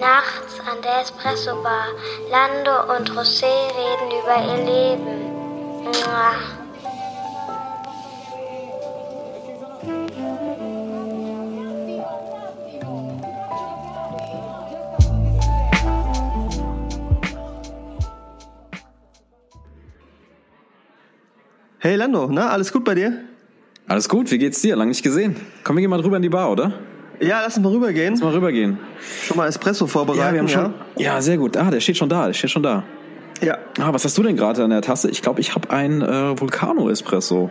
Nachts an der Espresso-Bar. Lando und José reden über ihr Leben. Mua. Hey Lando, na, alles gut bei dir? Alles gut, wie geht's dir? Lang nicht gesehen. Komm, wir gehen mal drüber in die Bar, oder? Ja, lass uns mal rübergehen. Lass mal rübergehen. Schon mal Espresso vorbereiten. Ja, wir haben schon. Ja, sehr gut. Ah, der steht schon da. Der steht schon da. Ja. Ah, was hast du denn gerade an der Tasse? Ich glaube, ich habe einen äh, Vulcano Espresso.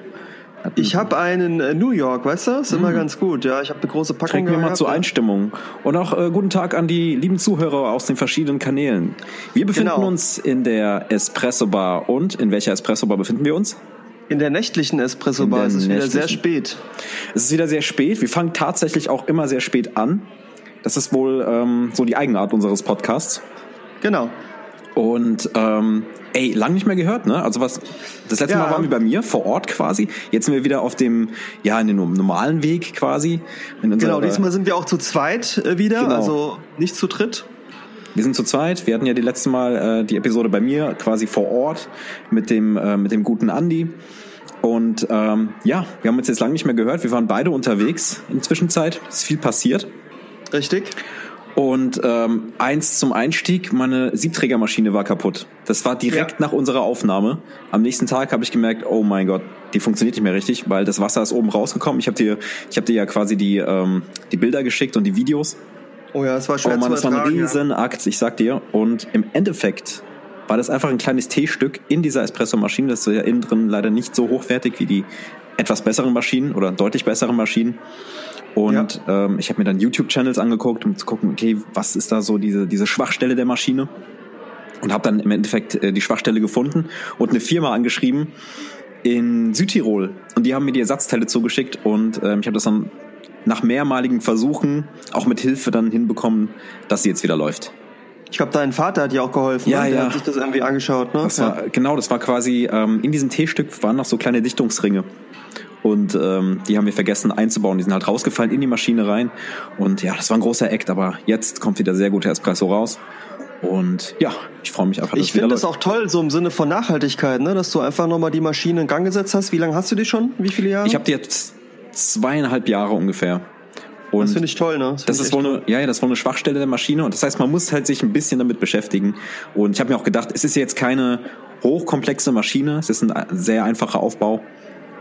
Ich habe einen äh, New York, weißt du? Ist immer ganz gut. Ja, ich habe eine große Packung. Trinken wir mal zur ja. Einstimmung. Und auch äh, guten Tag an die lieben Zuhörer aus den verschiedenen Kanälen. Wir befinden Genau. uns in der Espresso Bar. Und in welcher Espresso Bar befinden wir uns? In der nächtlichen Espresso Bar In ist es wieder sehr spät. Es ist wieder sehr spät. Wir fangen tatsächlich auch immer sehr spät an. Das ist wohl ähm, so die Eigenart unseres Podcasts. Genau. Und ähm, ey, lang nicht mehr gehört, ne? Also was das letzte Ja. Mal waren wir bei mir vor Ort quasi. Jetzt sind wir wieder auf dem ja in dem normalen Weg quasi. Genau, diesmal sind wir auch zu zweit äh, wieder, Genau. also nicht zu dritt. Wir sind zu zweit. Wir hatten ja die letzte Mal äh, die Episode bei mir quasi vor Ort mit dem äh, mit dem guten Andi. Und ähm, ja, wir haben uns jetzt lange nicht mehr gehört. Wir waren beide unterwegs in der Zwischenzeit. Es ist viel passiert. Richtig? Und ähm, eins zum Einstieg, meine Siebträgermaschine war kaputt. Das war direkt Ja. nach unserer Aufnahme. Am nächsten Tag habe ich gemerkt, oh mein Gott, die funktioniert nicht mehr richtig, weil das Wasser ist oben rausgekommen. Ich habe dir, ich habe dir ja quasi die ähm, die Bilder geschickt und die Videos. Oh ja, es war schwer Oh man, zu das war ein ertragen. ja. Riesenakt, ich sag dir. Und im Endeffekt war das einfach ein kleines T-Stück in dieser Espresso-Maschine. Das ist ja innen drin leider nicht so hochwertig wie die etwas besseren Maschinen oder deutlich besseren Maschinen. Und ähm, ich habe mir dann YouTube-Channels angeguckt, um zu gucken, okay, was ist da so diese, diese Schwachstelle der Maschine? Und habe dann im Endeffekt äh, die Schwachstelle gefunden und eine Firma angeschrieben in Südtirol. Und die haben mir die Ersatzteile zugeschickt und ähm, ich habe das dann nach mehrmaligen Versuchen, auch mit Hilfe dann hinbekommen, dass sie jetzt wieder läuft. Ich glaube, dein Vater hat dir auch geholfen. Ja, ne? Der ja. hat sich das irgendwie angeschaut, ne? Das ja. war, genau, das war quasi, ähm, in diesem T-Stück waren noch so kleine Dichtungsringe. Und ähm, die haben wir vergessen einzubauen. Die sind halt rausgefallen in die Maschine rein. Und ja, das war ein großer Act, aber jetzt kommt wieder sehr guter Espresso raus. Und ja, ich freue mich einfach, Ich finde das auch toll, so im Sinne von Nachhaltigkeit, ne? dass du einfach nochmal die Maschine in Gang gesetzt hast. Wie lange hast du die schon? Wie viele Jahre? Ich habe die jetzt zweieinhalb Jahre ungefähr. Und das finde ich toll, ne? Das ich ist wohl eine, ja, ja, das ist wohl eine Schwachstelle der Maschine und das heißt, man muss halt sich ein bisschen damit beschäftigen. Und ich habe mir auch gedacht, es ist jetzt keine hochkomplexe Maschine, es ist ein sehr einfacher Aufbau.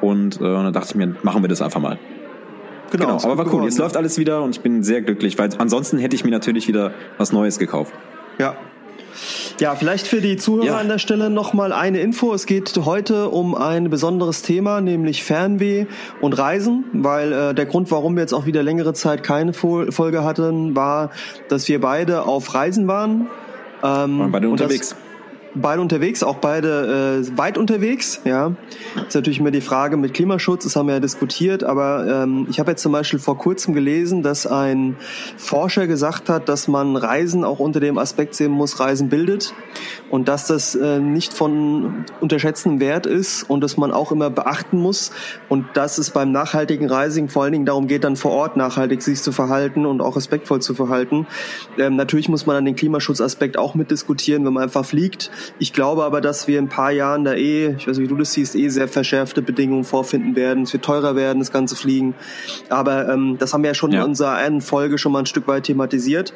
Und äh, da dachte ich mir, machen wir das einfach mal. Genau, ist aber war cool. geworden, Jetzt ne? läuft alles wieder und ich bin sehr glücklich, weil ansonsten hätte ich mir natürlich wieder was Neues gekauft. Ja. Ja, vielleicht für die Zuhörer Ja. an der Stelle nochmal eine Info. Es geht heute um ein besonderes Thema, nämlich Fernweh und Reisen, weil äh, der Grund, warum wir jetzt auch wieder längere Zeit keine Fol- Folge hatten, war, dass wir beide auf Reisen waren. Ähm, Waren beide und das- unterwegs. Beide unterwegs, auch beide äh, weit unterwegs. Ja, ist natürlich immer die Frage mit Klimaschutz. Das haben wir ja diskutiert. Aber ähm, ich habe jetzt zum Beispiel vor kurzem gelesen, dass ein Forscher gesagt hat, dass man Reisen auch unter dem Aspekt sehen muss, Reisen bildet und dass das äh, nicht von unterschätzendem Wert ist und dass man auch immer beachten muss und dass es beim nachhaltigen Reisen vor allen Dingen darum geht, dann vor Ort nachhaltig sich zu verhalten und auch respektvoll zu verhalten. Ähm, natürlich muss man dann den Klimaschutzaspekt auch mitdiskutieren, wenn man einfach fliegt. Ich glaube aber, dass wir in ein paar Jahren da eh, ich weiß nicht, wie du das siehst, eh sehr verschärfte Bedingungen vorfinden werden. Es wird teurer werden, das ganze Fliegen. Aber ähm, das haben wir ja schon Ja. in unserer einen Folge schon mal ein Stück weit thematisiert.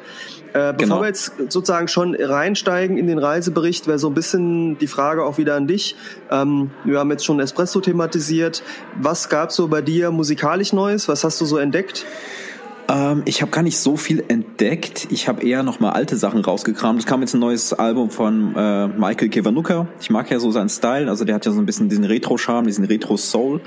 Äh, bevor Genau. wir jetzt sozusagen schon reinsteigen in den Reisebericht, wäre so ein bisschen die Frage auch wieder an dich. Ähm, wir haben jetzt schon Espresso thematisiert. Was gab so bei dir musikalisch Neues? Was hast du so entdeckt? Ähm, ich habe gar nicht so viel entdeckt. Ich habe eher noch mal alte Sachen rausgekramt. Es kam jetzt ein neues Album von äh, Michael Kiwanuka. Ich mag ja so seinen Style. Also der hat ja so ein bisschen diesen Retro-Charme, diesen Retro-Soul.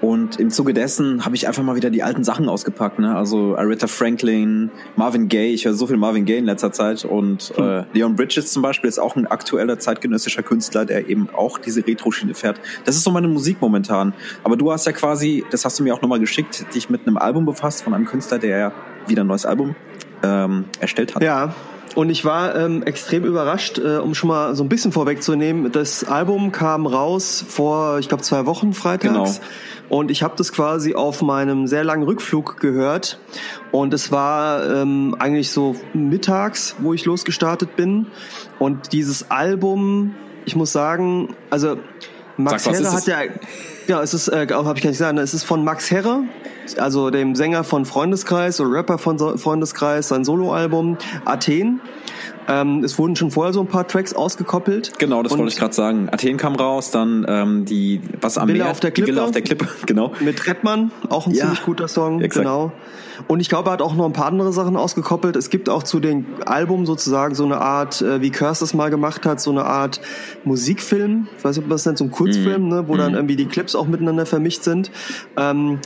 Und im Zuge dessen habe ich einfach mal wieder die alten Sachen ausgepackt. Ne? Also Aretha Franklin, Marvin Gaye. Ich höre so viel Marvin Gaye in letzter Zeit. Und äh, Leon Bridges zum Beispiel ist auch ein aktueller zeitgenössischer Künstler, der eben auch diese Retro-Schiene fährt. Das ist so meine Musik momentan. Aber du hast ja quasi, das hast du mir auch nochmal geschickt, dich mit einem Album befasst von einem Künstler, der ja wieder ein neues Album ähm, erstellt hat. Ja, Und ich war ähm, extrem überrascht, äh, um schon mal so ein bisschen vorwegzunehmen. Das Album kam raus vor, ich glaube, zwei Wochen freitags. Genau. Und ich habe das quasi auf meinem sehr langen Rückflug gehört. Und es war ähm, eigentlich so mittags, wo ich losgestartet bin. Und dieses Album, ich muss sagen, also Max Sag, Herre hat ja, ja, es ist, äh, habe ich gar nicht gesagt, es ist von Max Herre, also dem Sänger von Freundeskreis oder Rapper von so Freundeskreis, sein Soloalbum Athen. Ähm, es wurden schon vorher so ein paar Tracks ausgekoppelt. Genau, das wollte ich gerade sagen. Athen kam raus, dann ähm, die was am Villa Meer, auf der Klippe. Villa auf der Klippe, genau. Mit Redman, auch ein ja, ziemlich guter Song, exakt. genau. Und ich glaube, er hat auch noch ein paar andere Sachen ausgekoppelt. Es gibt auch zu den Album sozusagen so eine Art, äh, wie Curse das mal gemacht hat, so eine Art Musikfilm. Ich weiß nicht, ob das nennt, so ein Kurzfilm, mm. ne, wo mm. dann mhm. irgendwie die Clips auch miteinander vermischt sind. Ähm,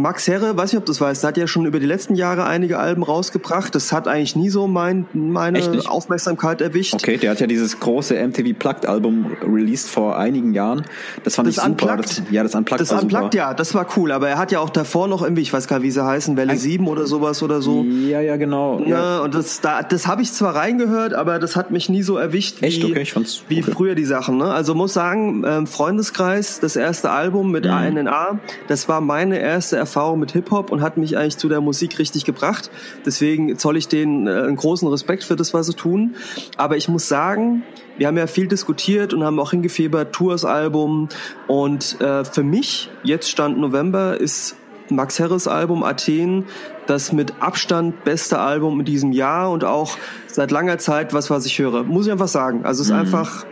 Max Herre, weiß nicht, ob du das weißt, hat ja schon über die letzten Jahre einige Alben rausgebracht. Das hat eigentlich nie so mein, meine Aufmerksamkeit erwischt. Okay, der hat ja dieses große MTV Plugged Album released vor einigen Jahren. Das fand das ich super. Das, ja, das Unplugged Das war Unplugged, super. ja, das war cool. Aber er hat ja auch davor noch irgendwie, ich weiß gar nicht, wie sie heißen, Welle Ein 7 oder sowas oder so. Ja, ja, genau. Ja, ja. und das, da, das habe ich zwar reingehört, aber das hat mich nie so erwischt wie, Echt? Okay, ich fand's wie okay. früher die Sachen. Ne? Also muss sagen, ähm, Freundeskreis, das erste Album mit mhm. ANNA, das war meine erste Erfahrung mit Hip-Hop und hat mich eigentlich zu der Musik richtig gebracht. Deswegen zoll ich denen äh, einen großen Respekt für das, was sie tun. Aber ich muss sagen, wir haben ja viel diskutiert und haben auch hingefiebert, Tours Album. Und äh, für mich, jetzt Stand November, ist Max Herres Album Athen das mit Abstand beste Album in diesem Jahr und auch seit langer Zeit was, was ich höre. Muss ich einfach sagen. Also es ist mhm. einfach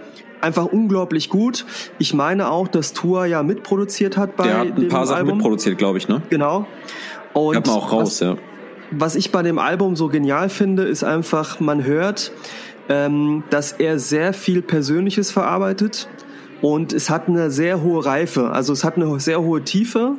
einfach unglaublich gut. Ich meine auch, dass Tour ja mitproduziert hat bei Der hat ein paar Sachen Album. mitproduziert, glaube ich, ne? Genau. Und hat man auch raus, was, ja. Was ich bei dem Album so genial finde, ist einfach, man hört, ähm, dass er sehr viel Persönliches verarbeitet und es hat eine sehr hohe Reife. Also es hat eine sehr hohe Tiefe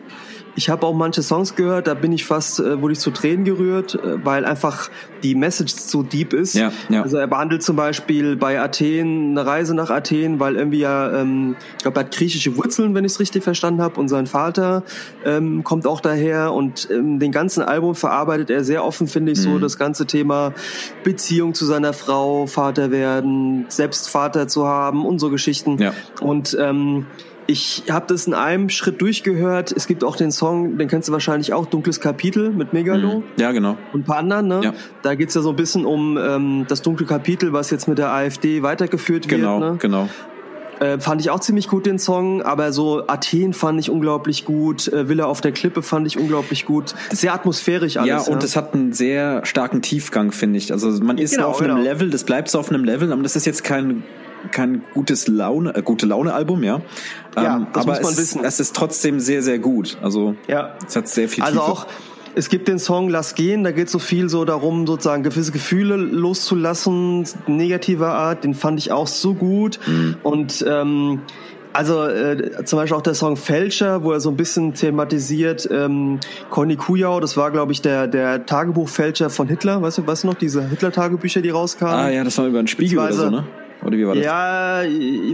ich habe auch manche Songs gehört, da bin ich fast, äh, wurde ich zu Tränen gerührt, äh, weil einfach die Message so deep ist. Ja, ja. Also er behandelt zum Beispiel bei Athen eine Reise nach Athen, weil irgendwie ja, ähm, ich glaube, er hat griechische Wurzeln, wenn ich es richtig verstanden habe, und sein Vater ähm, kommt auch daher und ähm, den ganzen Album verarbeitet er sehr offen, finde ich, mhm. so das ganze Thema Beziehung zu seiner Frau, Vater werden, selbst Vater zu haben und so Geschichten. Ja. Und ähm, ich habe das in einem Schritt durchgehört. Es gibt auch den Song, den kennst du wahrscheinlich auch, Dunkles Kapitel mit Megalo. Mhm. Ja, genau. Und ein paar anderen, ne? Ja. Da geht's ja so ein bisschen um ähm, das dunkle Kapitel, was jetzt mit der AfD weitergeführt genau, wird. Genau, genau. Äh, fand ich auch ziemlich gut den Song, aber so Athen fand ich unglaublich gut, äh, Villa auf der Klippe fand ich unglaublich gut. Sehr atmosphärisch alles. Ja, und es ja. hat einen sehr starken Tiefgang, finde ich. Also man ist genau, auf einem genau. Level, das bleibt so auf einem Level, aber das ist jetzt kein kein gutes Laune, äh, gute Laune Album, ja. Ja, ähm, das aber muss man es, es ist trotzdem sehr, sehr gut. Also ja. es hat sehr viel Also Tiefe. auch es gibt den Song Lass gehen, da geht so viel so darum, sozusagen gewisse Gefühle loszulassen, negativer Art, den fand ich auch so gut. Mhm. Und ähm, also äh, zum Beispiel auch der Song Fälscher, wo er so ein bisschen thematisiert, ähm, Conny Kujau, das war glaube ich der der Tagebuchfälscher von Hitler, weißt du, weißt du noch, diese Hitler-Tagebücher, die rauskamen? Ah ja, das war über einen Spiegel oder so, ne? Oder wie war das? Ja,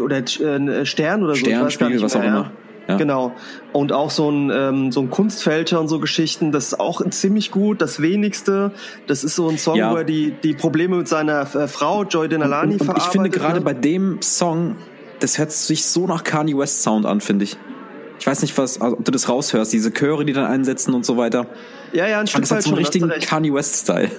oder äh, Stern oder so. Stern, Spiegel, was auch immer. Ja. Genau. Und auch so ein, ähm, so ein Kunstfälscher und so Geschichten, das ist auch ziemlich gut. Das wenigste, das ist so ein Song, ja. wo er die, die Probleme mit seiner äh, Frau, Joy Denalani, und, und, und Ich finde gerade bei dem Song, das hört sich so nach Kanye West Sound an, finde ich. Ich weiß nicht, was, also, ob du das raushörst, diese Chöre, die dann einsetzen und so weiter. Ja, ja, ein Stück weit schon. richtigen Kanye West-Style.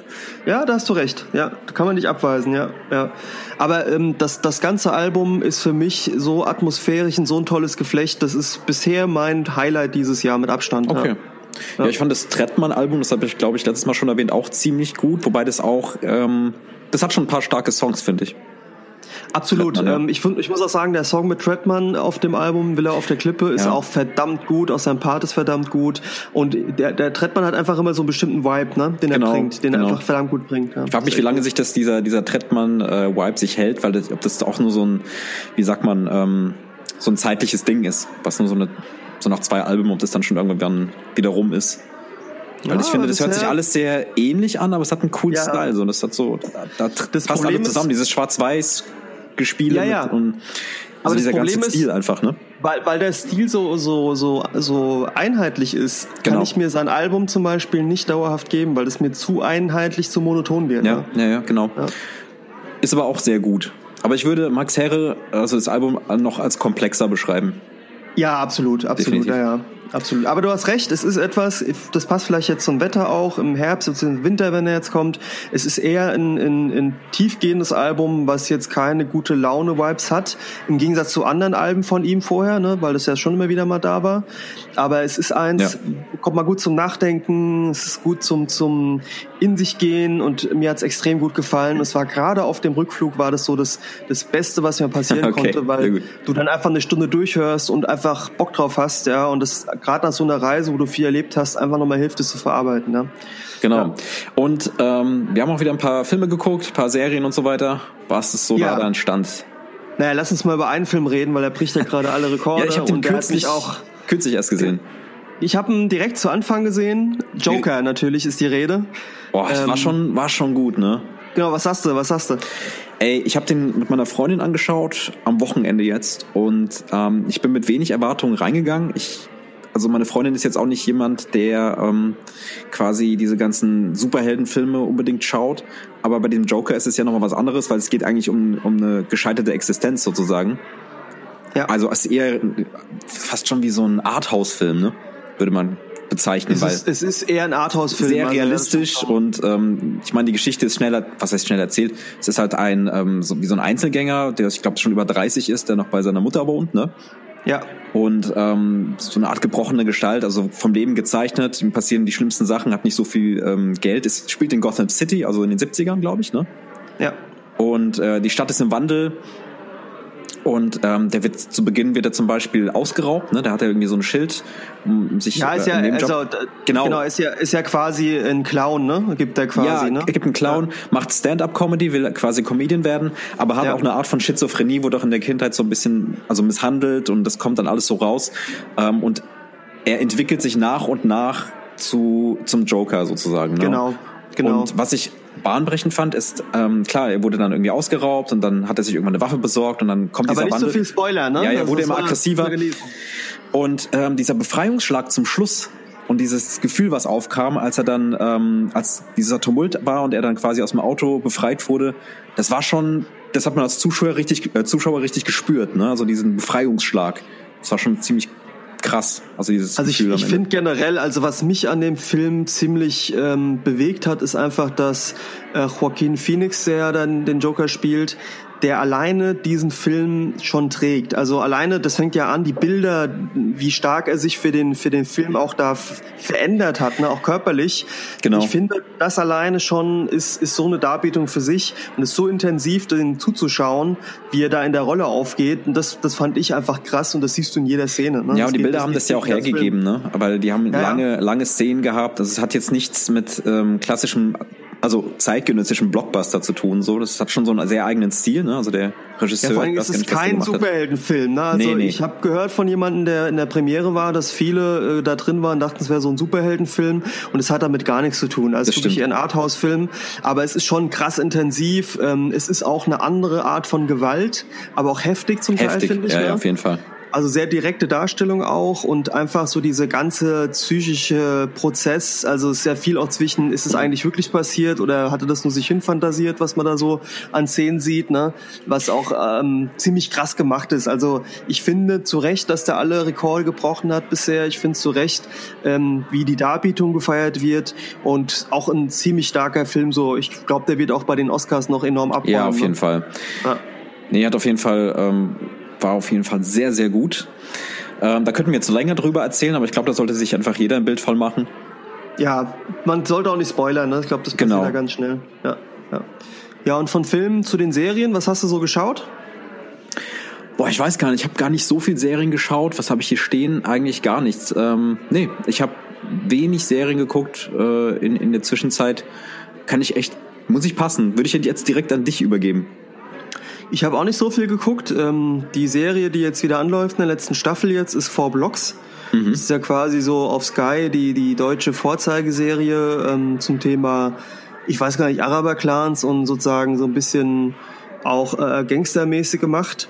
Ja, da hast du recht. Ja, kann man nicht abweisen, ja. ja. Aber ähm, das, das ganze Album ist für mich so atmosphärisch und so ein tolles Geflecht. Das ist bisher mein Highlight dieses Jahr mit Abstand. Okay. Ja. Ja, ich fand das Trettmann-Album, das habe ich, glaube ich, letztes Mal schon erwähnt, auch ziemlich gut. Wobei das auch, ähm, das hat schon ein paar starke Songs, finde ich. Absolut. Ähm, ich, ich muss auch sagen, der Song mit Treadman auf dem Album Villa auf der Klippe ist ja. auch verdammt gut, auch sein Part ist verdammt gut. Und der, der Treadman hat einfach immer so einen bestimmten Vibe, ne, den genau, er bringt, den genau. er einfach verdammt gut bringt. Ja. Ich frage mich, wie lange sich das dieser, dieser Treadman-Vibe äh, sich hält, weil das, ob das auch nur so ein, wie sagt man, ähm, so ein zeitliches Ding ist, was nur so eine so nach zwei Alben, ob das dann schon irgendwann wieder rum ist. Weil ja, ich finde, das, das hört sich alles sehr ähnlich an, aber es hat einen coolen ja. Style. So, das hat so, da, da das passt Problem alles zusammen. Dieses Schwarz-Weiß Gespiele ja, ja. und also aber dieser Problem ganze Stil einfach, ne? Weil, weil der Stil so, so, so, so einheitlich ist, genau. kann ich mir sein Album zum Beispiel nicht dauerhaft geben, weil es mir zu einheitlich, zu monoton wird. Ja, ne? ja, ja, genau. Ja. Ist aber auch sehr gut. Aber ich würde Max Herre, also das Album, noch als komplexer beschreiben. Ja, absolut, absolut, Definitiv. ja, ja. Absolut. Aber du hast recht, es ist etwas, das passt vielleicht jetzt zum Wetter auch, im Herbst, im Winter, wenn er jetzt kommt. Es ist eher ein, ein, ein tiefgehendes Album, was jetzt keine gute Laune-Vibes hat, im Gegensatz zu anderen Alben von ihm vorher, ne, weil das ja schon immer wieder mal da war. Aber es ist eins, ja. kommt mal gut zum Nachdenken, es ist gut zum, zum in sich gehen und mir hat's extrem gut gefallen. Es war gerade auf dem Rückflug war das so das, das Beste, was mir passieren okay, konnte, weil du dann einfach eine Stunde durchhörst und einfach Bock drauf hast, ja, und das gerade nach so einer Reise, wo du viel erlebt hast, einfach nochmal hilft, es zu verarbeiten. Ne? Genau. Ja. Und ähm, wir haben auch wieder ein paar Filme geguckt, ein paar Serien und so weiter. Was ist so ja. da dein Stand? Naja, lass uns mal über einen Film reden, weil er bricht ja gerade alle Rekorde. ja, ich habe den kürzlich, auch, kürzlich erst gesehen. Ich habe ihn direkt zu Anfang gesehen. Joker natürlich ist die Rede. Boah, ähm, war schon war schon gut, ne? Genau, was hast du? Was hast du? Ey, ich habe den mit meiner Freundin angeschaut am Wochenende jetzt und ähm, ich bin mit wenig Erwartungen reingegangen. Ich also meine Freundin ist jetzt auch nicht jemand, der ähm, quasi diese ganzen Superheldenfilme unbedingt schaut. Aber bei dem Joker ist es ja nochmal was anderes, weil es geht eigentlich um, um eine gescheiterte Existenz sozusagen. Ja. Also es ist eher fast schon wie so ein Arthouse-Film, ne? Würde man bezeichnen. Es, weil ist, es ist eher ein Arthouse-Film. Sehr realistisch und ähm, ich meine, die Geschichte ist schneller, was heißt schnell erzählt? Es ist halt ein, ähm, so, wie so ein Einzelgänger, der ich glaube schon über 30 ist, der noch bei seiner Mutter wohnt, ne? Ja. Und ähm, so eine Art gebrochene Gestalt, also vom Leben gezeichnet, ihm passieren die schlimmsten Sachen, hat nicht so viel ähm, Geld. Es spielt in Gotham City, also in den 70ern, glaube ich, ne? Ja. Und äh, die Stadt ist im Wandel und ähm, der wird zu Beginn wird er zum Beispiel ausgeraubt, ne? Da hat er irgendwie so ein Schild, um sich ja, ist ja, äh, also, genau, genau, ist ja ist ja quasi ein Clown, ne? Gibt er quasi, ja, ne? Er gibt einen Clown, ja. macht Stand-up-Comedy, will quasi Comedian werden, aber hat ja. auch eine Art von Schizophrenie, wo doch in der Kindheit so ein bisschen also misshandelt und das kommt dann alles so raus ähm, und er entwickelt sich nach und nach zu zum Joker sozusagen. Ne? Genau. Genau. Und was ich bahnbrechend fand, ist, ähm, klar, er wurde dann irgendwie ausgeraubt und dann hat er sich irgendwann eine Waffe besorgt und dann kommt Aber dieser nicht Wandel. so viel Spoiler, ne? Ja, er wurde immer aggressiver. Und ähm, dieser Befreiungsschlag zum Schluss und dieses Gefühl, was aufkam, als er dann, ähm, als dieser Tumult war und er dann quasi aus dem Auto befreit wurde, das war schon, das hat man als Zuschauer richtig, äh, Zuschauer richtig gespürt, ne? Also diesen Befreiungsschlag. Das war schon ziemlich krass. Also dieses Also ich, ich finde generell, also was mich an dem Film ziemlich ähm, bewegt hat, ist einfach, dass äh, Joaquin Phoenix, der dann den Joker spielt, der alleine diesen Film schon trägt. Also alleine, das fängt ja an, die Bilder, wie stark er sich für den, für den Film auch da verändert hat, ne, auch körperlich. Genau. Ich finde, das alleine schon ist, ist so eine Darbietung für sich und ist so intensiv, den zuzuschauen, wie er da in der Rolle aufgeht. Und das, das fand ich einfach krass und das siehst du in jeder Szene. Ne? Ja, und die Bilder haben das ja auch hergegeben, ne? Aber die haben ja, lange, lange Szenen gehabt. Also es hat jetzt nichts mit ähm, klassischem also zeitgenössischen Blockbuster zu tun. So, das hat schon so einen sehr eigenen Stil. Ne? Also der Regisseur. Ja, vor allem ist es kein Superheldenfilm. Ne? Also nee, nee. ich habe gehört von jemandem, der in der Premiere war, dass viele äh, da drin waren, dachten, es wäre so ein Superheldenfilm und es hat damit gar nichts zu tun. Also es ist wirklich ein Arthouse-Film, aber es ist schon krass intensiv. Ähm, es ist auch eine andere Art von Gewalt, aber auch heftig zum heftig, Teil finde ich. Ja, ne? ja, auf jeden Fall. Also sehr direkte Darstellung auch und einfach so diese ganze psychische Prozess, also sehr viel auch zwischen, ist es eigentlich wirklich passiert oder hatte das nur sich hinfantasiert, was man da so an Szenen sieht, ne? Was auch ähm, ziemlich krass gemacht ist. Also ich finde zu Recht, dass der alle Rekorde gebrochen hat bisher. Ich finde zu Recht, ähm, wie die Darbietung gefeiert wird und auch ein ziemlich starker Film. So, ich glaube, der wird auch bei den Oscars noch enorm abräumen. Ja, auf jeden ne? Fall. Ja. Nee, hat auf jeden Fall ähm, war auf jeden Fall sehr, sehr gut. Ähm, da könnten wir jetzt länger drüber erzählen, aber ich glaube, da sollte sich einfach jeder ein Bild voll machen. Ja, man sollte auch nicht spoilern, ne? Ich glaube, das passiert genau. ja ganz schnell. Ja, ja. ja, und von Filmen zu den Serien, was hast du so geschaut? Boah, ich weiß gar nicht, ich habe gar nicht so viel Serien geschaut. Was habe ich hier stehen? Eigentlich gar nichts. Ähm, nee, ich habe wenig Serien geguckt äh, in, in der Zwischenzeit. Kann ich echt, muss ich passen. Würde ich jetzt direkt an dich übergeben. Ich habe auch nicht so viel geguckt. Ähm, die Serie, die jetzt wieder anläuft in der letzten Staffel jetzt, ist Four Blocks. Mhm. Das ist ja quasi so auf Sky die, die deutsche Vorzeigeserie ähm, zum Thema, ich weiß gar nicht, Araber-Clans und sozusagen so ein bisschen auch äh, gangstermäßig gemacht.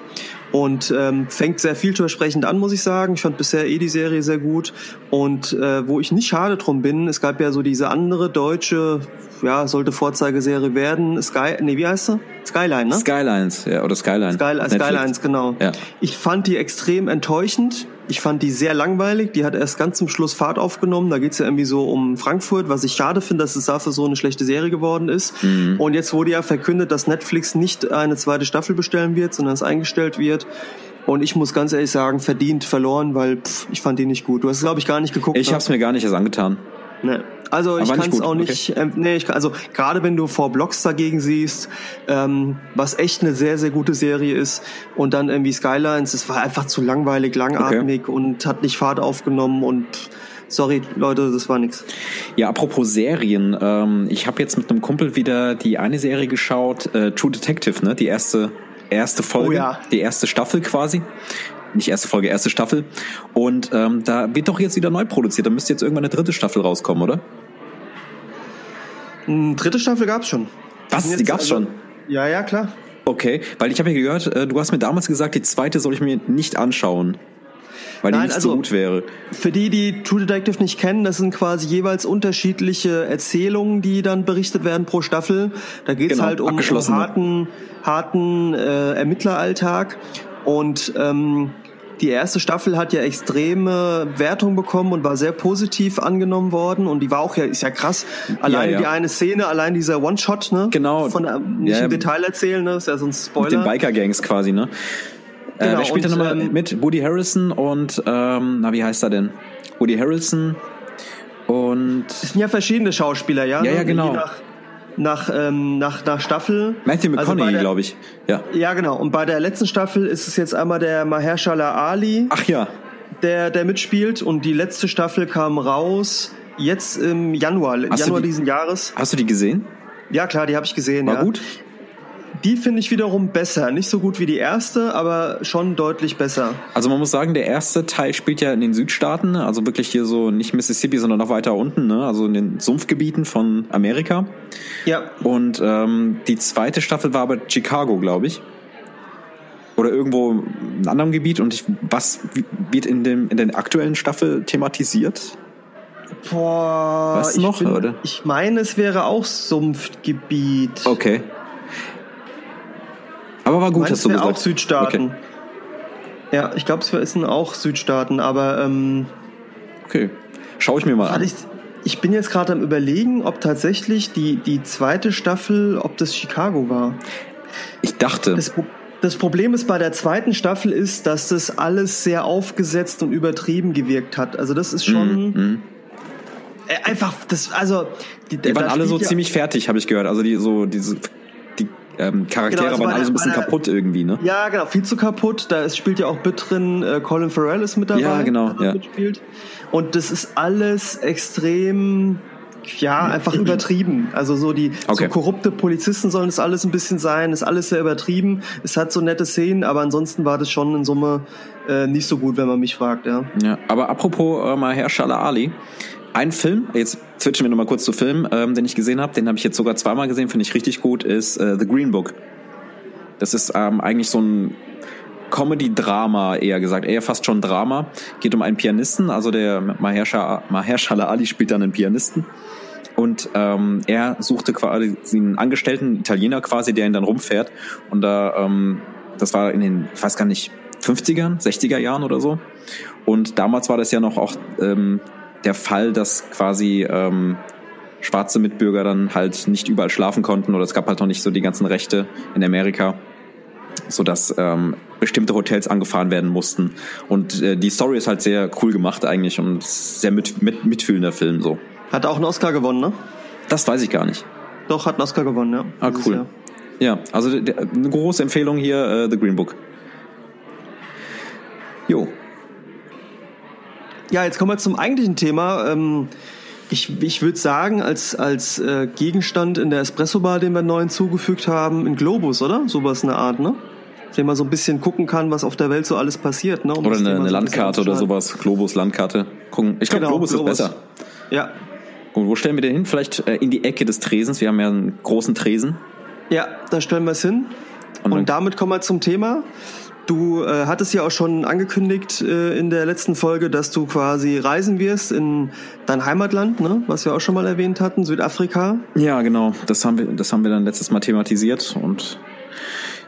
Und ähm, fängt sehr vielversprechend an, muss ich sagen. Ich fand bisher eh die Serie sehr gut und äh, wo ich nicht schade drum bin, es gab ja so diese andere deutsche, ja, sollte Vorzeigeserie werden, Sky, nee, wie heißt sie? Skyline, ne? Skylines, ja, oder Skyline. Sky, Skylines, genau. Ja. Ich fand die extrem enttäuschend. Ich fand die sehr langweilig. Die hat erst ganz zum Schluss Fahrt aufgenommen. Da geht's ja irgendwie so um Frankfurt, was ich schade finde, dass es dafür so eine schlechte Serie geworden ist. Mhm. Und jetzt wurde ja verkündet, dass Netflix nicht eine zweite Staffel bestellen wird, sondern es eingestellt wird. Und ich muss ganz ehrlich sagen, verdient verloren, weil pff, ich fand die nicht gut. Du hast es, glaube ich, gar nicht geguckt. Ich ne? habe es mir gar nicht erst angetan. Nee. Also ich kann es auch nicht, ähm, nee, ich kann, also gerade wenn du vor Blogs dagegen siehst, ähm, was echt eine sehr, sehr gute Serie ist und dann irgendwie Skylines, es war einfach zu langweilig, langatmig und hat nicht Fahrt aufgenommen und sorry Leute, das war nix. Ja, apropos Serien, ähm, ich habe jetzt mit einem Kumpel wieder die eine Serie geschaut, äh, True Detective, ne? Die erste erste Folge, Oh ja. die erste Staffel quasi. Nicht erste Folge, erste Staffel. Und ähm, da wird doch jetzt wieder neu produziert. Da müsste jetzt irgendwann eine dritte Staffel rauskommen, oder? Hm, dritte Staffel gab's schon. Was? Die gab's also- schon? Ja, ja, klar. Okay, weil ich habe ja gehört, äh, du hast mir damals gesagt, die zweite soll ich mir nicht anschauen. Weil die Nein, nicht so also- gut wäre. Für die, die True Detective nicht kennen, das sind quasi jeweils unterschiedliche Erzählungen, die dann berichtet werden pro Staffel. Da geht's Genau, halt um, um harten, harten äh, Ermittleralltag. Und ähm, die erste Staffel hat ja extreme Wertung bekommen und war sehr positiv angenommen worden. Und die war auch ja, ist ja krass. Alleine ja. die eine Szene, allein dieser One-Shot, ne? Genau. Von, der- nicht Ja, im Detail erzählen, ne? Ist ja so ein Spoiler. Mit den Biker-Gangs quasi, ne? äh, Genau, wer spielt da nochmal ähm, mit? Woody Harrison und, ähm, na, wie heißt er denn? Woody Harrelson und Es sind ja verschiedene Schauspieler, ja? Ja, ja, genau. Je nach, nach, ähm, nach, nach Staffel. Matthew Also McConaughey, der- glaube ich. Ja. Ja, genau. Und bei der letzten Staffel ist es jetzt einmal der Mahershala Ali, Ach ja. der, der mitspielt. Und die letzte Staffel kam raus jetzt im Januar, Hast Januar die- diesen Jahres. Hast du die gesehen? Ja, klar, die habe ich gesehen. War ja. gut? Die finde ich wiederum besser. Nicht so gut wie die erste, aber schon deutlich besser. Also man muss sagen, der erste Teil spielt ja in den Südstaaten, also wirklich hier so nicht Mississippi, sondern noch weiter unten, ne? also in den Sumpfgebieten von Amerika. Ja, Und ähm, die zweite Staffel war aber Chicago, glaube ich. Oder irgendwo in einem anderen Gebiet. Und ich, was wird in, dem, in der aktuellen Staffel thematisiert? boah. Weißt du ich noch, oder? Ich meine, es wäre auch Sumpfgebiet. Okay. Aber war gut, Meinst hast du gesagt. auch Südstaaten? Okay. Ja, ich glaube, es sind auch Südstaaten, aber ähm, okay. Schau ich mir mal an. ich, ich bin jetzt gerade am überlegen, ob tatsächlich die, die zweite Staffel, ob das Chicago war. Ich dachte, Das, das Problem ist bei der zweiten Staffel ist, dass das alles sehr aufgesetzt und übertrieben gewirkt hat. Also das ist schon Mhm. äh, einfach das also die, die waren alle so ja- ziemlich fertig, habe ich gehört. Also die so diese die ähm, Charaktere Genau, also waren bei alle so ein bisschen kaputt irgendwie, ne? Ja, genau, viel zu kaputt. Da ist, spielt ja auch mit drin, äh, Colin Farrell ist mit dabei. Ja, genau, ja. Mitspielt. Und das ist alles extrem, ja, einfach übertrieben. Also so die Okay. so korrupte Polizisten sollen das alles ein bisschen sein, ist alles sehr übertrieben. Es hat so nette Szenen, aber ansonsten war das schon in Summe äh, nicht so gut, wenn man mich fragt, ja. Ja, aber apropos äh, Mahershala Ali, ein Film, jetzt switchen wir nochmal kurz zu Film, ähm, den ich gesehen habe, den habe ich jetzt sogar zweimal gesehen, finde ich richtig gut, ist äh, The Green Book. Das ist ähm, eigentlich so ein Comedy-Drama, eher gesagt, eher fast schon Drama. Geht um einen Pianisten, also der Mahershala, Mahershala Ali spielt dann einen Pianisten. Und ähm, er suchte quasi einen Angestellten, Italiener quasi, der ihn dann rumfährt. Und da, ähm, das war in den, ich weiß gar nicht, 50ern, 60er Jahren oder so. Und damals war das ja noch auch ähm, der Fall, dass quasi ähm, schwarze Mitbürger dann halt nicht überall schlafen konnten oder es gab halt noch nicht so die ganzen Rechte in Amerika, so dass ähm, bestimmte Hotels angefahren werden mussten. Und äh, die Story ist halt sehr cool gemacht eigentlich und sehr mit, mit, mitfühlender Film so. Hat auch einen Oscar gewonnen, ne? Das weiß ich gar nicht. Doch, hat einen Oscar gewonnen, ja. Ah, cool. Jahr. Ja, also eine große Empfehlung hier, äh, The Green Book. Jo. Ja, jetzt kommen wir zum eigentlichen Thema. Ähm, ich ich würde sagen, als, als äh, Gegenstand in der Espresso-Bar, den wir neu hinzugefügt haben, ein Globus, oder? Sowas in der Art, ne? Den man so ein bisschen gucken kann, was auf der Welt so alles passiert. Ne? Um Oder eine, eine so Landkarte oder sowas. Globus, Landkarte. Gucken. Ich glaube, Genau, Globus, Globus. ist besser. Ja, Und wo stellen wir den hin? Vielleicht äh, in die Ecke des Tresens. Wir haben ja einen großen Tresen. ja, da stellen wir es hin. Und Und, damit kommen wir zum Thema. Du äh, hattest ja auch schon angekündigt äh, in der letzten Folge, dass du quasi reisen wirst in dein Heimatland, ne? was wir auch schon mal erwähnt hatten, Südafrika. Ja, genau. Das haben wir, das haben wir dann letztes Mal thematisiert und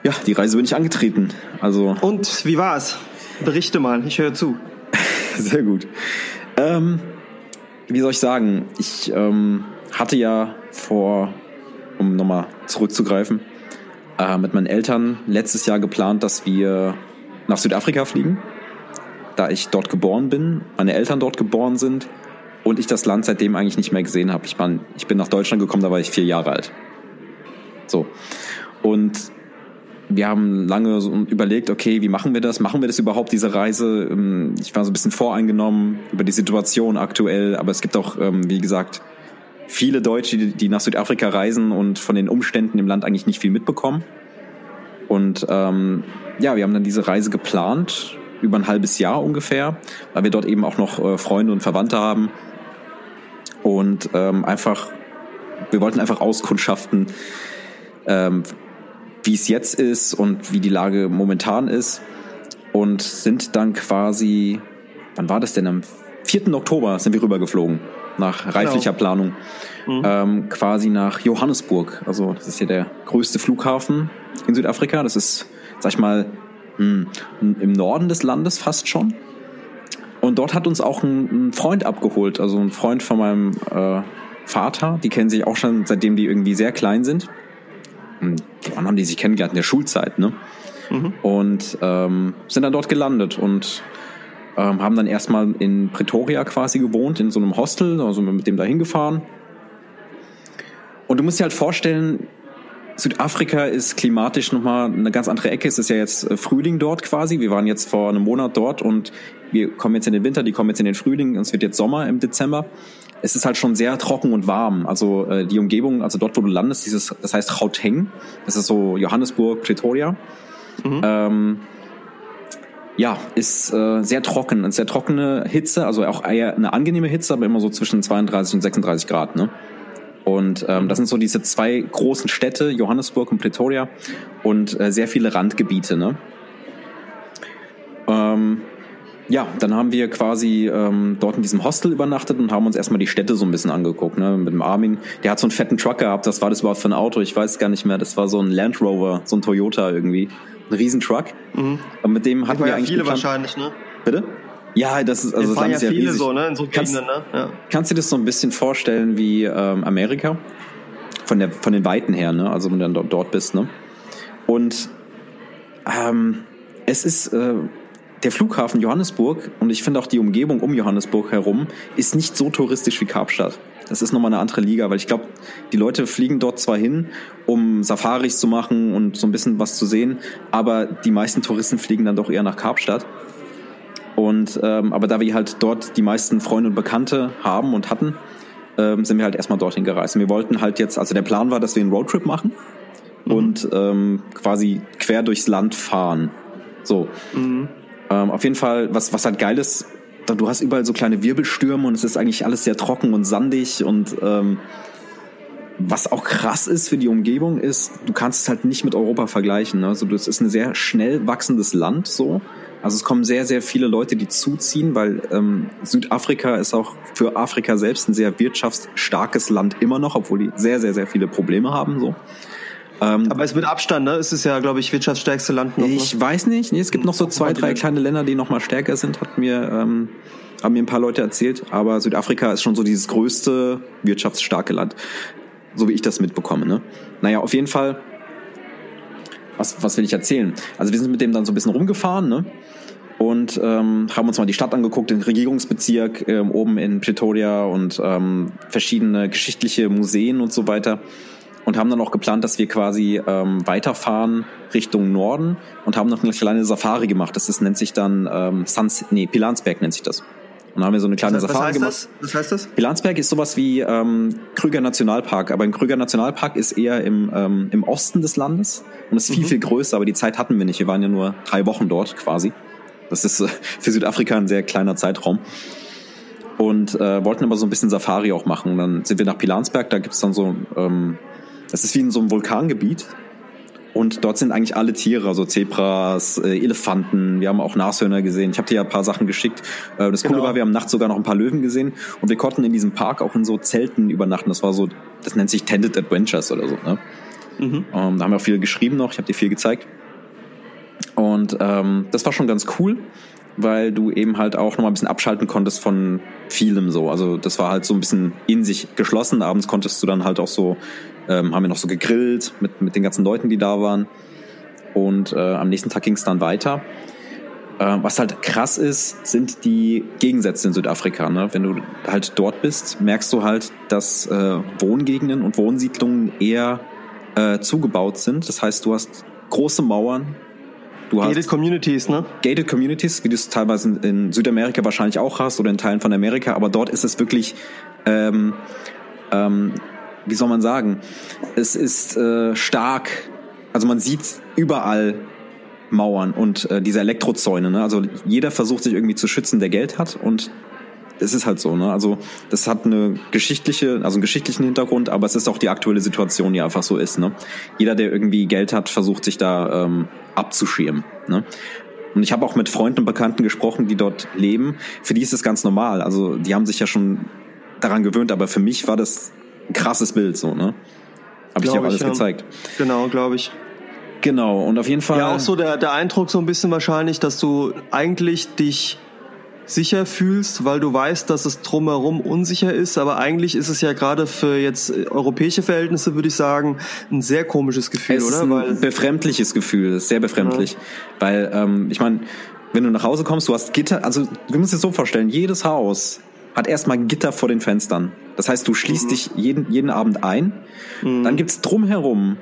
ja, die Reise bin ich angetreten. Also und wie war's? Berichte mal, ich höre zu. Sehr gut. Ähm, wie soll ich sagen? Ich ähm, hatte ja vor, um nochmal zurückzugreifen, äh, mit meinen Eltern letztes Jahr geplant, dass wir nach Südafrika fliegen, da ich dort geboren bin, meine Eltern dort geboren sind und ich das Land seitdem eigentlich nicht mehr gesehen habe. Ich, ich bin nach Deutschland gekommen, da war ich vier Jahre alt. So. Und wir haben lange so überlegt, okay, wie machen wir das? Machen wir das überhaupt, diese Reise? Ähm, ich war so ein bisschen voreingenommen über die Situation aktuell, aber es gibt auch, ähm, wie gesagt, viele Deutsche, die nach Südafrika reisen und von den Umständen im Land eigentlich nicht viel mitbekommen. Und ähm, ja, wir haben dann diese Reise geplant, über ein halbes Jahr ungefähr, weil wir dort eben auch noch äh, Freunde und Verwandte haben. Und ähm, einfach, wir wollten einfach auskundschaften, ähm, wie es jetzt ist und wie die Lage momentan ist. Und sind dann quasi, wann war das denn? Am 4. Oktober sind wir rübergeflogen, nach reiflicher genau. Planung. Mhm. Ähm, quasi nach Johannesburg. Also das ist ja der größte Flughafen in Südafrika. Das ist, sag ich mal, hm, im Norden des Landes fast schon. Und dort hat uns auch ein, ein Freund abgeholt, also ein Freund von meinem äh, Vater. Die kennen sich auch schon, seitdem die irgendwie sehr klein sind. Wann haben die sich kennengelernt? In der Schulzeit, ne? Mhm. Und ähm, sind dann dort gelandet und ähm, haben dann erstmal in Pretoria quasi gewohnt, in so einem Hostel, also mit dem da hingefahren. Und du musst dir halt vorstellen, Südafrika ist klimatisch nochmal eine ganz andere Ecke. Es ist ja jetzt äh, Frühling dort quasi. Wir waren jetzt vor einem Monat dort und wir kommen jetzt in den Winter, die kommen jetzt in den Frühling es wird jetzt Sommer im Dezember es ist halt schon sehr trocken und warm. Also äh, die Umgebung, also dort, wo du landest, dieses, das heißt Gauteng, das ist so Johannesburg, Pretoria. Mhm. Ähm, ja, ist äh, sehr trocken, eine sehr trockene Hitze, also auch eher eine angenehme Hitze, aber immer so zwischen 32 und 36 Grad. Ne? Und ähm, das sind so diese zwei großen Städte, Johannesburg und Pretoria, und äh, sehr viele Randgebiete. Ne? Ähm, ja, dann haben wir quasi ähm, dort in diesem Hostel übernachtet und haben uns erstmal die Städte so ein bisschen angeguckt. Ne? Mit dem Armin, der hat so einen fetten Truck gehabt. Was war das überhaupt für ein Auto? Ich weiß gar nicht mehr. Das war so ein Land Rover, so ein Toyota irgendwie. Ein Riesentruck. Mhm. Und mit dem hatten wir ja eigentlich. viele geplant. wahrscheinlich, ne? Bitte? Ja, das ist also das ja viele riesig. so, ne? In so kannst, ne? Ja. kannst du dir das so ein bisschen vorstellen wie ähm, Amerika? Von der von den Weiten her, ne? Also wenn du dann dort, dort bist, ne? Und ähm, es ist äh, der Flughafen Johannesburg und ich finde auch die Umgebung um Johannesburg herum ist nicht so touristisch wie Kapstadt. Das ist nochmal eine andere Liga, weil ich glaube, die Leute fliegen dort zwar hin, um Safaris zu machen und so ein bisschen was zu sehen, aber die meisten Touristen fliegen dann doch eher nach Kapstadt. Und ähm, aber da wir halt dort die meisten Freunde und Bekannte haben und hatten, ähm, sind wir halt erstmal dorthin gereist. Und wir wollten halt jetzt, also der Plan war, dass wir einen Roadtrip machen mhm. und ähm, quasi quer durchs Land fahren. So. Mhm. Ähm, auf jeden Fall, was, was halt geil ist, du hast überall so kleine Wirbelstürme und es ist eigentlich alles sehr trocken und sandig und ähm, was auch krass ist für die Umgebung ist, du kannst es halt nicht mit Europa vergleichen. Ne? Also das ist ein sehr schnell wachsendes Land so. Also es kommen sehr, sehr viele Leute, die zuziehen, weil ähm, Südafrika ist auch für Afrika selbst ein sehr wirtschaftsstarkes Land immer noch, obwohl die sehr, sehr, sehr viele Probleme haben so. Ähm, Aber es ist mit Abstand, ne? Es ist ja, glaube ich, wirtschaftsstärkste Land noch. Ich ne? weiß nicht. Nee, es gibt noch so zwei, drei kleine Länder, die noch mal stärker sind, hat mir, ähm, haben mir ein paar Leute erzählt. Aber Südafrika ist schon so dieses größte wirtschaftsstarke Land. So wie ich das mitbekomme, ne? Naja, auf jeden Fall. Was, was will ich erzählen? Also wir sind mit dem dann so ein bisschen rumgefahren, ne? und ähm, haben uns mal die Stadt angeguckt, den Regierungsbezirk ähm, oben in Pretoria und ähm, verschiedene geschichtliche Museen und so weiter und haben dann auch geplant, dass wir quasi ähm, weiterfahren Richtung Norden und haben noch eine kleine Safari gemacht. Das ist, nennt sich dann ähm, Sans, nee, Pilansberg nennt sich das. Und dann haben wir so eine kleine was, Safari was gemacht. Das? Was heißt das? Pilansberg ist sowas wie ähm, Krüger Nationalpark, aber ein Krüger Nationalpark ist eher im, ähm, im Osten des Landes und ist viel, mhm. viel größer, aber die Zeit hatten wir nicht. Wir waren ja nur drei Wochen dort quasi. Das ist äh, für Südafrika ein sehr kleiner Zeitraum und äh, wollten aber so ein bisschen Safari auch machen. Und dann sind wir nach Pilansberg, da gibt's dann so ähm, das ist wie in so einem Vulkangebiet. Und dort sind eigentlich alle Tiere, also Zebras, äh, Elefanten, wir haben auch Nashörner gesehen. Ich habe dir ja ein paar Sachen geschickt. Äh, das Coole Genau. war, wir haben nachts sogar noch ein paar Löwen gesehen und wir konnten in diesem Park auch in so Zelten übernachten. Das war so, das nennt sich Tended Adventures oder so. Ne? Mhm. Ähm, da haben wir auch viel geschrieben noch, ich habe dir viel gezeigt. Und ähm, das war schon ganz cool, weil du eben halt auch nochmal ein bisschen abschalten konntest von vielem so. Also das war halt so ein bisschen in sich geschlossen. Abends konntest du dann halt auch so, ähm, haben wir noch so gegrillt mit, mit den ganzen Leuten, die da waren. Und äh, am nächsten Tag ging es dann weiter. Äh, was halt krass ist, sind die Gegensätze in Südafrika. Ne? Wenn du halt dort bist, merkst du halt, dass äh, Wohngegenden und Wohnsiedlungen eher äh, zugebaut sind. Das heißt, du hast große Mauern, du hast Gated Communities, ne? gated Communities, wie du es teilweise in- in Südamerika wahrscheinlich auch hast oder in Teilen von Amerika, aber dort ist es wirklich, ähm, ähm, wie soll man sagen, es ist äh, stark, also man sieht überall Mauern und äh, diese Elektrozäune, ne? also jeder versucht sich irgendwie zu schützen, der Geld hat und es ist halt so, ne? Also das hat eine geschichtliche, also einen geschichtlichen Hintergrund, aber es ist auch die aktuelle Situation, die einfach so ist, ne? Jeder, der irgendwie Geld hat, versucht sich da ähm, abzuschirmen, ne? Und ich habe auch mit Freunden und Bekannten gesprochen, die dort leben. Für die ist es ganz normal. Also die haben sich ja schon daran gewöhnt, aber für mich war das krasses Bild, so, ne? Habe ich dir auch alles ich, ja. gezeigt. Genau, glaube ich. Genau, und auf jeden Fall. Ja, auch so der, der Eindruck so ein bisschen wahrscheinlich, dass du eigentlich dich sicher fühlst, weil du weißt, dass es drumherum unsicher ist, aber eigentlich ist es ja gerade für jetzt europäische Verhältnisse, würde ich sagen, ein sehr komisches Gefühl, es oder? ist ein Weil, befremdliches Gefühl, es sehr befremdlich. Weil, ähm, ich meine, wenn du nach Hause kommst, du hast Gitter, also du musst dir so vorstellen, jedes Haus hat erstmal Gitter vor den Fenstern. Das heißt, du schließt dich jeden, jeden Abend ein. Dann gibt's drumherum,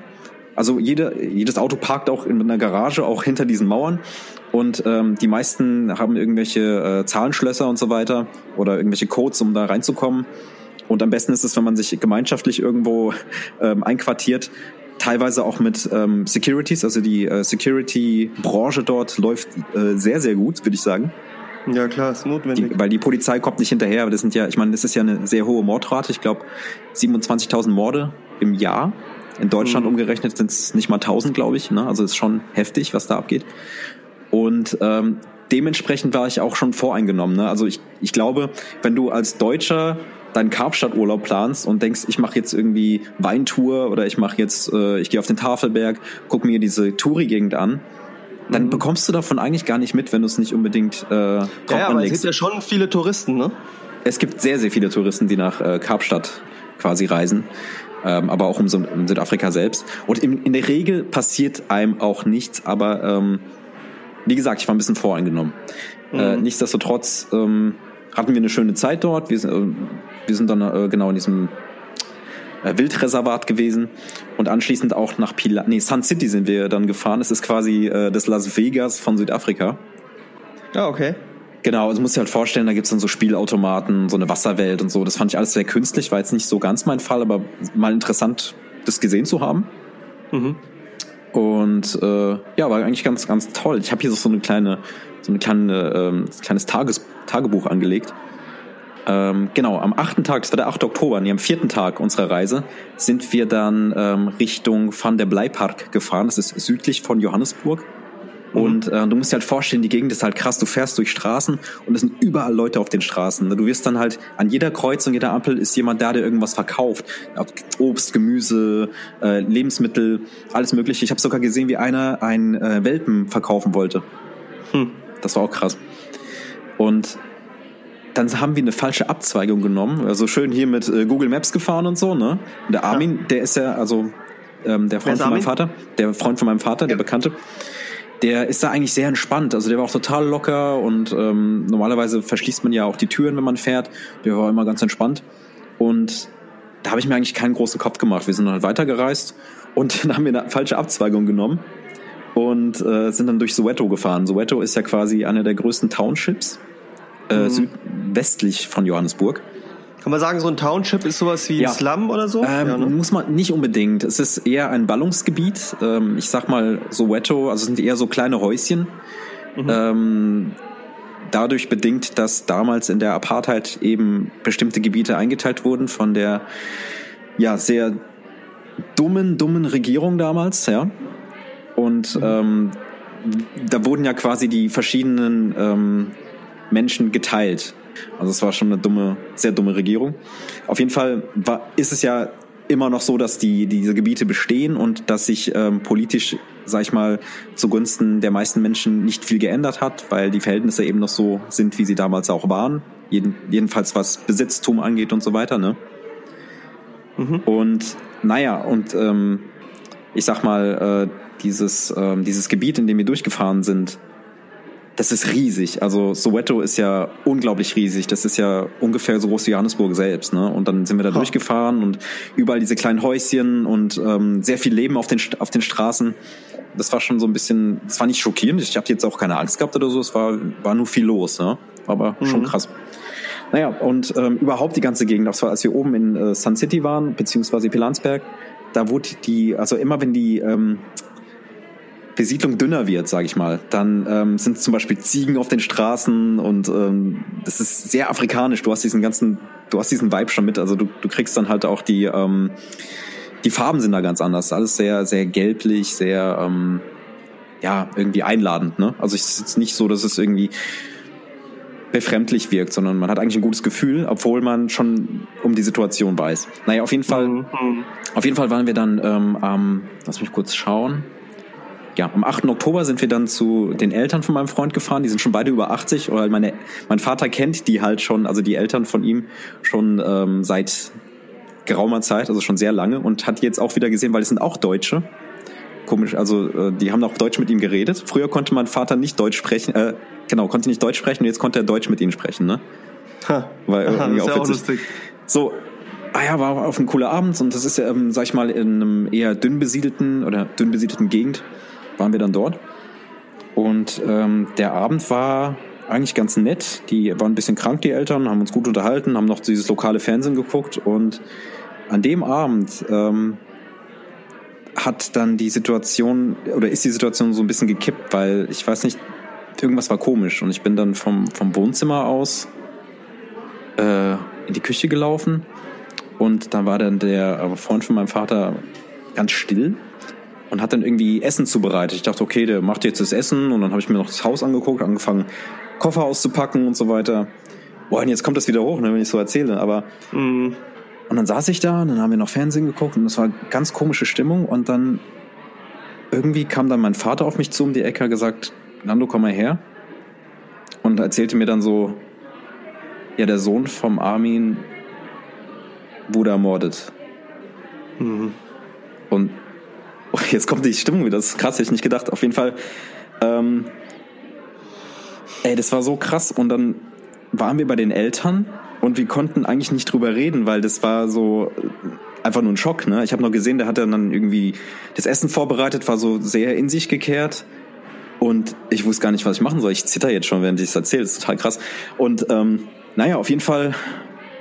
also jede, jedes Auto parkt auch in einer Garage, auch hinter diesen Mauern. Und ähm, die meisten haben irgendwelche äh, Zahlenschlösser und so weiter oder irgendwelche Codes, um da reinzukommen. Und am besten ist es, wenn man sich gemeinschaftlich irgendwo ähm, einquartiert, teilweise auch mit ähm, Securities, also die äh, Security-Branche dort läuft äh, sehr, sehr gut, würde ich sagen. Ja klar, ist notwendig. Die, weil die Polizei kommt nicht hinterher. aber Das sind ja, ich meine, das ist ja eine sehr hohe Mordrate. Ich glaube, 27.000 Morde im Jahr. In Deutschland umgerechnet sind es nicht mal 1000, glaube ich. Ne? Also ist schon heftig, was da abgeht. Und ähm, dementsprechend war ich auch schon voreingenommen. Ne? Also ich, ich glaube, wenn du als Deutscher deinen Karpstadturlaub planst und denkst, ich mache jetzt irgendwie Weintour oder ich mache jetzt, äh, ich gehe auf den Tafelberg, guck mir diese Touri-Gegend an, dann bekommst du davon eigentlich gar nicht mit, wenn du es nicht unbedingt äh, drauf ja, ja, aber es gibt ja schon viele Touristen, ne? Es gibt sehr, sehr viele Touristen, die nach äh, Kapstadt quasi reisen, ähm, aber auch um, um Südafrika selbst. Und in, in der Regel passiert einem auch nichts, aber ähm, wie gesagt, ich war ein bisschen voreingenommen. Äh, nichtsdestotrotz ähm, hatten wir eine schöne Zeit dort. Wir sind, äh, wir sind dann äh, genau in diesem äh, Wildreservat gewesen und anschließend auch nach Pila nee, Sun City sind wir dann gefahren. Es ist quasi äh, das Las Vegas von Südafrika. Ja, okay. Genau, also musst dir halt vorstellen, da gibt's dann so Spielautomaten, so eine Wasserwelt und so. Das fand ich alles sehr künstlich, war jetzt nicht so ganz mein Fall, aber mal interessant, das gesehen zu haben. Mhm. Und äh, ja, war eigentlich ganz, ganz toll. Ich habe hier so eine kleine, so eine kleine, ähm, kleines Tages, Tagebuch angelegt. Ähm, genau, am achten Tag, das war der 8. Oktober, nee, am vierten Tag unserer Reise, sind wir dann ähm, Richtung Van der Bleipark gefahren. Das ist südlich von Johannesburg. Und äh, du musst dir halt vorstellen, die Gegend ist halt krass. Du fährst durch Straßen und es sind überall Leute auf den Straßen. Du wirst dann halt an jeder Kreuzung, jeder Ampel ist jemand da, der irgendwas verkauft. Obst, Gemüse, äh, Lebensmittel, alles Mögliche. Ich habe sogar gesehen, wie einer einen äh, Welpen verkaufen wollte. Hm. Das war auch krass. Und dann haben wir eine falsche Abzweigung genommen. Also schön hier mit äh, Google Maps gefahren und so, ne? Und der Armin, der ist ja, also ähm, der Freund von meinem? Vater, der Freund von meinem Vater, der Bekannte, der ist da eigentlich sehr entspannt. Also der war auch total locker und ähm, normalerweise verschließt man ja auch die Türen, wenn man fährt. Der war immer ganz entspannt. Und da habe ich mir eigentlich keinen großen Kopf gemacht. Wir sind dann halt weitergereist und dann haben wir eine falsche Abzweigung genommen und äh, sind dann durch Soweto gefahren. Soweto ist ja quasi einer der größten Townships äh, südwestlich von Johannesburg. Kann man sagen, so ein Township ist sowas wie Ja. ein Slum oder so? Ähm, ja, ne? Muss man nicht unbedingt. Es ist eher ein Ballungsgebiet. Ähm, ich sag mal Soweto, also es sind eher so kleine Häuschen. Ähm, dadurch bedingt, dass damals in der Apartheid eben bestimmte Gebiete eingeteilt wurden von der ja sehr dummen, dummen Regierung damals, ja. Und mhm. ähm, da wurden ja quasi die verschiedenen ähm, Menschen geteilt. Also es war schon eine dumme, sehr dumme Regierung. Auf jeden Fall war, ist es ja immer noch so, dass die diese Gebiete bestehen und dass sich ähm, politisch, sag ich mal, zugunsten der meisten Menschen nicht viel geändert hat, weil die Verhältnisse eben noch so sind, wie sie damals auch waren. Jeden, jedenfalls was Besitztum angeht und so weiter. Ne? Mhm. Und naja, und ähm, ich sag mal, äh, dieses, ähm, dieses Gebiet, in dem wir durchgefahren sind, das ist riesig. Also Soweto ist ja unglaublich riesig. Das ist ja ungefähr so groß wie Johannesburg selbst. Ne? Und dann sind wir da oh. durchgefahren und überall diese kleinen Häuschen und ähm, sehr viel Leben auf den, auf den Straßen. Das war schon so ein bisschen, das war nicht schockierend. Ich habe jetzt auch keine Angst gehabt oder so. Es war, war nur viel los. Ne? Aber mhm. schon krass. Naja, und ähm, überhaupt die ganze Gegend, das war, als wir oben in äh, Sun City waren, beziehungsweise Pilansberg, da wurde die, also immer wenn die ähm, Besiedlung dünner wird, sage ich mal, dann ähm, sind zum Beispiel Ziegen auf den Straßen und ähm, das ist sehr afrikanisch. Du hast diesen ganzen, du hast diesen Vibe schon mit. Also du, du kriegst dann halt auch die, ähm, die Farben sind da ganz anders. Alles sehr, sehr gelblich, sehr, ähm, ja, irgendwie einladend. Ne? Also es ist jetzt nicht so, dass es irgendwie befremdlich wirkt, sondern man hat eigentlich ein gutes Gefühl, obwohl man schon um die Situation weiß. Naja, auf jeden Fall, mhm. auf jeden Fall waren wir dann ähm, am, lass mich kurz schauen, ja, am 8. Oktober sind wir dann zu den Eltern von meinem Freund gefahren. Die sind schon beide über 80. Oder meine, mein Vater kennt die halt schon, also die Eltern von ihm schon ähm, seit geraumer Zeit, also schon sehr lange und hat jetzt auch wieder gesehen, weil es sind auch Deutsche. Komisch, also äh, die haben auch Deutsch mit ihm geredet. Früher konnte mein Vater nicht Deutsch sprechen, äh, genau, konnte nicht Deutsch sprechen und jetzt konnte er Deutsch mit ihnen sprechen, ne? Ha. Weil Aha, irgendwie auch, auch lustig. So, ah ja, war auf ein cooler Abend und das ist ja, ähm, sag ich mal, in einem eher dünn besiedelten oder dünn besiedelten Gegend waren wir dann dort. Und ähm, der Abend war eigentlich ganz nett. Die waren ein bisschen krank, die Eltern, haben uns gut unterhalten, haben noch dieses lokale Fernsehen geguckt. Und an dem Abend ähm, hat dann die Situation oder ist die Situation so ein bisschen gekippt, weil ich weiß nicht, irgendwas war komisch. Und ich bin dann vom, vom Wohnzimmer aus äh, in die Küche gelaufen. Und da war dann der Freund von meinem Vater ganz still und hat dann irgendwie Essen zubereitet. Ich dachte, okay, der macht jetzt das Essen und dann habe ich mir noch das Haus angeguckt, angefangen Koffer auszupacken und so weiter. Boah, und jetzt kommt das wieder hoch, ne, wenn ich so erzähle. Aber mm. und dann saß ich da, und dann haben wir noch Fernsehen geguckt und das war ganz komische Stimmung und dann irgendwie kam dann mein Vater auf mich zu um die Ecke, gesagt, Nando, komm mal her und erzählte mir dann so, ja, der Sohn vom Armin wurde ermordet. Mhm. Und Oh, jetzt kommt die Stimmung wieder. Das ist krass, hätte ich nicht gedacht. Auf jeden Fall. Ähm, ey, das war so krass. Und dann waren wir bei den Eltern und wir konnten eigentlich nicht drüber reden, weil das war so äh, einfach nur ein Schock. Ne? Ich habe noch gesehen, der hat dann irgendwie das Essen vorbereitet, war so sehr in sich gekehrt. Und ich wusste gar nicht, was ich machen soll. Ich zitter jetzt schon, während ich es erzähle. Das ist total krass. Und ähm, naja, auf jeden Fall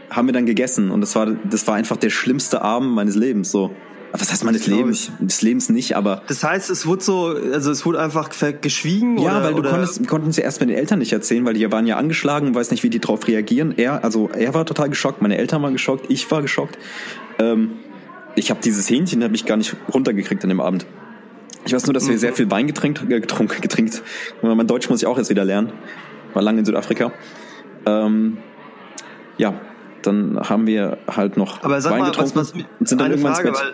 haben wir dann gegessen. Und das war, das war einfach der schlimmste Abend meines Lebens. So. Was heißt meines Lebens? Des Lebens nicht, aber. Das heißt, es wurde so, also es wurde einfach geschwiegen? Ja, oder, weil du konntest, wir konnten es ja erst den Eltern nicht erzählen, weil die waren ja angeschlagen und weiß nicht, wie die drauf reagieren. Er, also er war total geschockt, meine Eltern waren geschockt, ich war geschockt. Ähm, ich habe dieses Hähnchen habe ich gar nicht runtergekriegt an dem Abend. Ich weiß nur, dass wir mhm. sehr viel Wein getrinkt, äh, getrunken, getrinkt. Mein Deutsch muss ich auch jetzt wieder lernen. War lange in Südafrika. Ähm, ja, dann haben wir halt noch Aber sag Wein mal, getrunken was, was, und sind dann irgendwann Frage, ins Bett.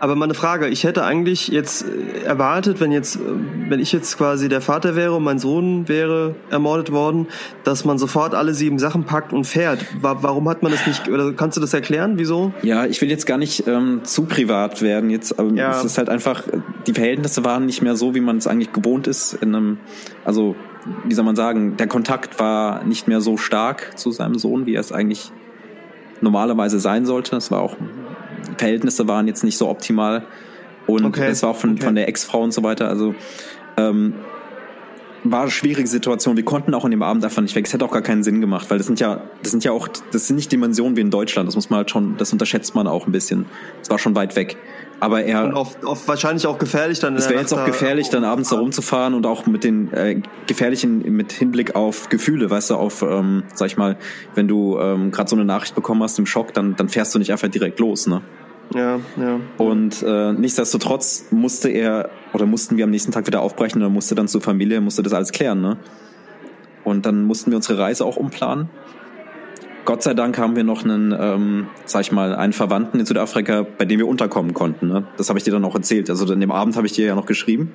Aber meine Frage, ich hätte eigentlich jetzt äh, erwartet, wenn jetzt, äh, wenn ich jetzt quasi der Vater wäre und mein Sohn wäre ermordet worden, dass man sofort alle sieben Sachen packt und fährt. Warum hat man das nicht, oder kannst du das erklären, wieso? Ja, ich will jetzt gar nicht ähm, zu privat werden jetzt, aber ja. es ist halt einfach, die Verhältnisse waren nicht mehr so, wie man es eigentlich gewohnt ist in einem, also, wie soll man sagen, der Kontakt war nicht mehr so stark zu seinem Sohn, wie er es eigentlich normalerweise sein sollte. Es war auch Verhältnisse waren jetzt nicht so optimal. Und okay. das war auch von, okay. von der Ex-Frau und so weiter. Also ähm, war eine schwierige Situation. Wir konnten auch an dem Abend einfach nicht weg. Es hätte auch gar keinen Sinn gemacht, weil das sind ja, das sind ja auch, das sind nicht Dimensionen wie in Deutschland. Das muss man halt schon, das unterschätzt man auch ein bisschen. Es war schon weit weg. Aber er. Und oft, oft wahrscheinlich auch gefährlich dann. Es wäre jetzt auch gefährlich, dann abends da rumzufahren und auch mit den äh, gefährlichen mit Hinblick auf Gefühle, weißt du, auf, ähm, sag ich mal, wenn du ähm, gerade so eine Nachricht bekommen hast im Schock, dann dann fährst du nicht einfach direkt los, ne? Ja, ja. Und äh, nichtsdestotrotz musste er oder mussten wir am nächsten Tag wieder aufbrechen und er musste dann zur Familie, musste das alles klären, ne? Und dann mussten wir unsere Reise auch umplanen. Gott sei Dank haben wir noch einen, ähm, sag ich mal, einen Verwandten in Südafrika, bei dem wir unterkommen konnten. Ne? Das habe ich dir dann auch erzählt. Also an dem Abend habe ich dir ja noch geschrieben.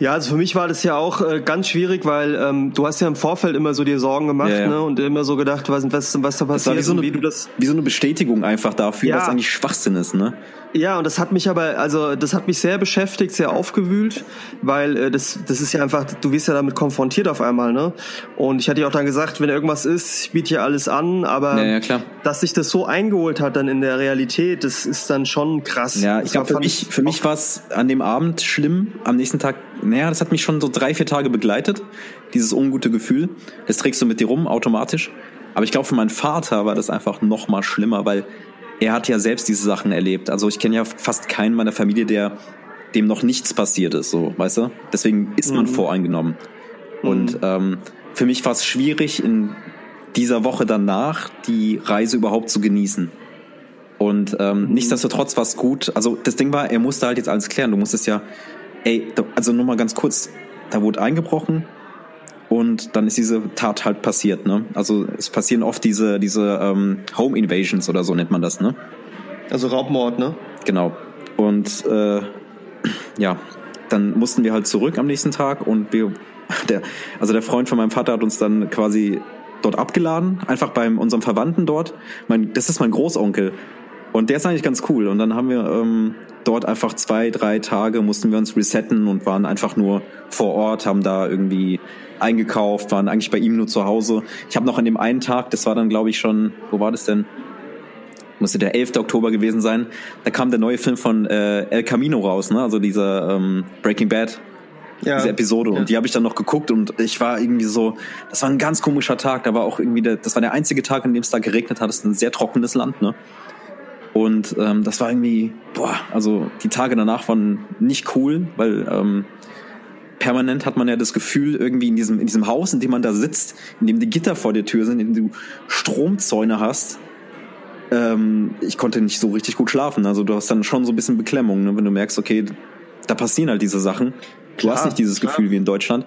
Ja, also für mich war das ja auch äh, ganz schwierig, weil ähm, du hast ja im Vorfeld immer so dir Sorgen gemacht Ja, ja. ne, und immer so gedacht, was, was, was da passiert wie so, eine, wie du das wie so eine Bestätigung einfach dafür, Ja. was eigentlich Schwachsinn ist. Ne? Ja, und das hat mich aber, also das hat mich sehr beschäftigt, sehr aufgewühlt, weil äh, das, das ist ja einfach, du wirst ja damit konfrontiert auf einmal, ne? Und ich hatte ja auch dann gesagt, wenn irgendwas ist, ich biete ja alles an, aber Ja, ja, dass sich das so eingeholt hat dann in der Realität, das ist dann schon krass. Ja, ich glaube, für mich, für mich war es an dem Abend schlimm. Am nächsten Tag, naja, das hat mich schon so drei, vier Tage begleitet, dieses ungute Gefühl. Das trägst du mit dir rum automatisch. Aber ich glaube, für meinen Vater war das einfach noch mal schlimmer, weil er hat ja selbst diese Sachen erlebt. Also ich kenne ja fast keinen meiner Familie, der dem noch nichts passiert ist, so, weißt du? Deswegen ist man voreingenommen. Und ähm, für mich war es schwierig, in dieser Woche danach die Reise überhaupt zu genießen. Und ähm, nichtsdestotrotz war es gut. Also das Ding war, er musste halt jetzt alles klären. Du musstest ja, ey, also nur mal ganz kurz, da wurde eingebrochen und dann ist diese Tat halt passiert. Ne? Also es passieren oft diese diese ähm, Home Invasions oder so nennt man das, ne? Also Raubmord, ne? Genau. Und äh, ja, dann mussten wir halt zurück am nächsten Tag und wir, der, also der Freund von meinem Vater hat uns dann quasi dort abgeladen, einfach bei unserem Verwandten dort. Mein, das ist mein Großonkel. Und der ist eigentlich ganz cool. Und dann haben wir ähm, dort einfach zwei, drei Tage mussten wir uns resetten und waren einfach nur vor Ort, haben da irgendwie eingekauft, waren eigentlich bei ihm nur zu Hause. Ich habe noch an dem einen Tag, das war dann glaube ich schon, wo war das denn? musste der 11. Oktober gewesen sein. Da kam der neue Film von äh, El Camino raus, ne? Also dieser ähm, Breaking Bad, Ja. diese Episode. Ja. Und die habe ich dann noch geguckt und ich war irgendwie so, das war ein ganz komischer Tag. Da war auch irgendwie, der, das war der einzige Tag, an dem es da geregnet hat. Das ist ein sehr trockenes Land, ne? Und ähm, das war irgendwie, boah, also die Tage danach waren nicht cool, weil ähm, permanent hat man ja das Gefühl, irgendwie in diesem, in diesem Haus, in dem man da sitzt, in dem die Gitter vor der Tür sind, in dem du Stromzäune hast, ähm, ich konnte nicht so richtig gut schlafen. Also du hast dann schon so ein bisschen Beklemmung, ne? wenn du merkst, okay, da passieren halt diese Sachen. Du Klar, hast nicht dieses klar. Gefühl wie in Deutschland.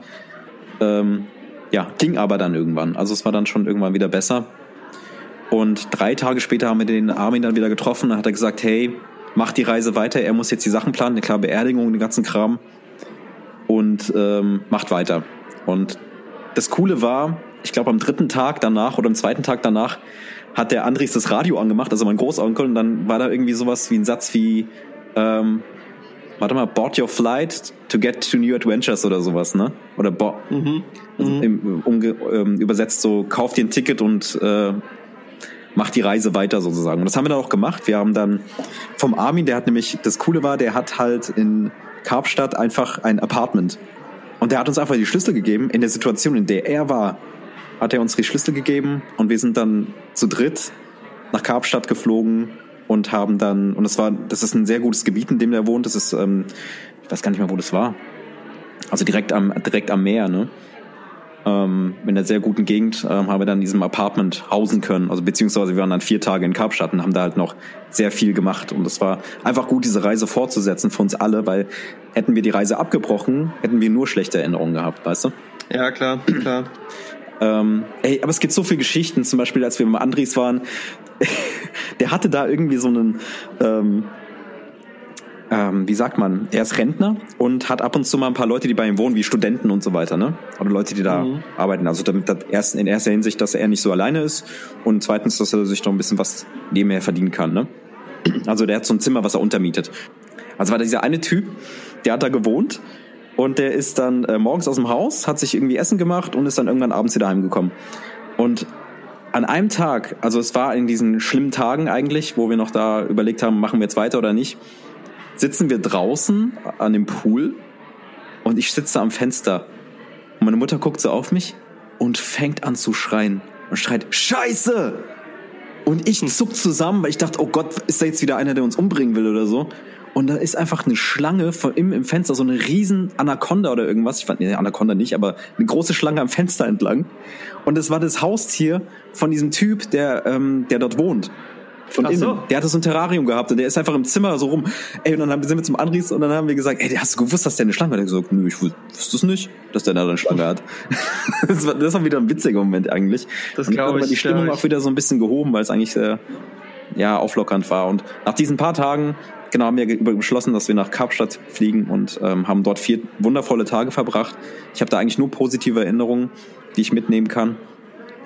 Ähm, ja, ging aber dann irgendwann. Also es war dann schon irgendwann wieder besser. Und drei Tage später haben wir den Armin dann wieder getroffen. Da hat er gesagt, hey, mach die Reise weiter. Er muss jetzt die Sachen planen, klar, Beerdigung, den ganzen Kram. Und ähm, macht weiter. Und das Coole war, ich glaube am dritten Tag danach oder am zweiten Tag danach hat der Andries das Radio angemacht, also mein Großonkel, und dann war da irgendwie sowas wie ein Satz wie, ähm, warte mal, board your flight to get to new adventures oder sowas, ne? Oder bo also im, umge, ähm, übersetzt so, kauf dir ein Ticket und äh, mach die Reise weiter sozusagen. Und das haben wir dann auch gemacht. Wir haben dann vom Armin, der hat nämlich, das Coole war, der hat halt in Karpstadt einfach ein Apartment. Und der hat uns einfach die Schlüssel gegeben. In der Situation, in der er war, hat er uns die Schlüssel gegeben und wir sind dann zu dritt nach Karpstadt geflogen und haben dann, und das war, das ist ein sehr gutes Gebiet, in dem der wohnt. Das ist, ähm, ich weiß gar nicht mehr, wo das war. Also direkt am, direkt am Meer, ne? Ähm, in einer sehr guten Gegend ähm, haben wir dann in diesem Apartment hausen können. Also beziehungsweise wir waren dann vier Tage in Kapstadt und haben da halt noch sehr viel gemacht. Und es war einfach gut, diese Reise fortzusetzen für uns alle, weil hätten wir die Reise abgebrochen, hätten wir nur schlechte Erinnerungen gehabt, weißt du? Ja, klar, klar. Ähm, ey, aber es gibt so viele Geschichten, zum Beispiel, als wir mit Andries waren, der hatte da irgendwie so einen, ähm, ähm, wie sagt man, er ist Rentner und hat ab und zu mal ein paar Leute, die bei ihm wohnen, wie Studenten und so weiter, ne? Oder Leute, die da arbeiten. Also damit das erst in erster Hinsicht, dass er nicht so alleine ist und zweitens, dass er sich noch ein bisschen was nebenher verdienen kann, ne? Also der hat so ein Zimmer, was er untermietet. Also war da dieser eine Typ, der hat da gewohnt und der ist dann äh, morgens aus dem Haus, hat sich irgendwie Essen gemacht und ist dann irgendwann abends wieder heimgekommen. Und an einem Tag, also es war in diesen schlimmen Tagen eigentlich, wo wir noch da überlegt haben, machen wir jetzt weiter oder nicht, sitzen wir draußen an dem Pool und ich sitze am Fenster. Und meine Mutter guckt so auf mich und fängt an zu schreien und schreit, Scheiße! Und ich zuck zusammen, weil ich dachte, oh Gott, ist da jetzt wieder einer, der uns umbringen will oder so? Und da ist einfach eine Schlange von im, im Fenster, so eine riesen Anaconda oder irgendwas. Ich fand, nee, Anaconda nicht, aber eine große Schlange am Fenster entlang. Und es war das Haustier von diesem Typ, der, ähm, der dort wohnt. Von Ach innen. so. Der hatte so ein Terrarium gehabt und der ist einfach im Zimmer so rum. Ey, und dann haben- sind wir zum Anries und dann haben wir gesagt, ey, hast du gewusst, dass der eine Schlange hat? Er hat gesagt, nö, ich wus- wusste es nicht, dass der da eine Schlange hat. das, war, das war wieder ein witziger Moment eigentlich. Das Und glaub dann war ich, die Stimmung auch wieder so ein bisschen gehoben, weil es eigentlich sehr, ja, auflockernd war. Und nach diesen paar Tagen, genau, haben wir beschlossen, dass wir nach Kapstadt fliegen und ähm, haben dort vier wundervolle Tage verbracht. Ich habe da eigentlich nur positive Erinnerungen, die ich mitnehmen kann.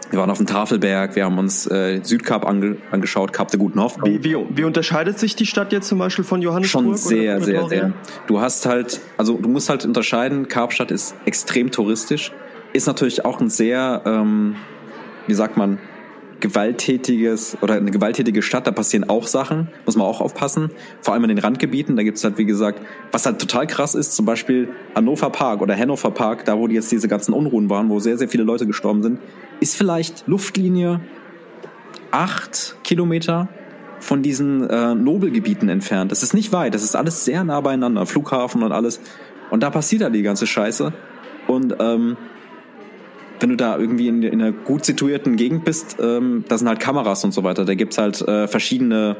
Wir waren auf dem Tafelberg, wir haben uns äh, Südkap ange angeschaut, Kap der Guten Hoffnung. Wie, wie, wie unterscheidet sich die Stadt jetzt zum Beispiel von Johannesburg? Schon sehr, sehr, sehr. Du hast halt, also du musst halt unterscheiden, Kapstadt ist extrem touristisch, ist natürlich auch ein sehr, ähm, wie sagt man, gewalttätiges oder eine gewalttätige Stadt, da passieren auch Sachen, muss man auch aufpassen, vor allem in den Randgebieten, da gibt's halt, wie gesagt, was halt total krass ist, zum Beispiel Hannover Park oder Hannover Park, da wo die jetzt diese ganzen Unruhen waren, wo sehr, sehr viele Leute gestorben sind, ist vielleicht Luftlinie acht Kilometer von diesen äh, Nobelgebieten entfernt. Das ist nicht weit, das ist alles sehr nah beieinander, Flughafen und alles. Und da passiert halt die ganze Scheiße. Und ähm, wenn du da irgendwie in, in einer gut situierten Gegend bist, ähm, da sind halt Kameras und so weiter. Da gibt's halt äh, verschiedene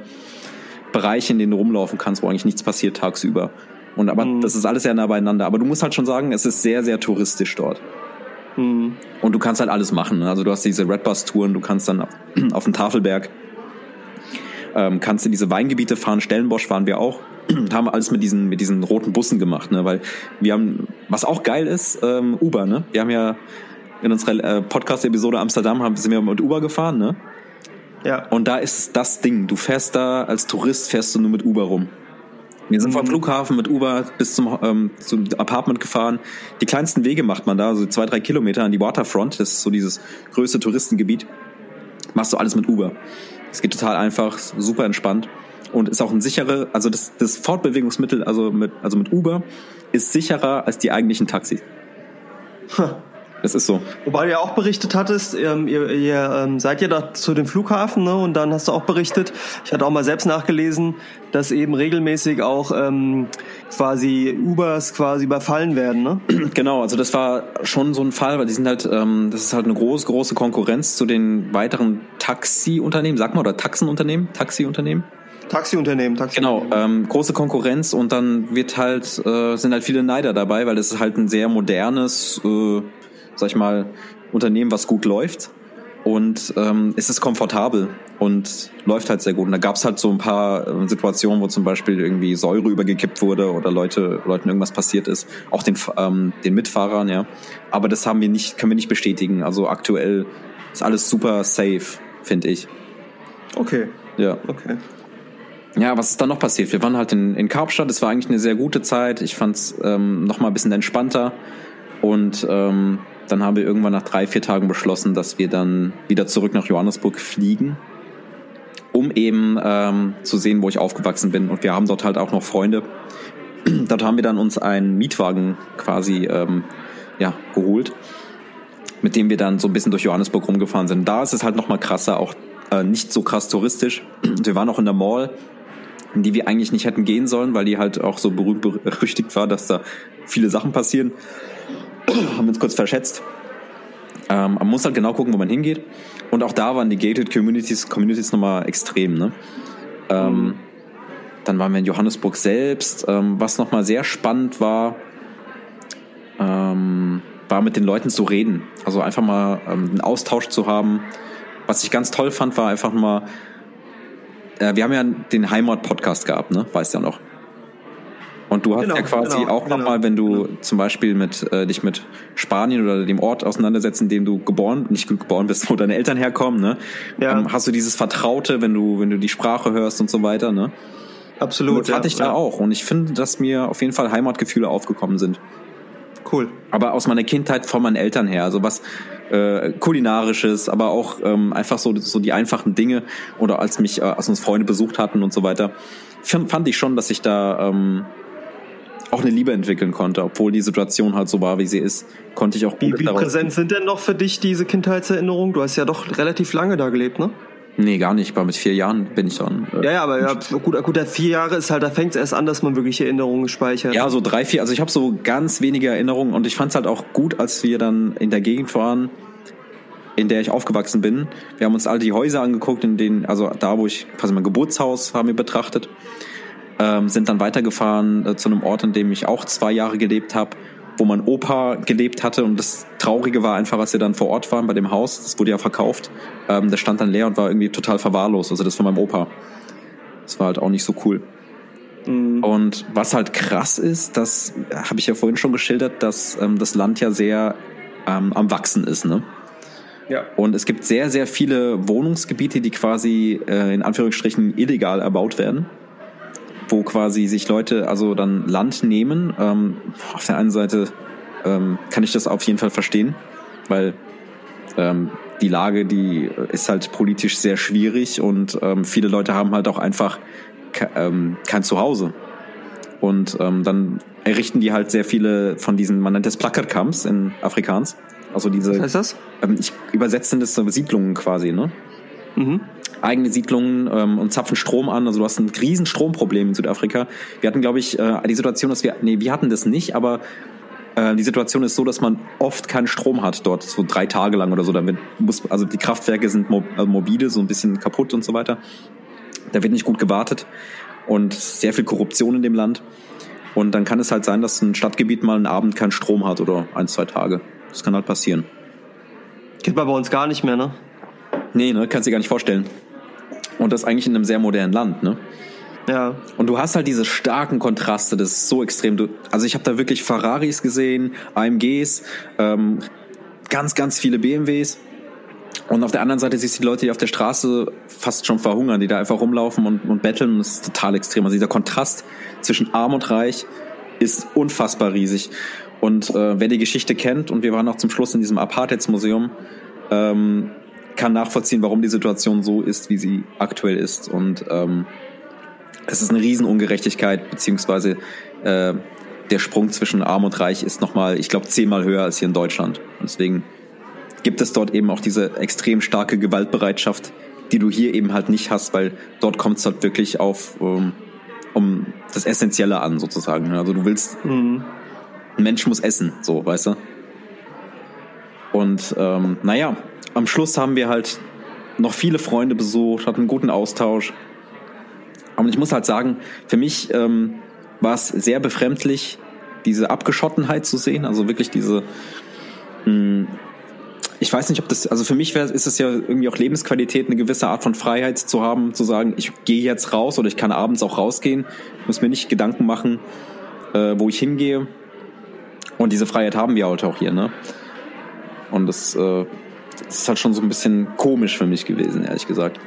Bereiche, in denen du rumlaufen kannst, wo eigentlich nichts passiert tagsüber. Und aber das ist alles sehr nah beieinander. Aber du musst halt schon sagen, es ist sehr, sehr touristisch dort. Hm. Und du kannst halt alles machen. Also du hast diese Redbus-Touren, du kannst dann auf, auf den Tafelberg, ähm, kannst in diese Weingebiete fahren. Stellenbosch waren wir auch. haben alles mit diesen, mit diesen roten Bussen gemacht, ne? Weil wir haben, was auch geil ist, ähm, Uber, ne? Wir haben ja in unserer äh, Podcast-Episode Amsterdam haben, sind wir mit Uber gefahren, ne? Ja. Und da ist das Ding. Du fährst da als Tourist, fährst du nur mit Uber rum. Wir sind vom Flughafen mit Uber bis zum, ähm, zum Apartment gefahren. Die kleinsten Wege macht man da, so zwei, drei Kilometer an die Waterfront. Das ist so dieses größte Touristengebiet. Machst du alles mit Uber. Es geht total einfach, super entspannt und ist auch ein sichere, also das, das Fortbewegungsmittel, also mit, also mit Uber, ist sicherer als die eigentlichen Taxis. Das ist so. Wobei du ja auch berichtet hattest, ähm, ihr, ihr ähm, seid ja da zu dem Flughafen, ne? Und dann hast du auch berichtet, ich hatte auch mal selbst nachgelesen, dass eben regelmäßig auch ähm, quasi Ubers quasi überfallen werden, ne? Genau, also das war schon so ein Fall, weil die sind halt, ähm, das ist halt eine große, große Konkurrenz zu den weiteren Taxiunternehmen, sag mal, oder Taxenunternehmen, Taxiunternehmen. Taxiunternehmen, Taxi. Genau, ähm, große Konkurrenz und dann wird halt, äh, sind halt viele Neider dabei, weil das ist halt ein sehr modernes, äh, sag ich mal, Unternehmen, was gut läuft. Und ähm, es ist komfortabel und läuft halt sehr gut. Und da gab's halt so ein paar äh, Situationen, wo zum Beispiel irgendwie Säure übergekippt wurde oder Leute, Leuten irgendwas passiert ist. Auch den, ähm, den Mitfahrern, ja. Aber das haben wir nicht, können wir nicht bestätigen. Also aktuell ist alles super safe, finde ich. Okay, Ja. okay. Ja, was ist dann noch passiert? Wir waren halt in, in Karpstadt, es war eigentlich eine sehr gute Zeit. Ich fand's ähm, noch mal ein bisschen entspannter. Und ähm, dann haben wir irgendwann nach drei, vier Tagen beschlossen, dass wir dann wieder zurück nach Johannesburg fliegen, um eben ähm, zu sehen, wo ich aufgewachsen bin. Und wir haben dort halt auch noch Freunde. dort haben wir dann uns einen Mietwagen quasi ähm, ja, geholt, mit dem wir dann so ein bisschen durch Johannesburg rumgefahren sind. Da ist es halt noch mal krasser, auch äh, nicht so krass touristisch. Wir waren auch in der Mall, in die wir eigentlich nicht hätten gehen sollen, weil die halt auch so berühmt berüchtigt war, dass da viele Sachen passieren. Haben uns kurz verschätzt. Ähm, man muss halt genau gucken, wo man hingeht. Und auch da waren die gated Communities, Communities nochmal extrem. Ne? Ähm, Dann waren wir in Johannesburg selbst. Ähm, was nochmal sehr spannend war, ähm, war mit den Leuten zu reden. Also einfach mal ähm, einen Austausch zu haben. Was ich ganz toll fand, war einfach mal, äh, wir haben ja den Heimat-Podcast gehabt, ne? Weißt ja noch. Und du hast Genau, ja quasi genau, auch genau, nochmal, wenn du zum Beispiel mit äh, dich mit Spanien oder dem Ort auseinandersetzt, in dem du geboren, nicht geboren bist, wo deine Eltern herkommen, ne? Ja. Ähm, hast du dieses Vertraute, wenn du, wenn du die Sprache hörst und so weiter, ne? Absolut. das hatte ja, ich da ja. auch. Und ich finde, dass mir auf jeden Fall Heimatgefühle aufgekommen sind. Cool. Aber aus meiner Kindheit von meinen Eltern her. Also was äh, kulinarisches, aber auch ähm, einfach so, so die einfachen Dinge. Oder als mich, äh, als uns Freunde besucht hatten und so weiter. Fand, fand ich schon, dass ich da ähm, auch eine Liebe entwickeln konnte, obwohl die Situation halt so war, wie sie ist, konnte ich auch Wie, wie präsent sind denn noch für dich diese Kindheitserinnerungen? Du hast ja doch relativ lange da gelebt, ne? Nee, gar nicht. War mit vier Jahren bin ich dann. Äh, Ja, ja, aber ja, gut, gut, vier Jahre ist halt, da fängt es erst an, dass man wirklich Erinnerungen speichert. Ja, so drei, vier. Also ich habe so ganz wenige Erinnerungen und ich fand es halt auch gut, als wir dann in der Gegend waren. in der ich aufgewachsen bin. Wir haben uns all die Häuser angeguckt, in denen, also da, wo ich quasi mein Geburtshaus haben wir betrachtet, ähm, sind dann weitergefahren äh, zu einem Ort, in dem ich auch zwei Jahre gelebt habe, wo mein Opa gelebt hatte. Und das Traurige war einfach, als wir dann vor Ort waren bei dem Haus, das wurde ja verkauft, ähm, das stand dann leer und war irgendwie total verwahrlost. Also das von meinem Opa. Das war halt auch nicht so cool. Mhm. Und was halt krass ist, das habe ich ja vorhin schon geschildert, dass ähm, das Land ja sehr ähm, am Wachsen ist, ne? Ja. Und es gibt sehr, sehr viele Wohnungsgebiete, die quasi äh, in Anführungsstrichen illegal erbaut werden, wo quasi sich Leute also dann Land nehmen. Ähm, auf der einen Seite ähm, kann ich das auf jeden Fall verstehen, weil ähm, die Lage, die ist halt politisch sehr schwierig und ähm, viele Leute haben halt auch einfach ke ähm, kein Zuhause. Und ähm, dann errichten die halt sehr viele von diesen, man nennt es Plackerkamps in Afrikaans also diese. Was heißt das? Ähm, ich übersetze das so Siedlungen quasi, ne? Mhm. Eigene Siedlungen ähm, und zapfen Strom an. Also du hast ein riesen Stromproblem in Südafrika. Wir hatten, glaube ich, äh, die Situation, dass wir, nee, wir hatten das nicht, aber äh, die Situation ist so, dass man oft keinen Strom hat dort, so drei Tage lang oder so. Damit muss, also die Kraftwerke sind mo äh, mobile, so ein bisschen kaputt und so weiter. Da wird nicht gut gewartet und sehr viel Korruption in dem Land. Und dann kann es halt sein, dass ein Stadtgebiet mal einen Abend keinen Strom hat oder ein, zwei Tage. Das kann halt passieren. Geht man bei uns gar nicht mehr, ne? Nee, ne, kannst du dir gar nicht vorstellen. Und das eigentlich in einem sehr modernen Land, ne? Ja. Und du hast halt diese starken Kontraste, das ist so extrem. Du, also ich habe da wirklich Ferraris gesehen, AMGs, ähm, ganz, ganz viele BMWs. Und auf der anderen Seite siehst du die Leute, die auf der Straße fast schon verhungern, die da einfach rumlaufen und, und betteln. Das ist total extrem. Also dieser Kontrast zwischen arm und reich ist unfassbar riesig. Und äh, wer die Geschichte kennt, und wir waren auch zum Schluss in diesem Apartheidsmuseum, ähm, kann nachvollziehen, warum die Situation so ist, wie sie aktuell ist. Und ähm, es ist eine Riesenungerechtigkeit, beziehungsweise äh, der Sprung zwischen Arm und Reich ist nochmal, ich glaube, zehnmal höher als hier in Deutschland. Und deswegen gibt es dort eben auch diese extrem starke Gewaltbereitschaft, die du hier eben halt nicht hast, weil dort kommt es halt wirklich auf um, um das Essentielle an, sozusagen. Also du willst mhm ein Mensch muss essen, so, weißt du? Und ähm, naja, am Schluss haben wir halt noch viele Freunde besucht, hatten einen guten Austausch. Und ich muss halt sagen, für mich ähm, war es sehr befremdlich, diese Abgeschottenheit zu sehen, also wirklich diese, mh, hm, ich weiß nicht, ob das, also für mich wär, ist es ja irgendwie auch Lebensqualität, eine gewisse Art von Freiheit zu haben, zu sagen, ich gehe jetzt raus oder ich kann abends auch rausgehen, muss mir nicht Gedanken machen, äh, wo ich hingehe. Und diese Freiheit haben wir halt auch hier, ne? Und das, äh, das ist halt schon so ein bisschen komisch für mich gewesen, ehrlich gesagt.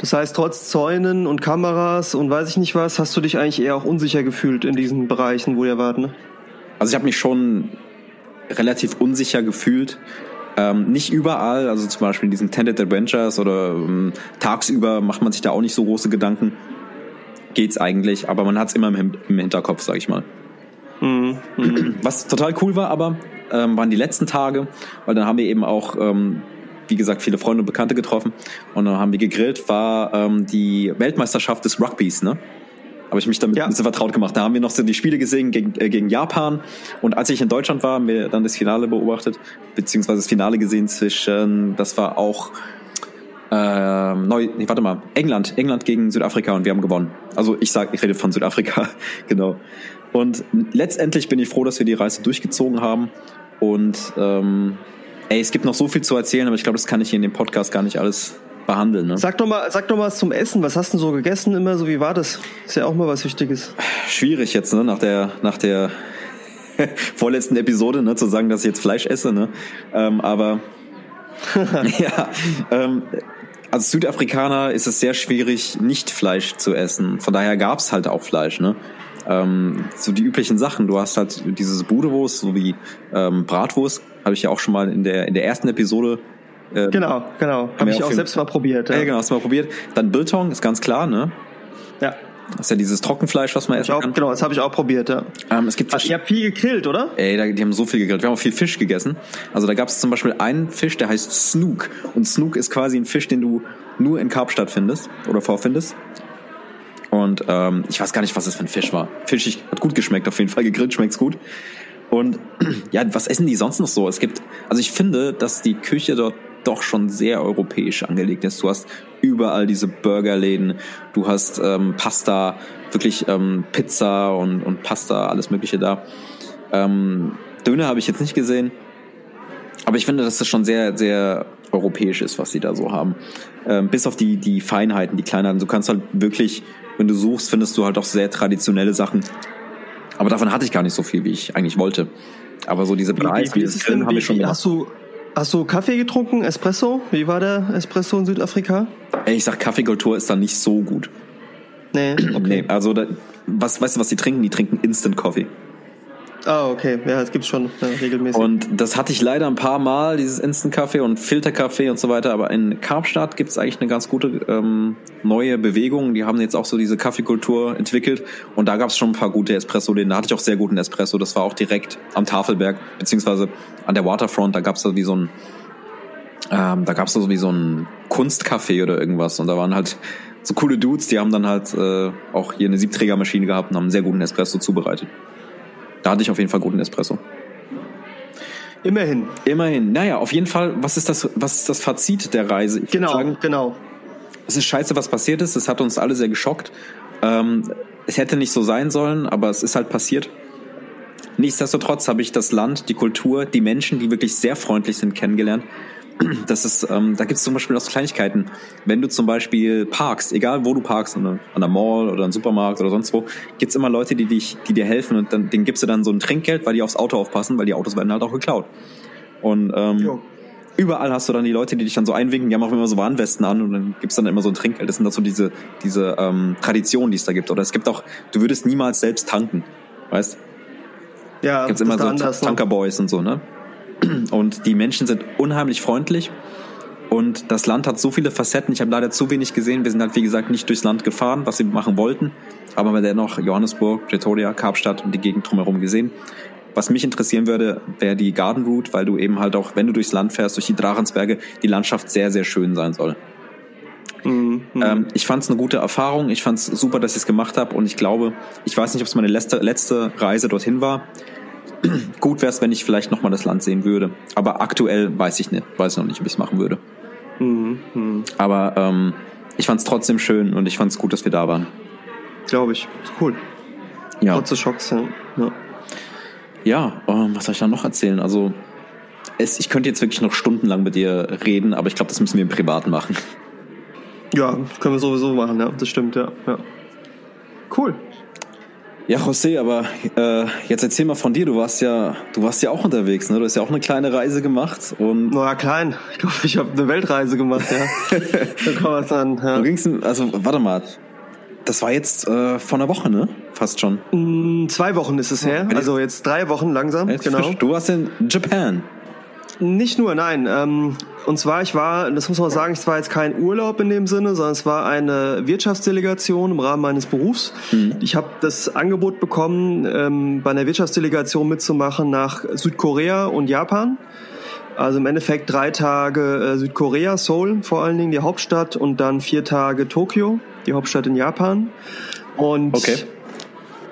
Das heißt, trotz Zäunen und Kameras und weiß ich nicht was, hast du dich eigentlich eher auch unsicher gefühlt in diesen Bereichen, wo ihr wart, ne? Also ich habe mich schon relativ unsicher gefühlt. Ähm, nicht überall, also zum Beispiel in diesen Tended Adventures oder ähm, tagsüber macht man sich da auch nicht so große Gedanken. Geht's eigentlich, aber man hat's immer im, im Hinterkopf, sag ich mal. Mhm. Was total cool war, aber ähm, waren die letzten Tage, weil dann haben wir eben auch, ähm, wie gesagt, viele Freunde und Bekannte getroffen und dann haben wir gegrillt, war ähm, die Weltmeisterschaft des Rugbys, ne? Habe ich mich damit ja. ein bisschen vertraut gemacht. Da haben wir noch so die Spiele gesehen gegen, äh, gegen Japan. Und als ich in Deutschland war, haben wir dann das Finale beobachtet, beziehungsweise das Finale gesehen zwischen, das war auch äh, neu, nee, warte mal, England, England gegen Südafrika und wir haben gewonnen. Also ich sag, ich rede von Südafrika, genau. Und letztendlich bin ich froh, dass wir die Reise durchgezogen haben. Und ähm, ey, es gibt noch so viel zu erzählen, aber ich glaube, das kann ich hier in dem Podcast gar nicht alles behandeln. Ne? Sag doch mal, sag doch mal was zum Essen. Was hast du so gegessen immer? So wie war das? Ist ja auch mal was Wichtiges. Schwierig jetzt, ne? Nach der, nach der vorletzten Episode, ne, zu sagen, dass ich jetzt Fleisch esse, ne? Ähm, aber ja, ähm, als Südafrikaner ist es sehr schwierig, nicht Fleisch zu essen. Von daher gab's halt auch Fleisch, ne? Ähm, so die üblichen Sachen. Du hast halt dieses Budewurst sowie ähm, Bratwurst, habe ich ja auch schon mal in der in der ersten Episode äh, genau, genau. Habe ich auch selbst mal probiert. Ja, ja genau, hast du mal probiert. Dann Biltong ist ganz klar, ne? Ja. Das ist ja dieses Trockenfleisch, was man essen auch, kann. Genau, das habe ich auch probiert, ja. Ähm, es gibt Ach, ihr habt viel gegrillt, oder? Ey, da, die haben so viel gegrillt. Wir haben auch viel Fisch gegessen. Also da gab es zum Beispiel einen Fisch, der heißt Snook. Und Snook ist quasi ein Fisch, den du nur in Karpstadt findest oder vorfindest. Und ähm, ich weiß gar nicht, was das für ein Fisch war. Fischig hat gut geschmeckt, auf jeden Fall. Gegrillt schmeckt's gut. Und ja, was essen die sonst noch so? Es gibt, also ich finde, dass die Küche dort doch schon sehr europäisch angelegt ist. Du hast überall diese Burgerläden, du hast ähm, Pasta, wirklich ähm, Pizza und, und Pasta, alles Mögliche da. Ähm, Döner habe ich jetzt nicht gesehen, aber ich finde, dass das schon sehr, sehr europäisch ist, was sie da so haben. Ähm, bis auf die, die Feinheiten, die Kleinheiten. Du kannst halt wirklich, wenn du suchst, findest du halt auch sehr traditionelle Sachen. Aber davon hatte ich gar nicht so viel, wie ich eigentlich wollte. Aber so diese Preis, wie, wie, wie Grillen habe ich schon gemacht. Hast du, hast du Kaffee getrunken, Espresso? Wie war der Espresso in Südafrika? Ey, ich sag, Kaffeekultur ist da nicht so gut. Nee, okay. nee also da, was, weißt du, was die trinken? Die trinken Instant Coffee. Ah, okay. Ja, das gibt's schon ja, regelmäßig. Und das hatte ich leider ein paar Mal, dieses Instant-Kaffee und Filterkaffee und so weiter. Aber in Karpstadt gibt's eigentlich eine ganz gute ähm, neue Bewegung. Die haben jetzt auch so diese Kaffeekultur entwickelt. Und da gab's schon ein paar gute Espresso-Läden. Da hatte ich auch sehr guten Espresso. Das war auch direkt am Tafelberg, beziehungsweise an der Waterfront. Da gab's da wie so ein, ähm, da gab's da so wie so ein Kunstcafé oder irgendwas. Und da waren halt so coole Dudes, die haben dann halt äh, auch hier eine Siebträgermaschine gehabt und haben einen sehr guten Espresso zubereitet. Da hatte ich auf jeden Fall guten Espresso. Immerhin. Immerhin. Naja, auf jeden Fall, was ist das, was ist das Fazit der Reise? Ich genau, sagen, genau. Es ist scheiße, was passiert ist. Es hat uns alle sehr geschockt. Ähm, es hätte nicht so sein sollen, aber es ist halt passiert. Nichtsdestotrotz habe ich das Land, die Kultur, die Menschen, die wirklich sehr freundlich sind, kennengelernt das ist, ähm, da gibt es zum Beispiel auch so Kleinigkeiten. Wenn du zum Beispiel parkst, egal wo du parkst, an der, Mall oder einem Supermarkt oder sonst wo, gibt's immer Leute, die dich, die dir helfen und dann, denen gibst du dann so ein Trinkgeld, weil die aufs Auto aufpassen, weil die Autos werden halt auch geklaut. Und ähm, überall hast du dann die Leute, die dich dann so einwinken, die haben auch immer so Warnwesten an und dann gibt's dann immer so ein Trinkgeld. Das sind dann so diese, diese ähm, Traditionen, die es da gibt. Oder es gibt auch, du würdest niemals selbst tanken, weißt? Ja, gibt's immer so ne? Tankerboys und so, ne? Und die Menschen sind unheimlich freundlich. Und das Land hat so viele Facetten. Ich habe leider zu wenig gesehen. Wir sind halt, wie gesagt, nicht durchs Land gefahren, was wir machen wollten. Aber wir dennoch Johannesburg, Pretoria, Kapstadt und die Gegend drumherum gesehen. Was mich interessieren würde, wäre die Garden Route, weil du eben halt auch, wenn du durchs Land fährst, durch die Drachensberge, die Landschaft sehr, sehr schön sein soll. Mhm. Ähm, ich fand es eine gute Erfahrung. Ich fand es super, dass ich es gemacht habe. Und ich glaube, ich weiß nicht, ob es meine letzte, letzte Reise dorthin war gut wäre es, wenn ich vielleicht nochmal das Land sehen würde. Aber aktuell weiß ich nicht, weiß noch nicht, ob ich es machen würde. Mhm. mhm. Aber ähm, ich fand es trotzdem schön und ich fand es gut, dass wir da waren. Glaube ich. Cool. Ja. Trotz des Schocks, ja. Ja, ja ähm, was soll ich da noch erzählen? Also, es, ich könnte jetzt wirklich noch stundenlang mit dir reden, aber ich glaube, das müssen wir im Privaten machen. Ja, können wir sowieso machen, ja. Das stimmt, ja. ja. Cool. Ja, José, aber äh, jetzt erzähl mal von dir. Du warst ja, du warst ja auch unterwegs, ne? Du hast ja auch eine kleine Reise gemacht und. Na klein. Ich glaube, ich habe eine Weltreise gemacht, ja. da kann man an. Ja. Du gingst, also warte mal. Das war jetzt äh, vor einer Woche, ne? Fast schon. Mm, zwei Wochen ist es her. Also jetzt drei Wochen langsam. Jetzt genau. Frisch. Du warst in Japan. Nicht nur, nein. Ähm, und zwar, ich war, das muss man sagen, es war jetzt kein Urlaub in dem Sinne, sondern es war eine Wirtschaftsdelegation im Rahmen meines Berufs. Mhm. Ich habe das Angebot bekommen, ähm, bei einer Wirtschaftsdelegation mitzumachen nach Südkorea und Japan. Also im Endeffekt drei Tage äh, Südkorea, Seoul vor allen Dingen, die Hauptstadt, und dann vier Tage Tokio, die Hauptstadt in Japan. Und okay.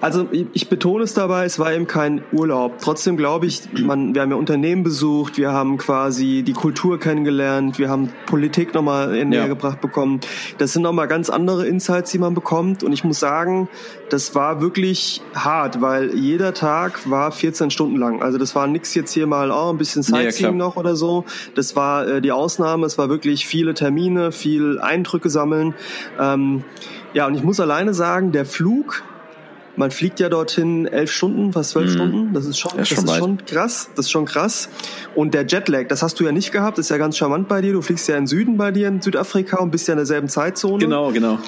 Also ich betone es dabei, es war eben kein Urlaub. Trotzdem glaube ich, man, wir haben ja Unternehmen besucht, wir haben quasi die Kultur kennengelernt, wir haben Politik nochmal näher ja. gebracht bekommen. Das sind nochmal ganz andere Insights, die man bekommt. Und ich muss sagen, das war wirklich hart, weil jeder Tag war 14 Stunden lang. Also das war nix jetzt hier mal, oh, ein bisschen Sightseeing ja, noch oder so. Das war äh, die Ausnahme. Es war wirklich viele Termine, viel Eindrücke sammeln. Ähm, ja, und ich muss alleine sagen, der Flug man fliegt ja dorthin elf Stunden, fast zwölf mhm. Stunden. Das ist schon, das, das ist schon krass. Das ist schon krass. Und der Jetlag, das hast du ja nicht gehabt. Ist ja ganz charmant bei dir. Du fliegst ja in Süden bei dir in Südafrika und bist ja in derselben Zeitzone. Genau, genau.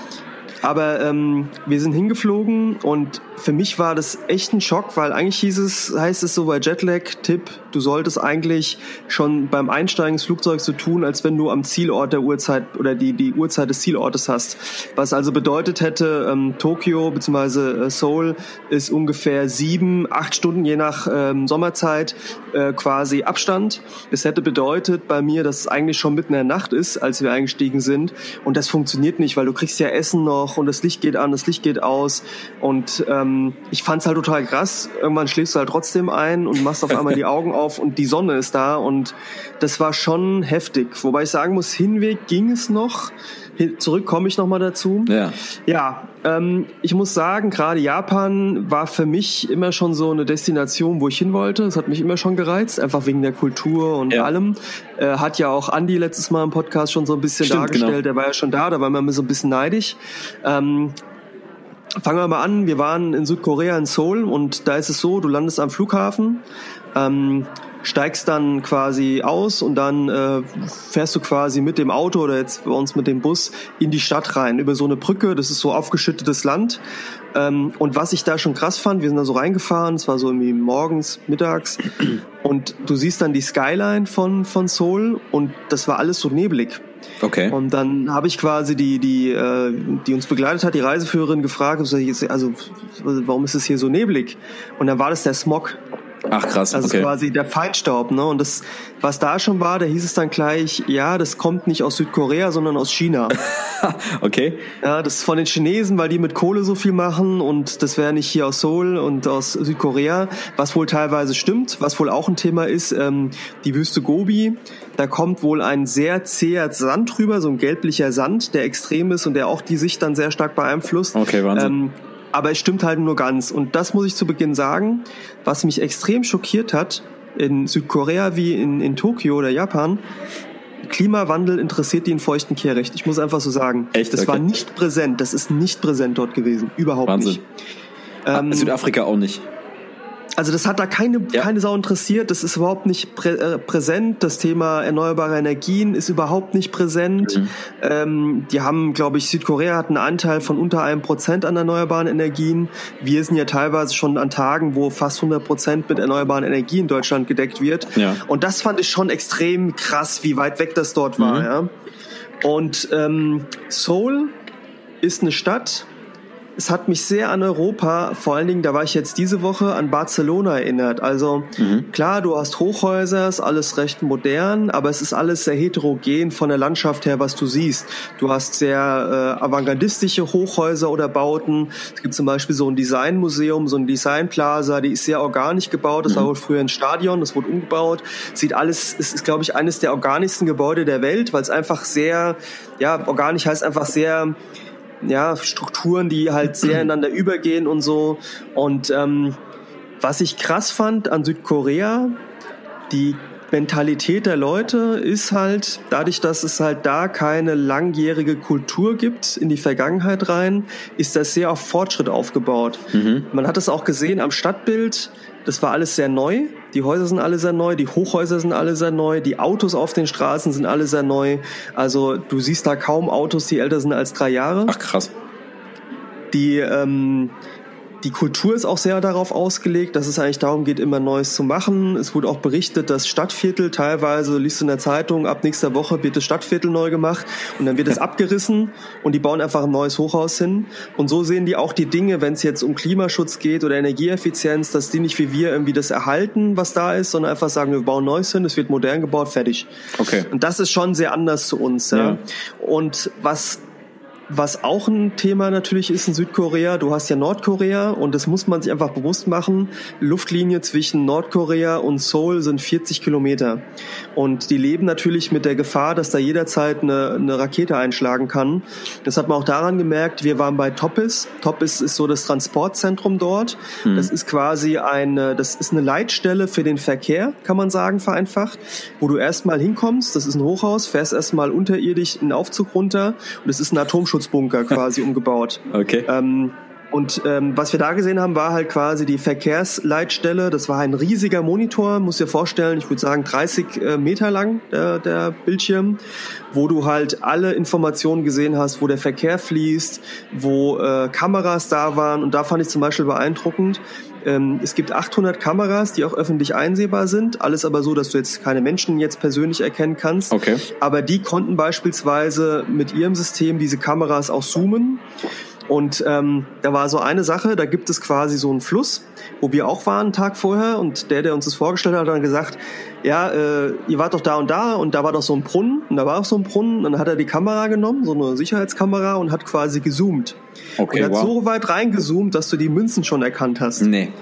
Aber ähm, wir sind hingeflogen und für mich war das echt ein Schock, weil eigentlich hieß es, heißt es so bei Jetlag-Tipp, du solltest eigentlich schon beim Einsteigen ins Flugzeug so tun, als wenn du am Zielort der Uhrzeit oder die, die Uhrzeit des Zielortes hast. Was also bedeutet hätte, ähm, Tokio bzw. Äh, Seoul ist ungefähr sieben, acht Stunden je nach ähm, Sommerzeit äh, quasi Abstand. Es hätte bedeutet bei mir, dass es eigentlich schon mitten in der Nacht ist, als wir eingestiegen sind. Und das funktioniert nicht, weil du kriegst ja Essen noch noch und das Licht geht an, das Licht geht aus und ähm, ich fand's halt total krass. Irgendwann schläfst du halt trotzdem ein und machst auf einmal die Augen auf und die Sonne ist da und das war schon heftig. Wobei ich sagen muss, Hinweg ging es noch. Zurück komme ich nochmal dazu. Ja. Ja, ähm, ich muss sagen, gerade Japan war für mich immer schon so eine Destination, wo ich hin wollte. Das hat mich immer schon gereizt, einfach wegen der Kultur und Ja. allem. Äh, hat ja auch Andi letztes Mal im Podcast schon so ein bisschen Stimmt, dargestellt. genau. Der war ja schon da, da war man immer so ein bisschen neidisch. Ähm, Fangen wir mal an. Wir waren in Südkorea in Seoul und da ist es so, du landest am Flughafen, ähm, steigst dann quasi aus und dann äh, fährst du quasi mit dem Auto oder jetzt bei uns mit dem Bus in die Stadt rein über so eine Brücke. Das ist so aufgeschüttetes Land. Ähm, und was ich da schon krass fand, wir sind da so reingefahren, es war so irgendwie morgens, mittags und du siehst dann die Skyline von von Seoul und das war alles so neblig. Okay. Und dann habe ich quasi die, die, äh, die uns begleitet hat, die Reiseführerin gefragt, also, also warum ist es hier so neblig? Und dann war das der Smog. Ach krass, Also okay. quasi der Feinstaub, ne? Und das, was da schon war, da hieß es dann gleich, ja, das kommt nicht aus Südkorea, sondern aus China. okay. Ja, das ist von den Chinesen, weil die mit Kohle so viel machen und das wäre nicht hier aus Seoul und aus Südkorea, was wohl teilweise stimmt, was wohl auch ein Thema ist, ähm, die Wüste Gobi, da kommt wohl ein sehr zäher Sand drüber, so ein gelblicher Sand, der extrem ist und der auch die Sicht dann sehr stark beeinflusst. Okay, Wahnsinn. Ähm, aber es stimmt halt nur ganz. Und das muss ich zu Beginn sagen, was mich extrem schockiert hat, in Südkorea wie in, in Tokio oder Japan, Klimawandel interessiert die in feuchten Kehricht. Ich muss einfach so sagen. Echt? Das Okay. war nicht präsent. Das ist nicht präsent dort gewesen. Überhaupt Wahnsinn. nicht. Ähm, Südafrika auch nicht. Also das hat da keine, Ja. keine Sau interessiert. Das ist überhaupt nicht prä äh, präsent. Das Thema erneuerbare Energien ist überhaupt nicht präsent. Mhm. Ähm, die haben, glaube ich, Südkorea hat einen Anteil von unter einem Prozent an erneuerbaren Energien. Wir sind ja teilweise schon an Tagen, wo fast 100 Prozent mit erneuerbaren Energien in Deutschland gedeckt wird. Ja. Und das fand ich schon extrem krass, wie weit weg das dort war. Mhm. Ja. Und ähm, Seoul ist eine Stadt, es hat mich sehr an Europa, vor allen Dingen, da war ich jetzt diese Woche, an Barcelona erinnert. Also klar, du hast Hochhäuser, ist alles recht modern, aber es ist alles sehr heterogen von der Landschaft her, was du siehst. Du hast sehr äh, avantgardistische Hochhäuser oder Bauten. Es gibt zum Beispiel so ein Designmuseum, so ein Designplaza, die ist sehr organisch gebaut. Das war wohl früher ein Stadion, das wurde umgebaut. Sieht alles, es ist, glaube ich, eines der organischsten Gebäude der Welt, weil es einfach sehr, ja, organisch heißt einfach sehr ja, Strukturen, die halt sehr ineinander übergehen und so. Und ähm, was ich krass fand an Südkorea, die Mentalität der Leute ist halt, dadurch, dass es halt da keine langjährige Kultur gibt in die Vergangenheit rein, ist das sehr auf Fortschritt aufgebaut. Man hat es auch gesehen am Stadtbild, das war alles sehr neu. Die Häuser sind alle sehr neu, die Hochhäuser sind alle sehr neu, die Autos auf den Straßen sind alle sehr neu. Also du siehst da kaum Autos, die älter sind als drei Jahre. Ach krass. Die, ähm, die Kultur ist auch sehr darauf ausgelegt, dass es eigentlich darum geht, immer Neues zu machen. Es wurde auch berichtet, dass Stadtviertel teilweise, liest du in der Zeitung, ab nächster Woche wird das Stadtviertel neu gemacht und dann wird es abgerissen und die bauen einfach ein neues Hochhaus hin. Und so sehen die auch die Dinge, wenn es jetzt um Klimaschutz geht oder Energieeffizienz, dass die nicht wie wir irgendwie das erhalten, was da ist, sondern einfach sagen, wir bauen Neues hin, es wird modern gebaut, fertig. Okay. Und das ist schon sehr anders zu uns. Ja. Ja. Und was was auch ein Thema natürlich ist in Südkorea, du hast ja Nordkorea und das muss man sich einfach bewusst machen. Luftlinie zwischen Nordkorea und Seoul sind 40 Kilometer. Und die leben natürlich mit der Gefahr, dass da jederzeit eine, eine Rakete einschlagen kann. Das hat man auch daran gemerkt, wir waren bei Topis. Topis ist so das Transportzentrum dort. Das ist quasi eine, das ist eine Leitstelle für den Verkehr, kann man sagen, vereinfacht, wo du erstmal hinkommst, das ist ein Hochhaus, fährst erstmal unterirdisch in den Aufzug runter und es ist ein Atomschutzbunker quasi umgebaut. Okay. Ähm, und ähm, was wir da gesehen haben, war halt quasi die Verkehrsleitstelle. Das war ein riesiger Monitor, muss dir vorstellen, ich würde sagen 30 äh, Meter lang der, der Bildschirm, wo du halt alle Informationen gesehen hast, wo der Verkehr fließt, wo äh, Kameras da waren. Und da fand ich zum Beispiel beeindruckend, ähm, es gibt 800 Kameras, die auch öffentlich einsehbar sind. Alles aber so, dass du jetzt keine Menschen jetzt persönlich erkennen kannst. Okay. Aber die konnten beispielsweise mit ihrem System diese Kameras auch zoomen. Und ähm, da war so eine Sache, da gibt es quasi so einen Fluss, wo wir auch waren einen Tag vorher und der, der uns das vorgestellt hat, hat dann gesagt, ja, äh, ihr wart doch da und da und da war doch so ein Brunnen und da war auch so ein Brunnen und dann hat er die Kamera genommen, so eine Sicherheitskamera und hat quasi gezoomt. Okay, und hat wow. so weit reingezoomt, dass du die Münzen schon erkannt hast. Nee.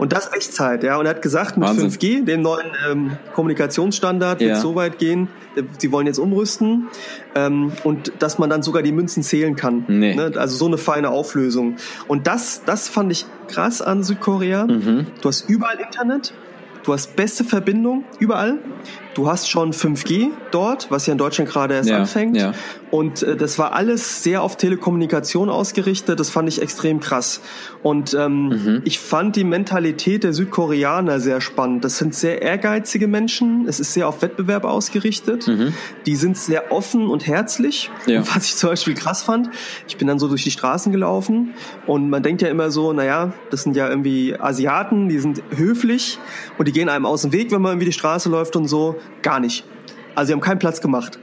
Und das Echtzeit, ja. Und er hat gesagt, mit Wahnsinn. 5G, dem neuen ähm, Kommunikationsstandard, wird Ja. es so weit gehen, äh, sie wollen jetzt umrüsten ähm, und dass man dann sogar die Münzen zählen kann. Nee. Ne? Also so eine feine Auflösung. Und das, das fand ich krass an Südkorea. Mhm. Du hast überall Internet. Du hast beste Verbindung überall. Du hast schon 5G dort, was ja in Deutschland gerade erst Ja, anfängt. ja. Und äh, das war alles sehr auf Telekommunikation ausgerichtet. Das fand ich extrem krass. Und ähm, Mhm. ich fand die Mentalität der Südkoreaner sehr spannend. Das sind sehr ehrgeizige Menschen. Es ist sehr auf Wettbewerb ausgerichtet. Die sind sehr offen und herzlich. Mhm. Ja. Was ich zum Beispiel krass fand. Ich bin dann so durch die Straßen gelaufen und man denkt ja immer so, naja, das sind ja irgendwie Asiaten, die sind höflich und die gehen einem aus dem Weg, wenn man irgendwie die Straße läuft und so. Gar nicht. Also sie haben keinen Platz gemacht.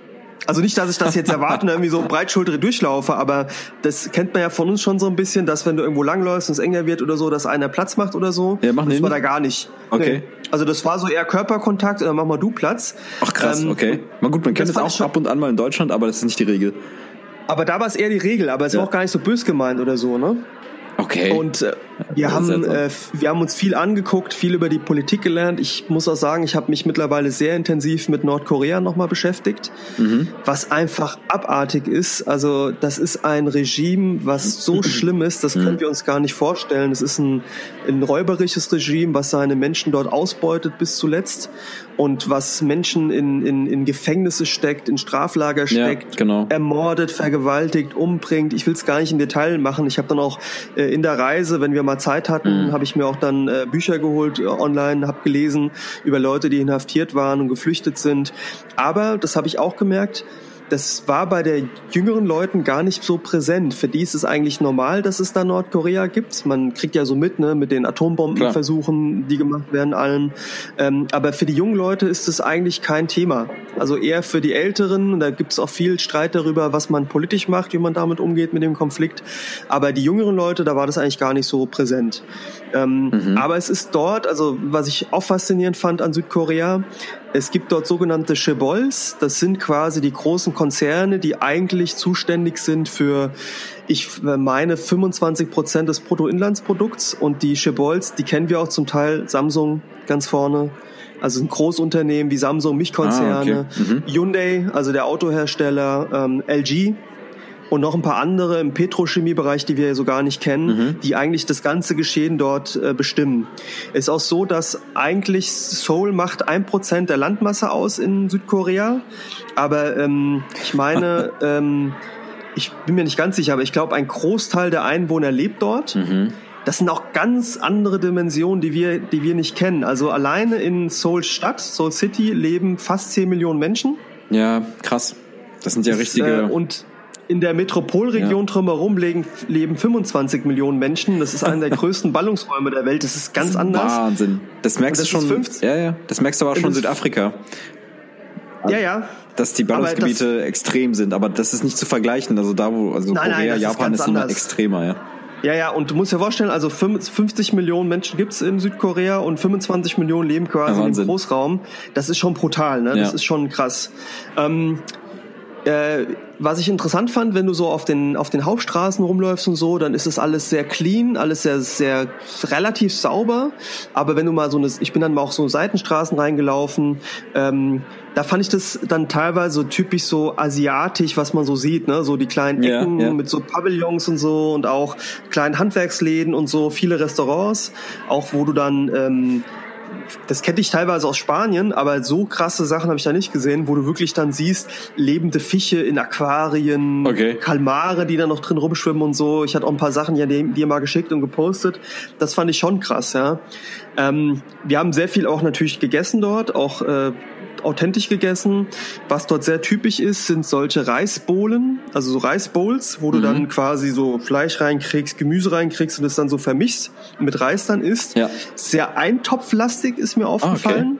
Also nicht, dass ich das jetzt erwarte und irgendwie so breitschulterig durchlaufe, aber das kennt man ja von uns schon so ein bisschen, dass wenn du irgendwo langläufst und es enger wird oder so, dass einer Platz macht oder so. Ja, machen das war da gar nicht. Okay. Also das war so eher Körperkontakt, dann mach mal du Platz. Ach krass, Ähm, okay. Mal gut, man kennt das es fand auch ab und an mal in Deutschland, aber das ist nicht die Regel. Aber da war es eher die Regel, aber es Ja. war auch gar nicht so bös gemeint oder so, ne? Okay. Und äh, wir, haben, äh, wir haben uns viel angeguckt, viel über die Politik gelernt. Ich muss auch sagen, ich habe mich mittlerweile sehr intensiv mit Nordkorea nochmal beschäftigt, Mhm. was einfach abartig ist. Also das ist ein Regime, was so schlimm ist, das können wir uns gar nicht vorstellen. Es ist ein, ein räuberisches Regime, was seine Menschen dort ausbeutet bis zuletzt und was Menschen in, in, in Gefängnisse steckt, in Straflager Ja, steckt, genau. ermordet, vergewaltigt, umbringt. Ich will es gar nicht im Detail machen. Ich habe dann auch äh, in der Reise, wenn wir mal Zeit hatten, Mhm. habe ich mir auch dann äh, Bücher geholt äh, online, habe gelesen über Leute, die inhaftiert waren und geflüchtet sind. Aber das habe ich auch gemerkt. Das war bei der jüngeren Leuten gar nicht so präsent. Für die ist es eigentlich normal, dass es da Nordkorea gibt. Man kriegt ja so mit, ne, mit den Atombombenversuchen, die gemacht werden, allen. Ähm, aber für die jungen Leute ist es eigentlich kein Thema. Also eher für die Älteren. Da gibt es auch viel Streit darüber, was man politisch macht, wie man damit umgeht mit dem Konflikt. Aber die jüngeren Leute, da war das eigentlich gar nicht so präsent. Ähm, Aber es ist dort, also was ich auch faszinierend fand an Südkorea, es gibt dort sogenannte Chebols. Das sind quasi die großen Konzerne, die eigentlich zuständig sind für, ich meine, 25 Prozent des Bruttoinlandsprodukts. Und die Chebols, die kennen wir auch zum Teil. Samsung ganz vorne. Also ein Großunternehmen wie Samsung, Milchkonzerne, Ah, okay. Mhm. Hyundai, also der Autohersteller, ähm, LG und noch ein paar andere im Petrochemiebereich, die wir so gar nicht kennen, die eigentlich das ganze Geschehen dort äh, bestimmen. Ist auch so, dass eigentlich Seoul macht ein Prozent der Landmasse aus in Südkorea, aber ähm, ich meine, ähm, ich bin mir nicht ganz sicher, aber ich glaube, ein Großteil der Einwohner lebt dort. Mhm. Das sind auch ganz andere Dimensionen, die wir, die wir nicht kennen. Also alleine in Seoul Stadt, Seoul City, leben fast 10 Millionen Menschen. Ja, krass. Das sind ja richtige. Äh, und in der Metropolregion Ja. drumherum leben, leben 25 Millionen Menschen. Das ist einer der größten Ballungsräume der Welt. Das ist ganz anders. Wahnsinn. Das merkst du das ist schon. 50 Ja, ja. Das merkst du aber auch schon in das- Südafrika, Ja, ja. dass die Ballungsgebiete extrem sind. Aber das ist nicht zu vergleichen. Also da, wo, also Nein, nein, Korea, das ist Japan ganz ist, nochmal extremer, ja. Ja, ja, und du musst dir vorstellen, also 50 Millionen Menschen gibt's in Südkorea und 25 Millionen leben quasi Ja, im. Großraum. Das ist schon brutal, ne? Das Ja. ist schon krass. Ähm, äh, was ich interessant fand, wenn du so auf den, auf den Hauptstraßen rumläufst und so, dann ist es alles sehr clean, alles sehr, sehr relativ sauber. Aber wenn du mal so eine, ich bin dann mal auch so Seitenstraßen reingelaufen, ähm, da fand ich das dann teilweise so typisch so asiatisch, was man so sieht, ne? So die kleinen Ja, Ecken ja. mit so Pavillons und so und auch kleinen Handwerksläden und so, viele Restaurants, auch wo du dann ähm, das kenne ich teilweise aus Spanien, aber so krasse Sachen habe ich da nicht gesehen, wo du wirklich dann siehst, lebende Fische in Aquarien, Okay. Kalmare, die da noch drin rumschwimmen und so. Ich hatte auch ein paar Sachen ja dir dir mal geschickt und gepostet. Das fand ich schon krass, ja. Ähm, wir haben sehr viel auch natürlich gegessen dort, auch äh, authentisch gegessen. Was dort sehr typisch ist, sind solche Reisbohlen, also so Reisbowls, wo du dann quasi so Fleisch reinkriegst, Gemüse reinkriegst und es dann so vermischst und mit Reis dann isst. Ja. Sehr eintopflastig ist mir aufgefallen.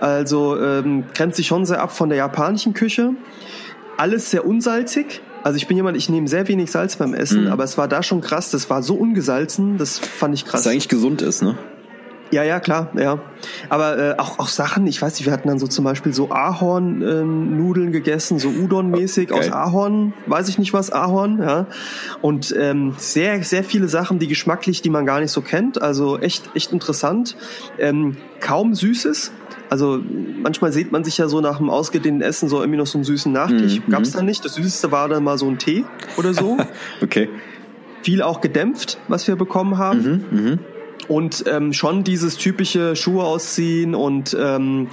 Also ähm, grenzt sich schon sehr ab von der japanischen Küche. Alles sehr unsalzig. Also ich bin jemand, ich nehme sehr wenig Salz beim Essen, Mhm. aber es war da schon krass. Das war so ungesalzen, das fand ich krass. Was eigentlich gesund ist, ne? Ja, ja, klar, ja. Aber äh, auch, auch Sachen, ich weiß nicht, wir hatten dann so zum Beispiel so Ahorn-Nudeln gegessen, so Udon-mäßig aus Geil. Ahorn, weiß ich nicht was, Ahorn, ja. Und ähm, sehr, sehr viele Sachen, die geschmacklich, die man gar nicht so kennt. Also echt, echt interessant. Ähm, kaum Süßes. Also manchmal sieht man sich ja so nach dem ausgedehnten Essen so irgendwie noch so einen süßen Nachtisch. Mhm, Gab's da nicht. Das Süßeste war dann mal so ein Tee oder so. Okay. Viel auch gedämpft, was wir bekommen haben. Mhm, Und ähm, schon dieses typische Schuhe ausziehen und ähm,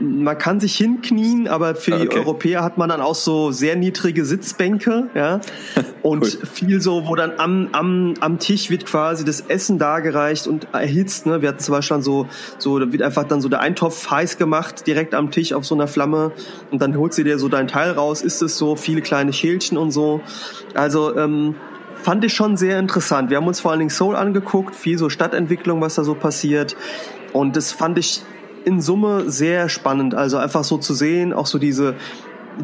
man kann sich hinknien, aber für die Okay. Europäer hat man dann auch so sehr niedrige Sitzbänke, ja. Und Cool. viel so, wo dann am, am, am Tisch wird quasi das Essen dargereicht und erhitzt, ne. Wir hatten zum Beispiel dann so, so, da wird einfach dann so der Eintopf heiß gemacht, direkt am Tisch auf so einer Flamme und dann holst du dir so dein Teil raus, ist es so, viele kleine Schälchen und so. Also, ähm, fand ich schon sehr interessant. Wir haben uns vor allen Dingen Seoul angeguckt, viel so Stadtentwicklung, was da so passiert. Und das fand ich in Summe sehr spannend. Also einfach so zu sehen, auch so diese,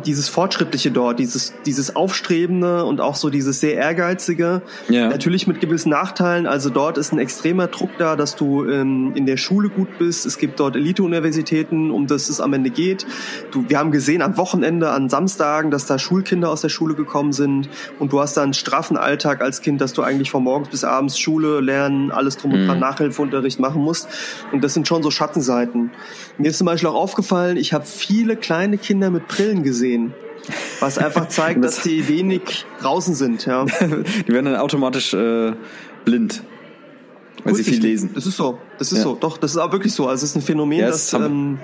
dieses Fortschrittliche dort, dieses, dieses Aufstrebende und auch so dieses sehr Ehrgeizige. Ja. Natürlich mit gewissen Nachteilen. Also dort ist ein extremer Druck da, dass du ähm, in der Schule gut bist. Es gibt dort Elite-Universitäten, um das es am Ende geht. Du, wir haben gesehen am Wochenende, an Samstagen, dass da Schulkinder aus der Schule gekommen sind und du hast da einen straffen Alltag als Kind, dass du eigentlich von morgens bis abends Schule, Lernen, alles drum und dran, Nachhilfeunterricht machen musst. Und das sind schon so Schattenseiten. Mir ist zum Beispiel auch aufgefallen, ich habe viele kleine Kinder mit Brillen gesehen. Was einfach zeigt, Das- dass die wenig draußen sind, ja. Die werden dann automatisch äh, blind, weil sie viel lesen. Das ist so. Das ist Ja. so. Doch, das ist auch wirklich so. Also es ist ein Phänomen, Ja, das ähm,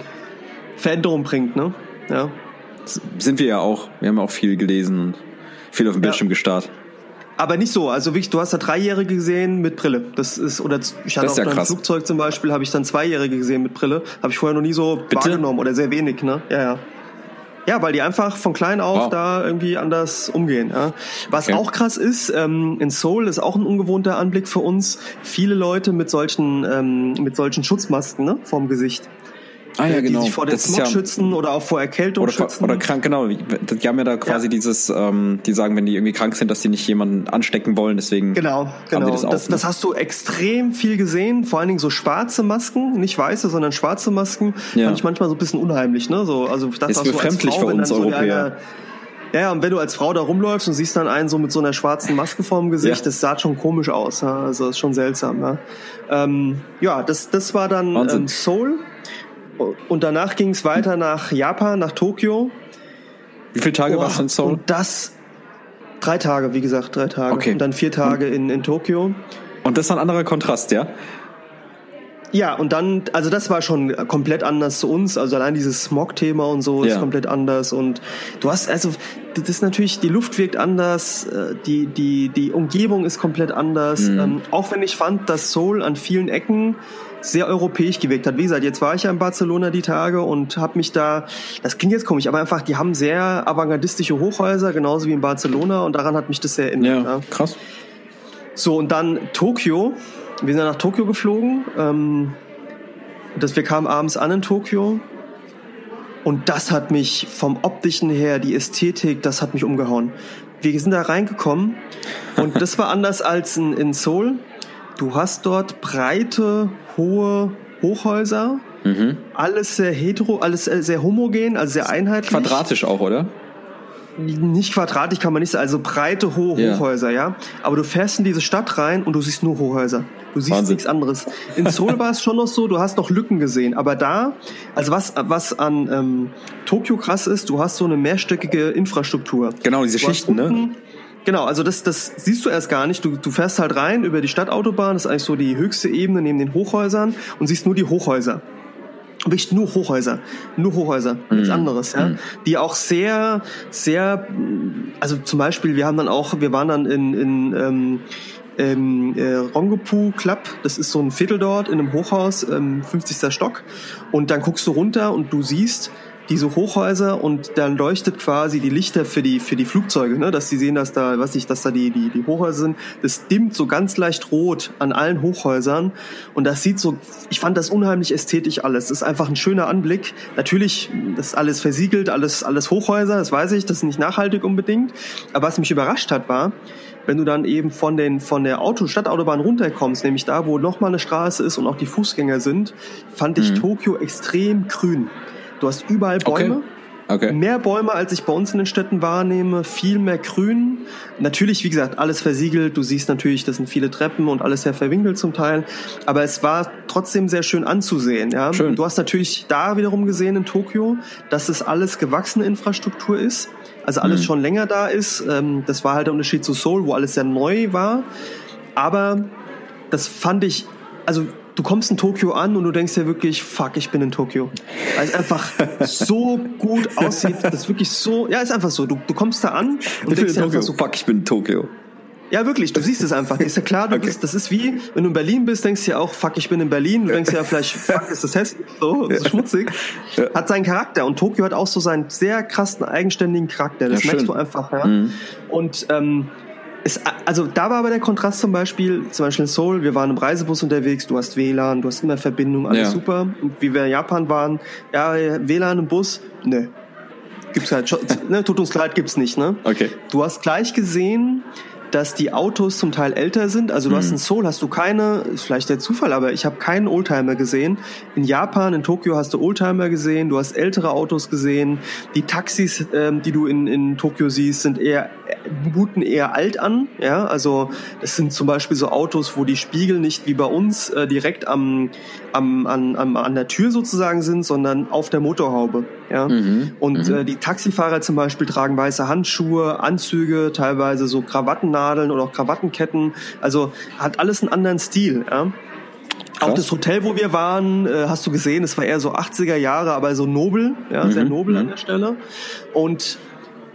Veränderung bringt, ne? Ja. Sind wir ja auch. Wir haben auch viel gelesen und viel auf dem Bildschirm gestarrt. Aber nicht so. Also wirklich, du hast da Dreijährige gesehen mit Brille. Das ist, oder ich hatte Das auch ja beim. Flugzeug zum Beispiel, habe ich dann Zweijährige gesehen mit Brille. Habe ich vorher noch nie so Bitte? wahrgenommen oder sehr wenig, ne? Ja, ja. Ja, weil die einfach von klein auf Wow. da irgendwie anders umgehen. Ja. Was Okay. auch krass ist, ähm, in Seoul ist auch ein ungewohnter Anblick für uns. Viele Leute mit solchen, ähm, mit solchen Schutzmasken ne, vorm Gesicht. Ah äh, die sich vor dem Das Smog ja, schützen oder auch vor Erkältung oder, schützen. oder krank, genau. Die haben ja da quasi Ja. dieses, ähm, die sagen, wenn die irgendwie krank sind, dass die nicht jemanden anstecken wollen, deswegen Genau, haben genau. Das, das das, auch. ne? hast du extrem viel gesehen, vor allen Dingen so schwarze Masken, nicht weiße, sondern schwarze Masken. Ja. Fand ich manchmal so ein bisschen unheimlich, ne? So, also ich dachte Ist auch so befremdlich Frau, für uns so Europäer. Ja, ja, und wenn du als Frau da rumläufst und siehst dann einen so mit so einer schwarzen Maske vorm Gesicht, Ja. das sah schon komisch aus. Ja? Also ist schon seltsam. Ja, ähm, ja das, das war dann ähm, Seoul. Und danach ging es weiter nach Japan, nach Tokio. Wie viele Tage Boah, warst du in Seoul? Und das drei Tage, wie gesagt, drei Tage. Okay. Und dann vier Tage in, in Tokio. Und das ist ein anderer Kontrast, ja? Ja, und dann, also das war schon komplett anders zu uns. Also allein dieses Smog-Thema und so Ja. ist komplett anders. Und du hast, also, das ist natürlich, die Luft wirkt anders, äh, die, die, die Umgebung ist komplett anders. Mhm. Ähm, auch wenn ich fand, dass Seoul an vielen Ecken sehr europäisch gewirkt hat. Wie gesagt, jetzt war ich ja in Barcelona die Tage und habe mich da, das klingt jetzt komisch, aber einfach, die haben sehr avantgardistische Hochhäuser, genauso wie in Barcelona und daran hat mich das sehr erinnert. ja. krass. So, und dann Tokio. Wir sind nach Tokio geflogen. Ähm, das, wir kamen abends an in Tokio. Und das hat mich vom optischen her, die Ästhetik, das hat mich umgehauen. Wir sind da reingekommen und das war anders als in, in Seoul. Du hast dort breite, hohe Hochhäuser. Mhm. Alles sehr hetero, alles sehr homogen, also sehr einheitlich Quadratisch auch, oder? nicht quadratisch kann man nicht sagen, also breite hohe Ja. Hochhäuser, ja. Aber du fährst in diese Stadt rein und du siehst nur Hochhäuser. Du siehst Wahnsinn. nichts anderes. In Seoul war es schon noch so, du hast noch Lücken gesehen. Aber da, also was, was an ähm, Tokio krass ist, du hast so eine mehrstöckige Infrastruktur. Genau, diese Du Schichten, ne? Genau, also das, das siehst du erst gar nicht. Du, du fährst halt rein über die Stadtautobahn, das ist eigentlich so die höchste Ebene neben den Hochhäusern und siehst nur die Hochhäuser. Wirklich nur Hochhäuser, nur Hochhäuser, nichts Mhm. anderes, ja. Die auch sehr, sehr, also zum Beispiel, wir haben dann auch, wir waren dann in, in ähm, ähm, äh, Rongepu Club, das ist so ein Viertel dort in einem Hochhaus, ähm, 50. Stock, und dann guckst du runter und du siehst diese Hochhäuser und dann leuchtet quasi die Lichter für die für die Flugzeuge, ne, dass sie sehen, dass da, was ich, dass da die die die Hochhäuser sind. Das dimmt so ganz leicht rot an allen Hochhäusern und das sieht so. Ich fand das unheimlich ästhetisch alles. Das ist einfach ein schöner Anblick. Natürlich, das ist alles versiegelt, alles alles Hochhäuser. Das weiß ich. Das ist nicht nachhaltig unbedingt. Aber was mich überrascht hat, war wenn du dann eben von den von der Auto Stadtautobahn runterkommst, nämlich da, wo noch mal eine Straße ist und auch die Fußgänger sind, fand ich mhm. Tokio extrem grün. Du hast überall Bäume. Okay. Okay. Mehr Bäume, als ich bei uns in den Städten wahrnehme, viel mehr Grün. Natürlich, wie gesagt, alles versiegelt. Du siehst natürlich, das sind viele Treppen und alles sehr verwinkelt zum Teil. Aber es war trotzdem sehr schön anzusehen. Ja? Schön. Du hast natürlich da wiederum gesehen in Tokio, dass es alles gewachsene Infrastruktur ist. Also alles mhm. schon länger da ist. Ähm, das war halt der Unterschied zu Seoul, wo alles sehr neu war. Aber das fand ich, also du kommst in Tokio an und du denkst dir wirklich, fuck, ich bin in Tokio. Weil es einfach so gut aussieht. Das ist wirklich so, ja, ist einfach so. Du, du kommst da an und ich denkst dir einfach so, fuck, ich bin in Tokio. Ja, wirklich, du siehst es einfach. Ist ja klar, du okay. bist, das ist wie, wenn du in Berlin bist, denkst du ja auch, fuck, ich bin in Berlin. Du denkst ja vielleicht, fuck, ist das hässlich, so, so schmutzig. Ja. Hat seinen Charakter. Und Tokio hat auch so seinen sehr krassen, eigenständigen Charakter. Das ja, merkst du einfach, ja. Mhm. Und, ähm, es, also da war aber der Kontrast zum Beispiel, zum Beispiel in Seoul, wir waren im Reisebus unterwegs, du hast WLAN, du hast immer Verbindung, alles ja. super. Und wie wir in Japan waren, ja, WLAN im Bus, ne. Gibt's halt, ne, tut uns leid, gibt's nicht, ne? Okay. Du hast gleich gesehen, dass die Autos zum Teil älter sind. Also du mhm. hast in Seoul hast du keine, ist vielleicht der Zufall, aber ich habe keinen Oldtimer gesehen. In Japan, in Tokio hast du Oldtimer gesehen, du hast ältere Autos gesehen. Die Taxis, ähm, die du in, in Tokio siehst, sind eher muten eher alt an. Ja, also das sind zum Beispiel so Autos, wo die Spiegel nicht wie bei uns äh, direkt am, am, an, am, an der Tür sozusagen sind, sondern auf der Motorhaube. Ja, mhm. und mhm. Äh, die Taxifahrer zum Beispiel tragen weiße Handschuhe, Anzüge, teilweise so Krawattennadeln oder auch Krawattenketten. Also hat alles einen anderen Stil. Ja. Auch das Hotel, wo wir waren, äh, hast du gesehen, es war eher so 80er Jahre, aber so nobel, ja, mhm. sehr nobel an mhm. der Stelle. Und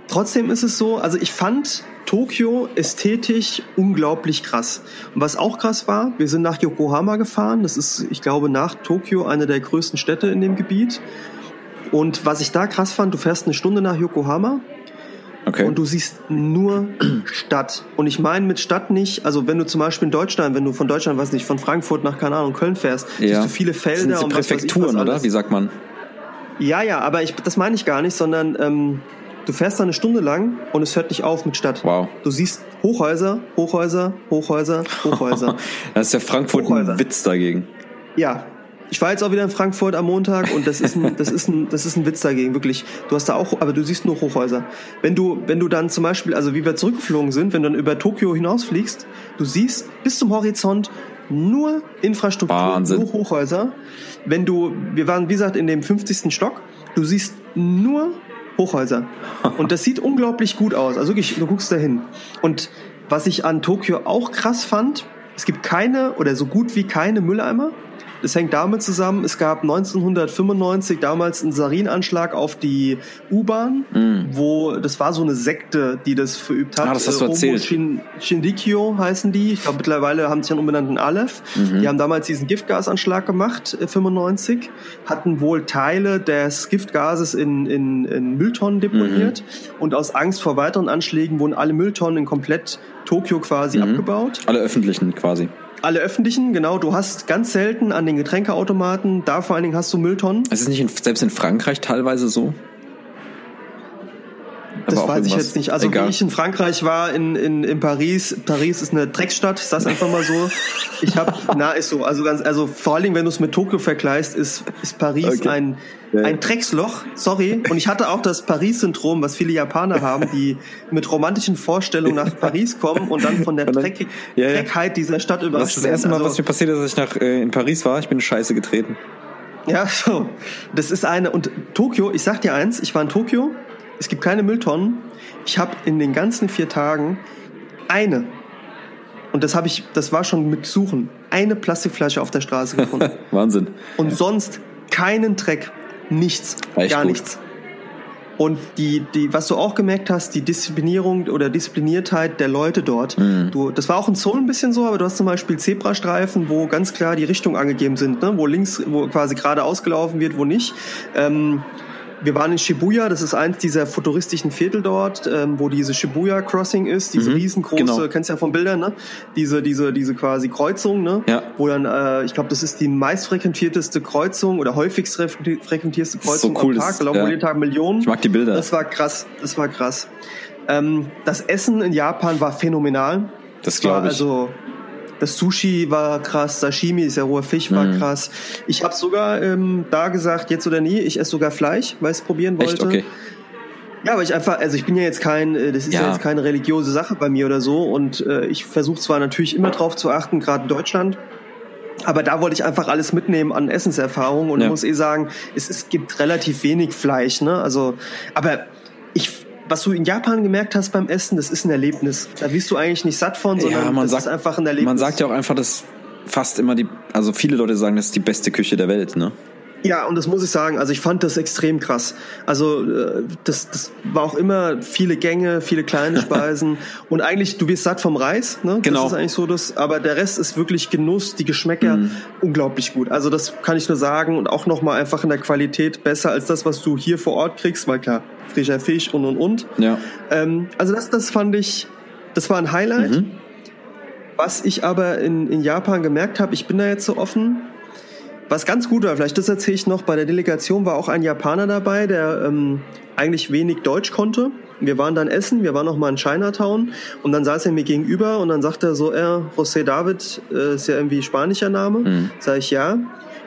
Trotzdem ist es so, also ich fand Tokio ästhetisch unglaublich krass. Und was auch krass war, wir sind nach Yokohama gefahren. Das ist, ich glaube, nach Tokio eine der größten Städte in dem Gebiet. Und was ich da krass fand, du fährst eine Stunde nach Yokohama Okay. Und du siehst nur Stadt. Und ich meine mit Stadt nicht, also wenn du zum Beispiel in Deutschland, wenn du von Deutschland, weiß nicht, von Frankfurt nach, keine Ahnung, Köln fährst, ja. siehst du viele Felder. Das sind Präfekturen, oder? Wie sagt man? Ja, ja, aber ich, das meine ich gar nicht, sondern ähm, Du fährst da eine Stunde lang und es hört nicht auf mit Stadt. Wow. Du siehst Hochhäuser, Hochhäuser, Hochhäuser, Hochhäuser. das ist ja Frankfurt ein Witz dagegen. Ja. Ich war jetzt auch wieder in Frankfurt am Montag und das ist ein, das ist ein, das ist ein Witz dagegen, wirklich. Du hast da auch, aber du siehst nur Hochhäuser. Wenn du, wenn du dann zum Beispiel, also wie wir zurückgeflogen sind, wenn du dann über Tokio hinausfliegst, du siehst bis zum Horizont nur Infrastruktur, Wahnsinn. nur Hochhäuser. Wenn du, wir waren wie gesagt in dem 50. Stock, du siehst nur Hochhäuser. Und das sieht unglaublich gut aus. Also wirklich, du guckst da hin. Und was ich an Tokio auch krass fand, es gibt keine oder so gut wie keine Mülleimer. Das hängt damit zusammen, es gab 1995 damals einen Sarin-Anschlag auf die U-Bahn, mm. wo, das war so eine Sekte, die das verübt hat. Ah, das hast du erzählt. Shin, Shindikyo heißen die. Ich glaube, mittlerweile haben sie sich umbenannt in Aleph. Mhm. Die haben damals diesen Giftgasanschlag gemacht, äh, 95, hatten wohl Teile des Giftgases in, in, in Mülltonnen deponiert mhm. und aus Angst vor weiteren Anschlägen wurden alle Mülltonnen in komplett Tokio quasi mhm. abgebaut. Alle öffentlichen quasi alle öffentlichen, genau. Du hast ganz selten an den Getränkeautomaten, da vor allen Dingen hast du Mülltonnen. Es ist nicht in, selbst in Frankreich teilweise so? Das weiß ich jetzt nicht. Also egal. wie ich in Frankreich war, in, in, in Paris, Paris ist eine Drecksstadt, ich sag's einfach mal so. Ich habe, na ist so, also ganz, also vor allen Dingen, wenn du es mit Tokio vergleichst, ist, ist Paris okay. ein, ein Drecksloch, sorry. Und ich hatte auch das Paris-Syndrom, was viele Japaner haben, die mit romantischen Vorstellungen nach Paris kommen und dann von der Dreckig ja, ja. Dreckheit dieser Stadt überrascht Das ist das erste Mal, also, was mir passiert ist, dass ich nach, äh, in Paris war. Ich bin scheiße getreten. Ja, so. Das ist eine, und Tokio, ich sag dir eins, ich war in Tokio, es gibt keine Mülltonnen. Ich habe in den ganzen vier Tagen eine, und das habe ich, das war schon mit Suchen, eine Plastikflasche auf der Straße gefunden. Wahnsinn. Und sonst keinen Dreck, nichts, Echt gar gut. nichts. Und die, die, was du auch gemerkt hast, die Disziplinierung oder Diszipliniertheit der Leute dort. Mhm. Du, das war auch in Seoul ein bisschen so, aber du hast zum Beispiel Zebrastreifen, wo ganz klar die Richtung angegeben sind, ne? wo links, wo quasi gerade ausgelaufen wird, wo nicht. Ähm, wir waren in Shibuya, das ist eins dieser futuristischen Viertel dort, ähm, wo diese Shibuya Crossing ist, diese Mhm, riesengroße, genau. kennst du ja von Bildern, ne? Diese, diese, diese quasi Kreuzung, ne? Ja. Wo dann, äh, ich glaube, das ist die meistfrequentierteste Kreuzung oder häufigst frequenti- frequentierste Das ist so Kreuzung cool, am Tag, glaube ja. jeden Tag Millionen. Ich mag die Bilder. Das war krass, das war krass. Ähm, das Essen in Japan war phänomenal. Das war glaub ich. Also das Sushi war krass, Sashimi, ist ja roher Fisch, war Mhm. krass. Ich habe sogar ähm, da gesagt, jetzt oder nie, ich esse sogar Fleisch, weil ich es probieren wollte. Echt? Okay. Ja, aber ich einfach, also ich bin ja jetzt kein, äh, das ist ja, Ja. jetzt keine religiöse Sache bei mir oder so und äh, ich versuche zwar natürlich immer drauf zu achten, gerade in Deutschland, aber da wollte ich einfach alles mitnehmen an Essenserfahrung und Ja. ich muss eh sagen, es, es gibt relativ wenig Fleisch, ne? Also, aber ich, was du in Japan gemerkt hast beim Essen, das ist ein Erlebnis. Da wirst du eigentlich nicht satt von, sondern Ja, man das sagt, ist einfach ein Erlebnis. man sagt ja auch einfach, dass fast immer die, also viele Leute sagen, das ist die beste Küche der Welt, ne? Ja, und das muss ich sagen. Also ich fand das extrem krass. Also äh, das, das war auch immer viele Gänge, viele kleine Speisen und eigentlich du wirst satt vom Reis. Ne? Genau. Das ist eigentlich so das. Aber der Rest ist wirklich Genuss. Die Geschmäcker Mhm. unglaublich gut. Also das kann ich nur sagen und auch noch mal einfach in der Qualität besser als das, was du hier vor Ort kriegst, weil klar frischer Fisch und und und. Ja. Ähm, also das, das fand ich, das war ein Highlight. Mhm. Was ich aber in, in Japan gemerkt habe, ich bin da jetzt so offen. Was ganz gut war, vielleicht das erzähle ich noch, bei der Delegation war auch ein Japaner dabei, der ähm, eigentlich wenig Deutsch konnte. Wir waren dann essen, wir waren noch mal in Chinatown und dann saß er mir gegenüber und dann sagte er so, er, José David, äh, ist ja irgendwie spanischer Name. Mhm. Sag ich ja.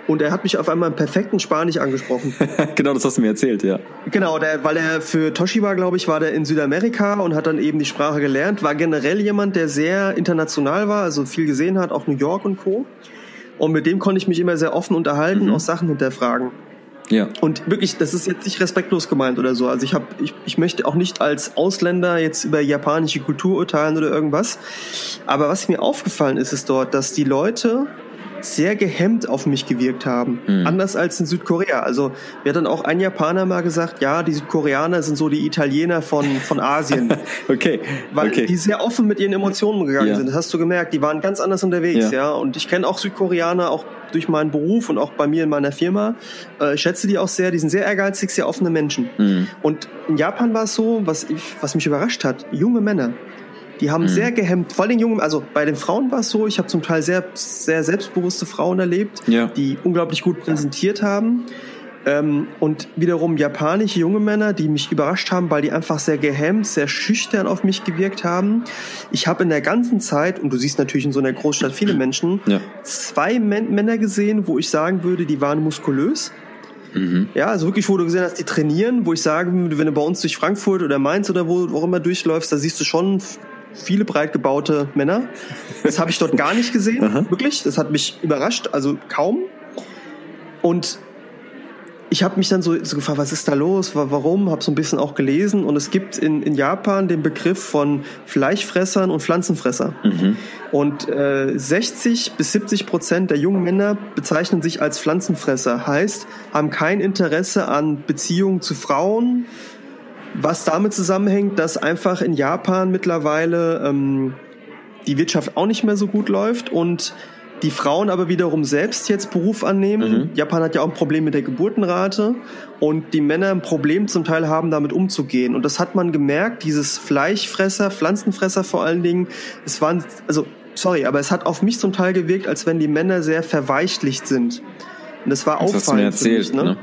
Und er hat mich auf einmal im perfekten Spanisch angesprochen. genau, das hast du mir erzählt, ja. Genau, der, weil er für Toshiba, glaube ich, war der in Südamerika und hat dann eben die Sprache gelernt. War generell jemand, der sehr international war, also viel gesehen hat, auch New York und Co. Und mit dem konnte ich mich immer sehr offen unterhalten, Mhm. auch Sachen hinterfragen. Ja. Und wirklich, das ist jetzt nicht respektlos gemeint oder so. Also ich habe, ich, ich möchte auch nicht als Ausländer jetzt über japanische Kultur urteilen oder irgendwas. Aber was mir aufgefallen ist, ist dort, dass die Leute sehr gehemmt auf mich gewirkt haben. Mhm. Anders als in Südkorea. Also mir hat dann auch ein Japaner mal gesagt, ja, die Südkoreaner sind so die Italiener von, von Asien. Okay. Weil okay. die sehr offen mit ihren Emotionen gegangen Ja. sind. Das hast du gemerkt. Die waren ganz anders unterwegs, Ja. ja. Und ich kenne auch Südkoreaner, auch durch meinen Beruf und auch bei mir in meiner Firma. Äh, ich schätze die auch sehr. Die sind sehr ehrgeizig, sehr offene Menschen. Mhm. Und in Japan war es so, was, ich, was mich überrascht hat, junge Männer. Die haben Mhm. sehr gehemmt, vor allem jungen, also bei den Frauen war es so, ich habe zum Teil sehr, sehr selbstbewusste Frauen erlebt, Ja. die unglaublich gut präsentiert haben. Ähm, und wiederum japanische junge Männer, die mich überrascht haben, weil die einfach sehr gehemmt, sehr schüchtern auf mich gewirkt haben. Ich habe in der ganzen Zeit, und du siehst natürlich in so einer Großstadt viele Menschen, Ja. zwei Män Männer gesehen, wo ich sagen würde, die waren muskulös. Mhm. Ja, also wirklich, wo du gesehen hast, die trainieren, wo ich sagen würde, wenn du bei uns durch Frankfurt oder Mainz oder wo, wo auch immer durchläufst, da siehst du schon viele breit gebaute Männer. Das habe ich dort gar nicht gesehen, Aha. wirklich. Das hat mich überrascht, also kaum. Und ich habe mich dann so, so gefragt, was ist da los, Wa- warum, habe so ein bisschen auch gelesen und es gibt in, in Japan den Begriff von Fleischfressern und Pflanzenfresser. Mhm. Und äh, 60 bis 70 Prozent der jungen Männer bezeichnen sich als Pflanzenfresser, heißt, haben kein Interesse an Beziehungen zu Frauen, was damit zusammenhängt, dass einfach in Japan mittlerweile ähm, die Wirtschaft auch nicht mehr so gut läuft und die Frauen aber wiederum selbst jetzt Beruf annehmen. Mhm. Japan hat ja auch ein Problem mit der Geburtenrate und die Männer ein Problem zum Teil haben, damit umzugehen. Und das hat man gemerkt, dieses Fleischfresser, Pflanzenfresser vor allen Dingen, es waren, also sorry, aber es hat auf mich zum Teil gewirkt, als wenn die Männer sehr verweichlicht sind. Und das war Das hast du mir auffallend für erzählt, mich, ne?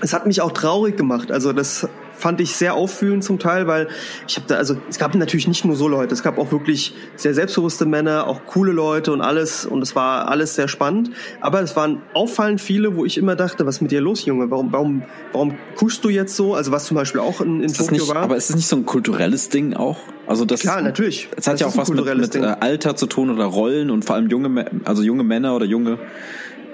es hat mich auch traurig gemacht. Also das fand ich sehr auffühlend zum Teil, weil ich habe da, also es gab natürlich nicht nur so Leute, es gab auch wirklich sehr selbstbewusste Männer, auch coole Leute und alles und es war alles sehr spannend. Aber es waren auffallend viele, wo ich immer dachte, was ist mit dir los, Junge? Warum, warum, warum kuschst du jetzt so? Also was zum Beispiel auch in, in Ist Tokio nicht, war. aber ist es nicht so ein kulturelles Ding auch? Also das, Klar, natürlich. Es hat Das ja auch was mit, mit Ding. äh, Alter zu tun oder Rollen und vor allem junge, also junge Männer oder junge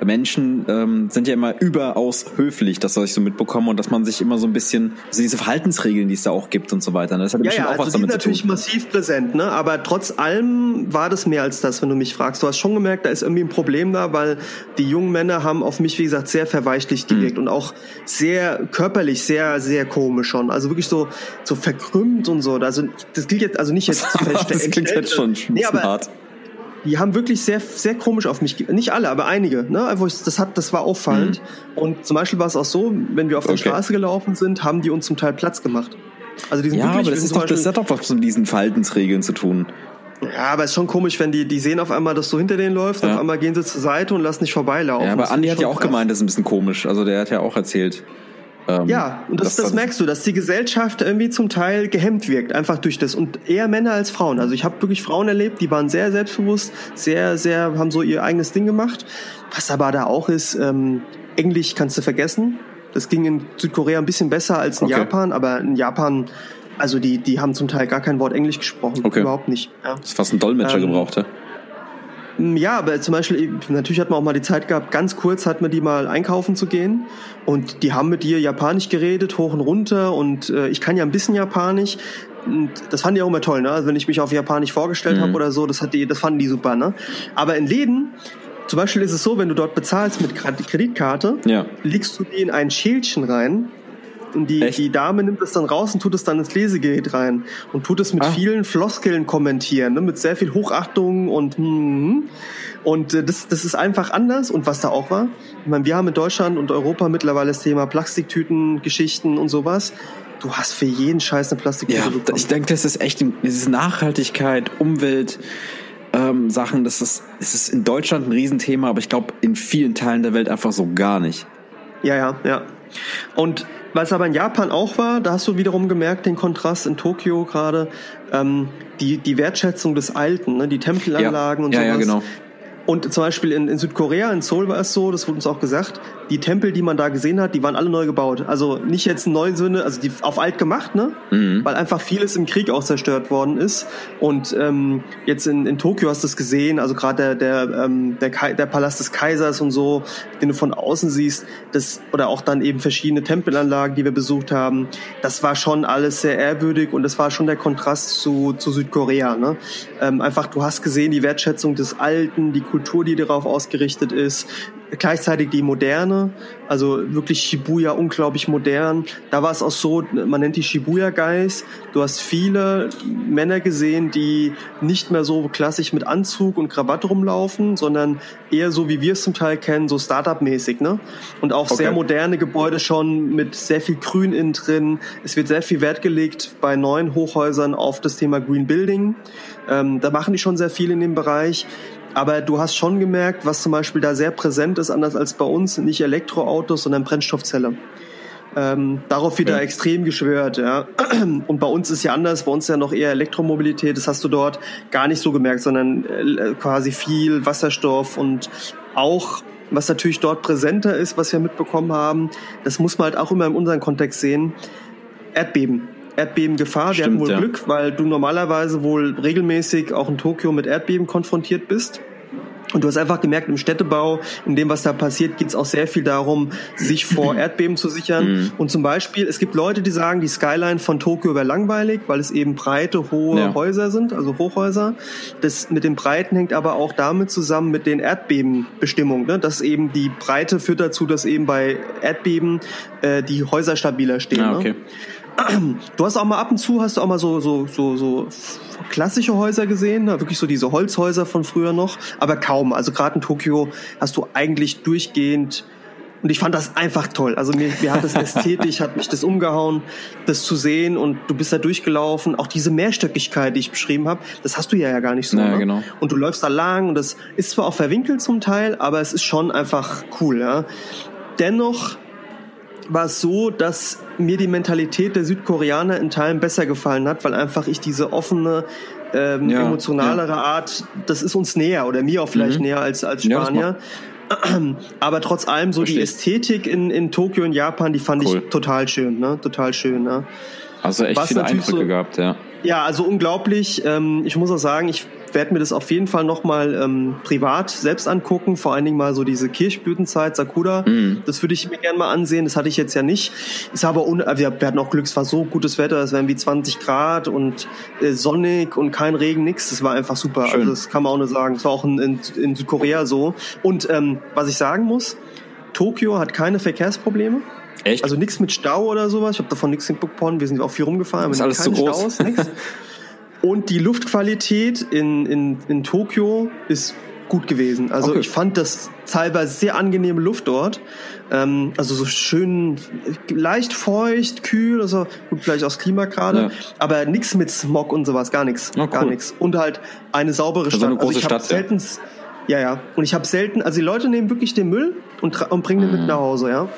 Menschen ähm, sind ja immer überaus höflich, das was ich so mitbekomme und dass man sich immer so ein bisschen, also diese Verhaltensregeln, die es da auch gibt und so weiter. ne? Das hat Ja, bestimmt ja, auch also was die sind damit zu natürlich tun. massiv präsent, ne? Aber trotz allem war das mehr als das, wenn du mich fragst. Du hast schon gemerkt, da ist irgendwie ein Problem da, weil die jungen Männer haben auf mich, wie gesagt, sehr verweichlicht Mhm. gewirkt und auch sehr körperlich, sehr, sehr komisch schon. Also wirklich so, so verkrümmt und so. Also das gilt jetzt, also nicht jetzt zu das klingt jetzt schon ein nee, aber, hart. Die haben wirklich sehr, sehr komisch auf mich, nicht alle, aber einige, ne? Einfach, das hat, das war auffallend. Mhm. Und zum Beispiel war es auch so, wenn wir auf der Straße gelaufen sind, haben die uns zum Teil Platz gemacht. Also die sind ja, wirklich, aber das ist doch, das hat doch was mit diesen Verhaltensregeln zu tun. Ja, aber es ist schon komisch, wenn die, die sehen auf einmal, dass du hinter denen läufst, ja. auf einmal gehen sie zur Seite und lassen dich vorbeilaufen. Ja, aber Andi hat ja auch krass. gemeint, das ist ein bisschen komisch. Also der hat ja auch erzählt. Ähm, ja, und das, das, das merkst du, dass die Gesellschaft irgendwie zum Teil gehemmt wirkt, einfach durch das. Und eher Männer als Frauen. Also ich habe wirklich Frauen erlebt, die waren sehr selbstbewusst, sehr, sehr, haben so ihr eigenes Ding gemacht. Was aber da auch ist, ähm, Englisch kannst du vergessen. Das ging in Südkorea ein bisschen besser als in okay. Japan, aber in Japan, also die, die haben zum Teil gar kein Wort Englisch gesprochen. Okay. Überhaupt nicht. Ja. Das ist fast ein Dolmetscher ähm, gebraucht, ja? Ja, aber zum Beispiel, natürlich hat man auch mal die Zeit gehabt, ganz kurz hat man die mal einkaufen zu gehen und die haben mit dir Japanisch geredet, hoch und runter und äh, ich kann ja ein bisschen Japanisch. Und das fanden die auch immer toll, ne? Also wenn ich mich auf Japanisch vorgestellt mhm. habe oder so, das hat die, das fanden die super, ne? Aber in Läden, zum Beispiel ist es so, wenn du dort bezahlst mit Kreditkarte, ja. legst du die in ein Schälchen rein und die, die Dame nimmt es dann raus und tut es dann ins Lesegerät rein und tut es mit ah. vielen Floskeln kommentieren, ne, mit sehr viel Hochachtung und hm, und äh, das, das ist einfach anders. Und was da auch war, ich meine, wir haben in Deutschland und Europa mittlerweile das Thema Plastiktüten, Geschichten und sowas. Du hast für jeden Scheiß eine Plastiktüte ja, bekommen. Ich denke, das ist echt diese Nachhaltigkeit, Umwelt. Ähm, Sachen, das ist, das ist in Deutschland ein Riesenthema, aber ich glaube in vielen Teilen der Welt einfach so gar nicht. Ja, ja, ja. Und was aber in Japan auch war, da hast du wiederum gemerkt, den Kontrast in Tokio gerade, ähm, die, die Wertschätzung des Alten, ne, die Tempelanlagen ja. und ja, sowas. Ja, genau. Und zum Beispiel in, in Südkorea, in Seoul war es so, das wurde uns auch gesagt, die Tempel, die man da gesehen hat, die waren alle neu gebaut. Also nicht jetzt neu Sinne, also die auf alt gemacht, ne? Mhm. Weil einfach vieles im Krieg auch zerstört worden ist. Und ähm, jetzt in, in Tokio hast du es gesehen, also gerade der, der, ähm, der, der Palast des Kaisers und so, den du von außen siehst, das, oder auch dann eben verschiedene Tempelanlagen, die wir besucht haben, das war schon alles sehr ehrwürdig und das war schon der Kontrast zu, zu Südkorea. Ne? Ähm, einfach, du hast gesehen, die Wertschätzung des Alten, die Kultur, die darauf ausgerichtet ist, gleichzeitig die Moderne, also wirklich Shibuya unglaublich modern. Da war es auch so, man nennt die Shibuya Guys. Du hast viele Männer gesehen, die nicht mehr so klassisch mit Anzug und Krawatte rumlaufen, sondern eher so, wie wir es zum Teil kennen, so Startup-mäßig, ne? Und auch okay. sehr moderne Gebäude schon mit sehr viel Grün innen drin. Es wird sehr viel Wert gelegt bei neuen Hochhäusern auf das Thema Green Building. Ähm, da machen die schon sehr viel in dem Bereich. Aber du hast schon gemerkt, was zum Beispiel da sehr präsent ist, anders als bei uns, nicht Elektroautos, sondern Brennstoffzelle. Ähm, darauf wieder ja. extrem geschwört, ja. Und bei uns ist ja anders, bei uns ist ja noch eher Elektromobilität, das hast du dort gar nicht so gemerkt, sondern äh, quasi viel Wasserstoff und auch was natürlich dort präsenter ist, was wir mitbekommen haben, das muss man halt auch immer in unserem Kontext sehen. Erdbeben. Erdbebengefahr. Wir hatten wohl ja. Glück, weil du normalerweise wohl regelmäßig auch in Tokio mit Erdbeben konfrontiert bist. Und du hast einfach gemerkt, im Städtebau, in dem, was da passiert, geht es auch sehr viel darum, sich vor Erdbeben zu sichern. Mhm. Und zum Beispiel, es gibt Leute, die sagen, die Skyline von Tokio wäre langweilig, weil es eben breite, hohe ja. Häuser sind, also Hochhäuser. Das mit den Breiten hängt aber auch damit zusammen mit den Erdbebenbestimmungen. Ne? Dass eben die Breite führt dazu, dass eben bei Erdbeben äh, die Häuser stabiler stehen. Ah, okay. Ne? Du hast auch mal ab und zu hast du auch mal so so so so klassische Häuser gesehen, ne? wirklich so diese Holzhäuser von früher noch, aber kaum. Also gerade in Tokio hast du eigentlich durchgehend und ich fand das einfach toll. Also mir, mir hat das ästhetisch, hat mich das umgehauen, das zu sehen und du bist da durchgelaufen. Auch diese Mehrstöckigkeit, die ich beschrieben habe, das hast du ja ja gar nicht so. Naja, ne? genau. Und du läufst da lang und das ist zwar auch verwinkelt zum Teil, aber es ist schon einfach cool. Ja? Dennoch war es so, dass mir die Mentalität der Südkoreaner in Teilen besser gefallen hat, weil einfach ich diese offene, ähm, ja, emotionalere ja. Art, das ist uns näher oder mir auch vielleicht mhm. näher als, als Spanier. Ja, Aber trotz allem so Verstehe. die Ästhetik in, in Tokio und Japan, die fand cool. ich total schön, ne? Total schön, ne? Also echt Was viele Eindrücke so, gehabt, ja. Ja, also unglaublich. Ähm, ich muss auch sagen, ich werde mir das auf jeden Fall nochmal ähm, privat selbst angucken. Vor allen Dingen mal so diese Kirchblütenzeit, Sakura. Mm. Das würde ich mir gerne mal ansehen. Das hatte ich jetzt ja nicht. Ist aber un wir, wir hatten auch Glück, es war so gutes Wetter. Es waren wie 20 Grad und äh, sonnig und kein Regen, nix. Das war einfach super. Schön. Also das kann man auch nur sagen. Es war auch in, in, in Südkorea so. Und ähm, was ich sagen muss, Tokio hat keine Verkehrsprobleme. Echt? Also nichts mit Stau oder sowas. Ich habe davon nichts mitbekommen. Wir sind auch viel rumgefahren. Ist alles zu groß. Staus, Und die Luftqualität in, in, in Tokio ist gut gewesen. Also Okay. ich fand das teilweise sehr angenehme Luft dort. Ähm, also so schön leicht feucht, kühl, also gut, vielleicht aus Klima gerade, Ja. aber nichts mit Smog und sowas, gar nichts, gar cool. nichts. Und halt eine saubere Also Stadt. eine große also ich habe Stadt, ja. selten, ja ja, und ich habe selten, also die Leute nehmen wirklich den Müll und, und bringen den Mhm. mit nach Hause, ja.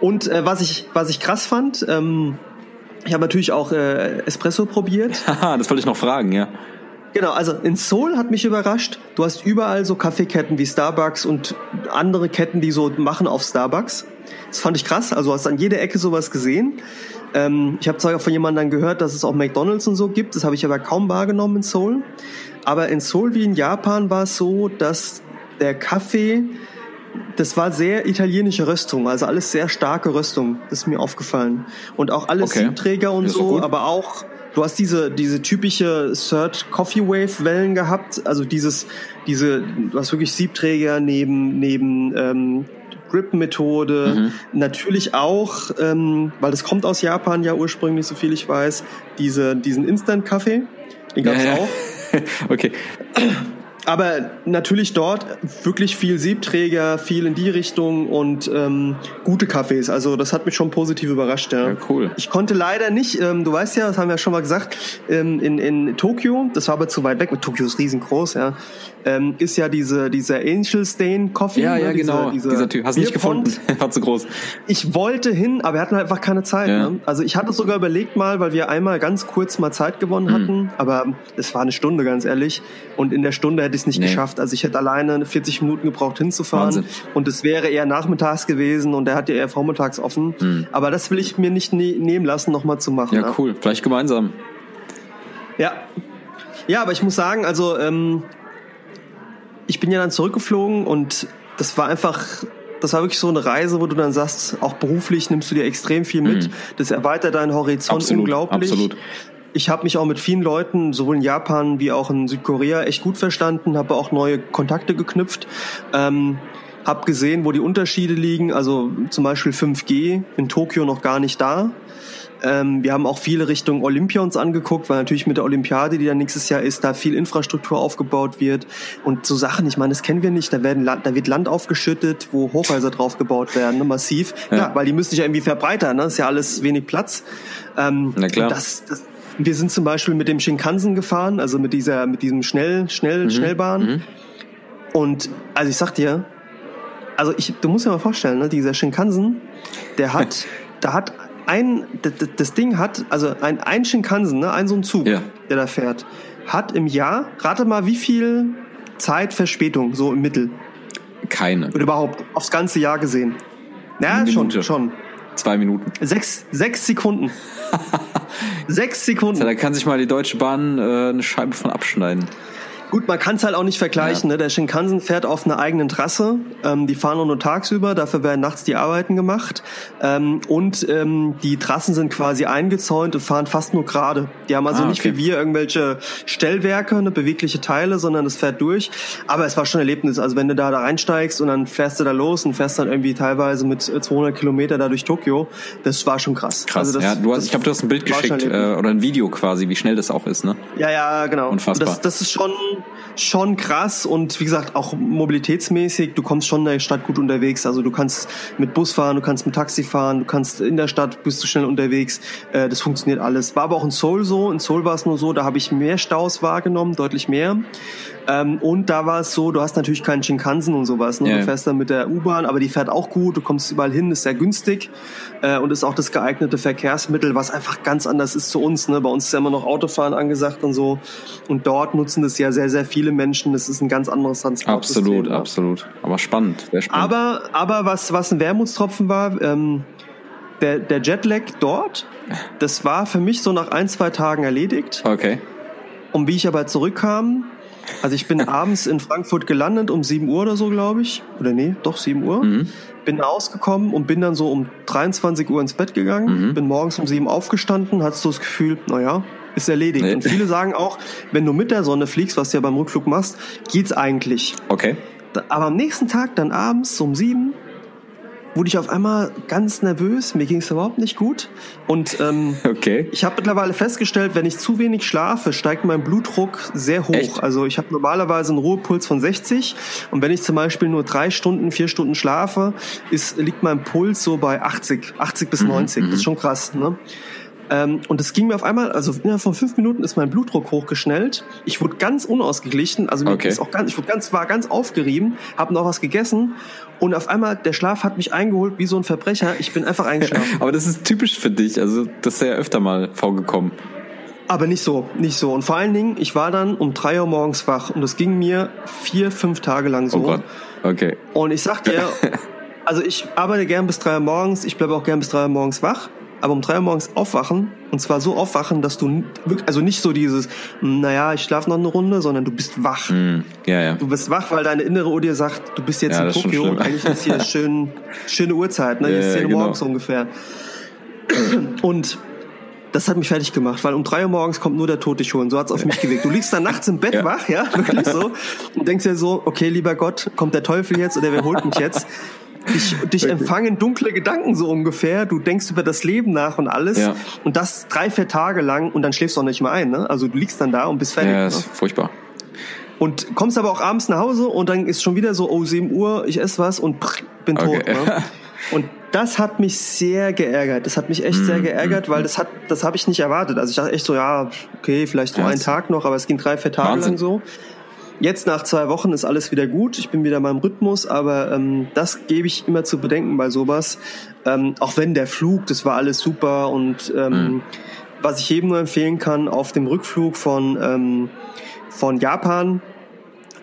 Und äh, was ich was ich krass fand, ähm, ich habe natürlich auch äh, Espresso probiert. Haha, das wollte ich noch fragen, ja. Genau, also in Seoul hat mich überrascht. Du hast überall so Kaffeeketten wie Starbucks und andere Ketten, die so machen auf Starbucks. Das fand ich krass. Also du hast an jeder Ecke sowas gesehen. Ähm, ich habe zwar von jemandem gehört, dass es auch McDonalds und so gibt. Das habe ich aber kaum wahrgenommen in Seoul. Aber in Seoul wie in Japan war es so, dass der Kaffee, das war sehr italienische Röstung, also alles sehr starke Röstung. Das ist mir aufgefallen. Und auch alles Okay. Siebträger und ist so, gut. aber auch Du hast diese, diese typische Third Coffee Wave Wellen gehabt, also dieses, diese, du hast wirklich Siebträger neben, neben, ähm, Drip-Methode, Mhm. natürlich auch, ähm, weil das kommt aus Japan ja ursprünglich, so viel ich weiß, diese, diesen Instant-Kaffee, den gab's Ja, ja. auch. okay. Aber natürlich dort wirklich viel Siebträger, viel in die Richtung und ähm, gute Kaffees. Also das hat mich schon positiv überrascht. Ja, Ja, cool. Ich konnte leider nicht, ähm, du weißt ja, das haben wir ja schon mal gesagt, ähm, in, in Tokio, das war aber zu weit weg, Tokio ist riesengroß, ja, ähm, ist ja diese, dieser Angel Stain Coffee. Ja, ne, ja, dieser- genau. dieser Dieser Typ. Hast du nicht gefunden. War zu groß. Ich wollte hin, aber wir hatten halt einfach keine Zeit. Ja. Ne? Also ich hatte sogar überlegt mal, weil wir einmal ganz kurz mal Zeit gewonnen hatten, aber es war eine Stunde, ganz ehrlich. Und in der Stunde hätte ich es nicht Nee. geschafft. Also ich hätte alleine 40 Minuten gebraucht hinzufahren. Wahnsinn. Und es wäre eher nachmittags gewesen und der hat ja eher vormittags offen. Mhm. Aber das will ich mir nicht ne nehmen lassen, nochmal zu machen. Ja, ne? cool. Vielleicht gemeinsam. Ja. Ja, aber ich muss sagen, also ähm, ich bin ja dann zurückgeflogen und das war einfach, das war wirklich so eine Reise, wo du dann sagst, auch beruflich nimmst du dir extrem viel mit. Mhm. Das erweitert deinen Horizont Absolut, unglaublich. absolut. Ich habe mich auch mit vielen Leuten, sowohl in Japan wie auch in Südkorea, echt gut verstanden, habe auch neue Kontakte geknüpft. Ähm, hab gesehen, wo die Unterschiede liegen. Also zum Beispiel 5G in Tokio noch gar nicht da. Ähm, wir haben auch viele Richtung Olympia uns angeguckt, weil natürlich mit der Olympiade, die dann nächstes Jahr ist, da viel Infrastruktur aufgebaut wird und so Sachen. Ich meine, das kennen wir nicht. Da werden Land, da wird Land aufgeschüttet, wo Hochhäuser drauf gebaut werden, ne, massiv. Ja. Ja. weil die müssen sich ja irgendwie verbreitern. Ne? Das ist ja alles wenig Platz. Ähm, Na klar. Das, das, wir sind zum Beispiel mit dem Shinkansen gefahren, also mit dieser, mit diesem schnell, schnell, Mhm. Schnellbahn. Und also ich sag dir, also ich, du musst dir mal vorstellen, ne, dieser Shinkansen, der hat, da hat ein, das, Ding hat, also ein, ein Shinkansen, ne, ein so ein Zug, Ja. der da fährt, hat im Jahr, rate mal, wie viel Zeit Verspätung, so im Mittel, Keine. oder überhaupt, aufs ganze Jahr gesehen. Ja, schon, schon. Zwei Minuten. Sechs, sechs Sekunden. sechs Sekunden. Ja, da kann sich mal die Deutsche Bahn äh, eine Scheibe von abschneiden. Gut, man kann es halt auch nicht vergleichen. Ne? Der Shinkansen fährt auf einer eigenen Trasse. Ähm, die fahren nur tagsüber, dafür werden nachts die Arbeiten gemacht. Ähm, und ähm, die Trassen sind quasi eingezäunt und fahren fast nur gerade. Die haben also Ah, nicht okay. wie wir irgendwelche Stellwerke, ne, bewegliche Teile, sondern es fährt durch. Aber es war schon ein Erlebnis. Also wenn du da, da reinsteigst und dann fährst du da los und fährst dann irgendwie teilweise mit äh, 200 Kilometer da durch Tokio, das war schon krass. Krass. Also das, ja, du hast, das ich glaube, du hast ein Bild geschickt ein äh, oder ein Video quasi, wie schnell das auch ist, ne? Ja, ja, genau. Unfassbar. Das, das ist schon, schon krass und wie gesagt, auch mobilitätsmäßig, du kommst schon in der Stadt gut unterwegs. Also du kannst mit Bus fahren, du kannst mit Taxi fahren, du kannst in der Stadt bist du schnell unterwegs. Äh, das funktioniert alles. War aber auch in Seoul so. In Seoul war es nur so, da habe ich mehr Staus wahrgenommen, deutlich mehr. Ähm, und da war es so, du hast natürlich keinen Shinkansen und sowas. Ne? Ja. Du fährst dann mit der U-Bahn, aber die fährt auch gut, du kommst überall hin, ist sehr günstig äh, und ist auch das geeignete Verkehrsmittel, was einfach ganz anders ist zu uns. Ne? Bei uns ist ja immer noch Autofahren angesagt und so. Und dort nutzen das ja sehr, sehr viele Menschen. Das ist ein ganz anderes Transportsystem. Absolut, ja. absolut. Aber spannend, sehr spannend. Aber, aber was, was ein Wermutstropfen war, ähm, der, der Jetlag dort, das war für mich so nach ein, zwei Tagen erledigt. okay. Und wie ich aber zurückkam, also ich bin abends in Frankfurt gelandet um 7 Uhr oder so, glaube ich. Oder nee, doch 7 Uhr. Mhm. Bin ausgekommen und bin dann so um 23 Uhr ins Bett gegangen. Mhm. Bin morgens um 7 aufgestanden, hattest du das Gefühl, naja, ist erledigt. Nee. Und viele sagen auch, wenn du mit der Sonne fliegst, was du ja beim Rückflug machst, geht's eigentlich. Okay. Aber am nächsten Tag, dann abends um 7, wurde ich auf einmal ganz nervös. Mir ging es überhaupt nicht gut. Und ähm, Okay. ich habe mittlerweile festgestellt, wenn ich zu wenig schlafe, steigt mein Blutdruck sehr hoch. Echt? Also ich habe normalerweise einen Ruhepuls von 60 und wenn ich zum Beispiel nur drei Stunden, vier Stunden schlafe, ist, liegt mein Puls so bei 80, 80 Mhm, bis 90. Das ist schon krass. Ne? Ähm, und es ging mir auf einmal, also innerhalb von fünf Minuten ist mein Blutdruck hochgeschnellt. Ich wurde ganz unausgeglichen, also mir Okay. ist auch ganz, ich wurde ganz, war ganz aufgerieben, habe noch was gegessen und auf einmal der Schlaf hat mich eingeholt wie so ein Verbrecher. Ich bin einfach eingeschlafen. Aber das ist typisch für dich. Also, das ist ja öfter mal vorgekommen. Aber nicht so, nicht so. Und vor allen Dingen, ich war dann um drei Uhr morgens wach und das ging mir vier, fünf Tage lang so. Oh Gott. Okay. Und ich sag dir, also ich arbeite gern bis drei Uhr morgens, ich bleibe auch gern bis drei Uhr morgens wach, aber um drei Uhr morgens aufwachen und zwar so aufwachen, dass du also nicht so dieses, "Hm, naja, ich schlafe noch eine Runde, sondern du bist wach. Hm. Ja, ja. Du bist wach, weil deine innere Uhr dir sagt, du bist jetzt Ja, in Tokio. schlimm. Eigentlich ist hier schön, schöne Uhrzeit, ne? Hier Ja, ist 10 ja, Uhr genau. morgens ungefähr. Und das hat mich fertig gemacht, weil um drei Uhr morgens kommt nur der Tod dich holen. So hat's auf mich gewirkt. Du liegst dann nachts im Bett Ja. wach, ja, wirklich so, und denkst dir so, okay, lieber Gott, kommt der Teufel jetzt oder wer holt mich jetzt? Dich, dich empfangen dunkle Gedanken so ungefähr. Du denkst über das Leben nach und alles. Ja. Und das drei, vier Tage lang und dann schläfst du auch nicht mehr ein. Ne? Also du liegst dann da und bist fertig. Ja, ne? ist furchtbar. Und kommst aber auch abends nach Hause und dann ist schon wieder so, oh, 7 Uhr, ich esse was und prr, bin tot. Okay. Ne? Und das hat mich sehr geärgert. Das hat mich echt Mm, sehr geärgert, weil das hat, das habe ich nicht erwartet. Also ich dachte echt so, ja, okay, vielleicht so Ja, einen Tag noch, aber es ging drei, vier Tage Wahnsinn. lang so. Jetzt nach zwei Wochen ist alles wieder gut. Ich bin wieder in meinem Rhythmus, aber ähm, das gebe ich immer zu bedenken bei sowas. Ähm, auch wenn der Flug, das war alles super und ähm, Mhm. was ich jedem nur empfehlen kann, auf dem Rückflug von ähm, von Japan.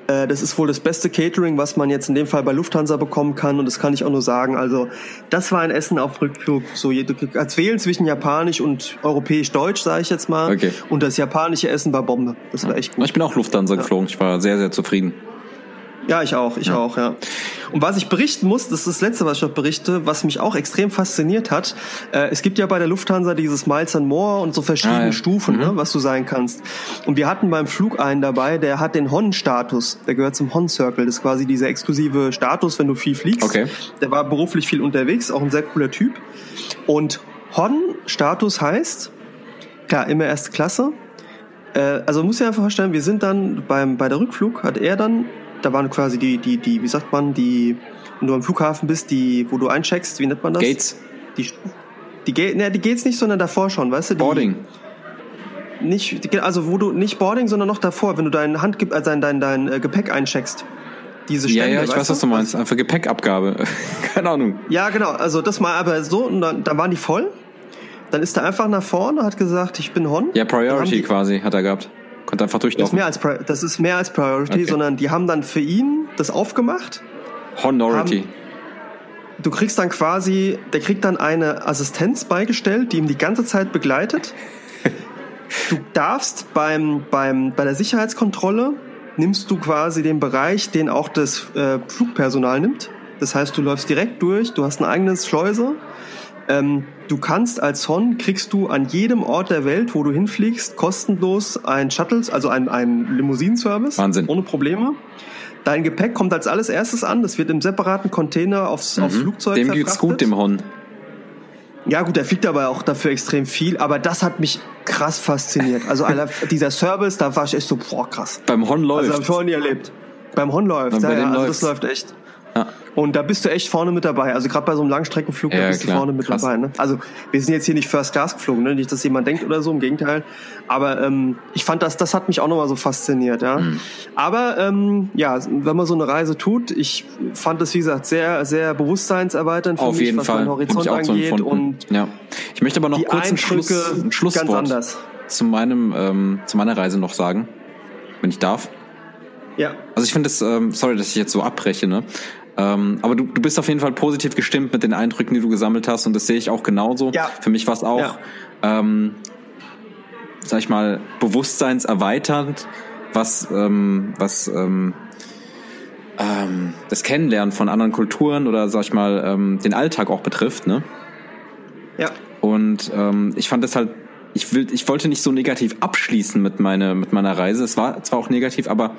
Äh, das ist wohl das beste Catering, was man jetzt in dem Fall bei Lufthansa bekommen kann. Und das kann ich auch nur sagen. Also, das war ein Essen auf Rückflug. So, du kannst wählen zwischen Japanisch und Europäisch-Deutsch, sage ich jetzt mal. Okay. Und das japanische Essen war Bombe. Das war echt gut. Ich bin auch Lufthansa geflogen. Ich war sehr, sehr zufrieden. Ja, ich auch, ich auch, ja. Und was ich berichten muss, das ist das Letzte, was ich noch berichte, was mich auch extrem fasziniert hat. Äh, es gibt ja bei der Lufthansa dieses Miles and More und so verschiedene Ah, ja. Stufen, ne, was du sein kannst. Und wir hatten beim Flug einen dabei, der hat den Hon-Status. Der gehört zum Hon-Circle. Das ist quasi dieser exklusive Status, wenn du viel fliegst. Okay. Der war beruflich viel unterwegs, auch ein sehr cooler Typ. Und Hon-Status heißt, klar, immer erste Klasse. Äh, also muss dir einfach vorstellen, wir sind dann beim, bei der Rückflug, hat er dann, da waren quasi die, die, die, wie sagt man, die, wenn du am Flughafen bist, die, wo du eincheckst, wie nennt man das? Gates, Die, die, Ga- ne, die Gates nicht, sondern davor schon, weißt du? Die, Boarding. Nicht, also wo du, nicht Boarding, sondern noch davor, wenn du dein Hand, äh, dein, dein, dein äh, Gepäck eincheckst. Diese Ja, Stände, ja, ich weißt weiß, was du meinst. Einfach Gepäckabgabe. Keine Ahnung. Ja, genau. Also das mal aber so, und dann, dann waren die voll. Dann ist er einfach nach vorne, hat gesagt, ich bin Hon. Ja, Priority die- quasi hat er gehabt. Konnte einfach Das ist durchlaufen. mehr als, Pri- das ist mehr als Priority, Okay. sondern die haben dann für ihn das aufgemacht. Honority. Du kriegst dann quasi, der kriegt dann eine Assistenz beigestellt, die ihm die ganze Zeit begleitet. Du darfst beim, beim, bei der Sicherheitskontrolle nimmst du quasi den Bereich, den auch das äh, Flugpersonal nimmt. Das heißt, du läufst direkt durch, du hast ein eigenes Schleuse. Ähm, du kannst als Hon, kriegst du an jedem Ort der Welt, wo du hinfliegst, kostenlos ein Shuttles, also ein, ein Limousinenservice. Wahnsinn. Ohne Probleme. Dein Gepäck kommt als alles erstes an. Das wird im separaten Container aufs, aufs Flugzeug Mhm. Dem geht's gut, dem Hon. Ja gut, der fliegt aber auch dafür extrem viel, aber das hat mich krass fasziniert. Also dieser Service, da war ich echt so, boah, krass. Beim Hon Also läuft. habe ich vorher nie erlebt. Beim Hon läuft, ja, ja, also läuft's. das läuft echt. Ja. Und da bist du echt vorne mit dabei. Also gerade bei so einem Langstreckenflug, da Ja, bist klar. du vorne mit Krass. dabei. Ne? Also wir sind jetzt hier nicht First Class geflogen, ne? nicht, dass jemand denkt oder so, im Gegenteil. Aber ähm, ich fand das, das hat mich auch nochmal so fasziniert. Ja. Mhm. Aber ähm, ja, wenn man so eine Reise tut, ich fand das wie gesagt sehr, sehr bewusstseinserweiternd für Auf mich, jeden was Fall. meinen Horizont so angeht empfunden. und ja. Ich möchte aber noch kurz ein, Schluss, Eindrücke ein Schlusswort ganz anders. zu meinem ähm, zu meiner Reise noch sagen, wenn ich darf. Ja. Also ich finde es, ähm, sorry, dass ich jetzt so abbreche, ne? Ähm, aber du, du bist auf jeden Fall positiv gestimmt mit den Eindrücken, die du gesammelt hast und das sehe ich auch genauso. Ja. Für mich war es auch, Ja. ähm, sag ich mal, bewusstseinserweiternd, was, ähm, was ähm, ähm, das Kennenlernen von anderen Kulturen oder sag ich mal ähm, den Alltag auch betrifft, ne? Ja. Und ähm, ich fand es halt, ich will, ich wollte nicht so negativ abschließen mit meiner mit meiner Reise. Es war zwar auch negativ, aber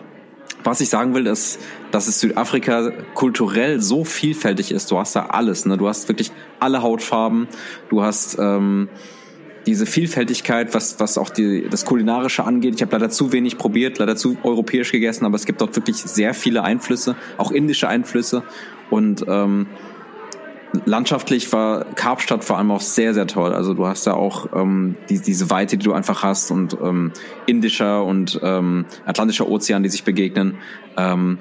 was ich sagen will, ist, dass es Südafrika kulturell so vielfältig ist. Du hast da alles, ne? Du hast wirklich alle Hautfarben. Du hast ähm, diese Vielfältigkeit, was, was auch die, das Kulinarische angeht. Ich habe leider zu wenig probiert, leider zu europäisch gegessen, aber es gibt dort wirklich sehr viele Einflüsse, auch indische Einflüsse. Und ähm, landschaftlich war Kapstadt vor allem auch sehr, sehr toll. Also du hast da auch ähm, die, diese Weite, die du einfach hast und ähm, indischer und ähm, atlantischer Ozean, die sich begegnen. Ähm,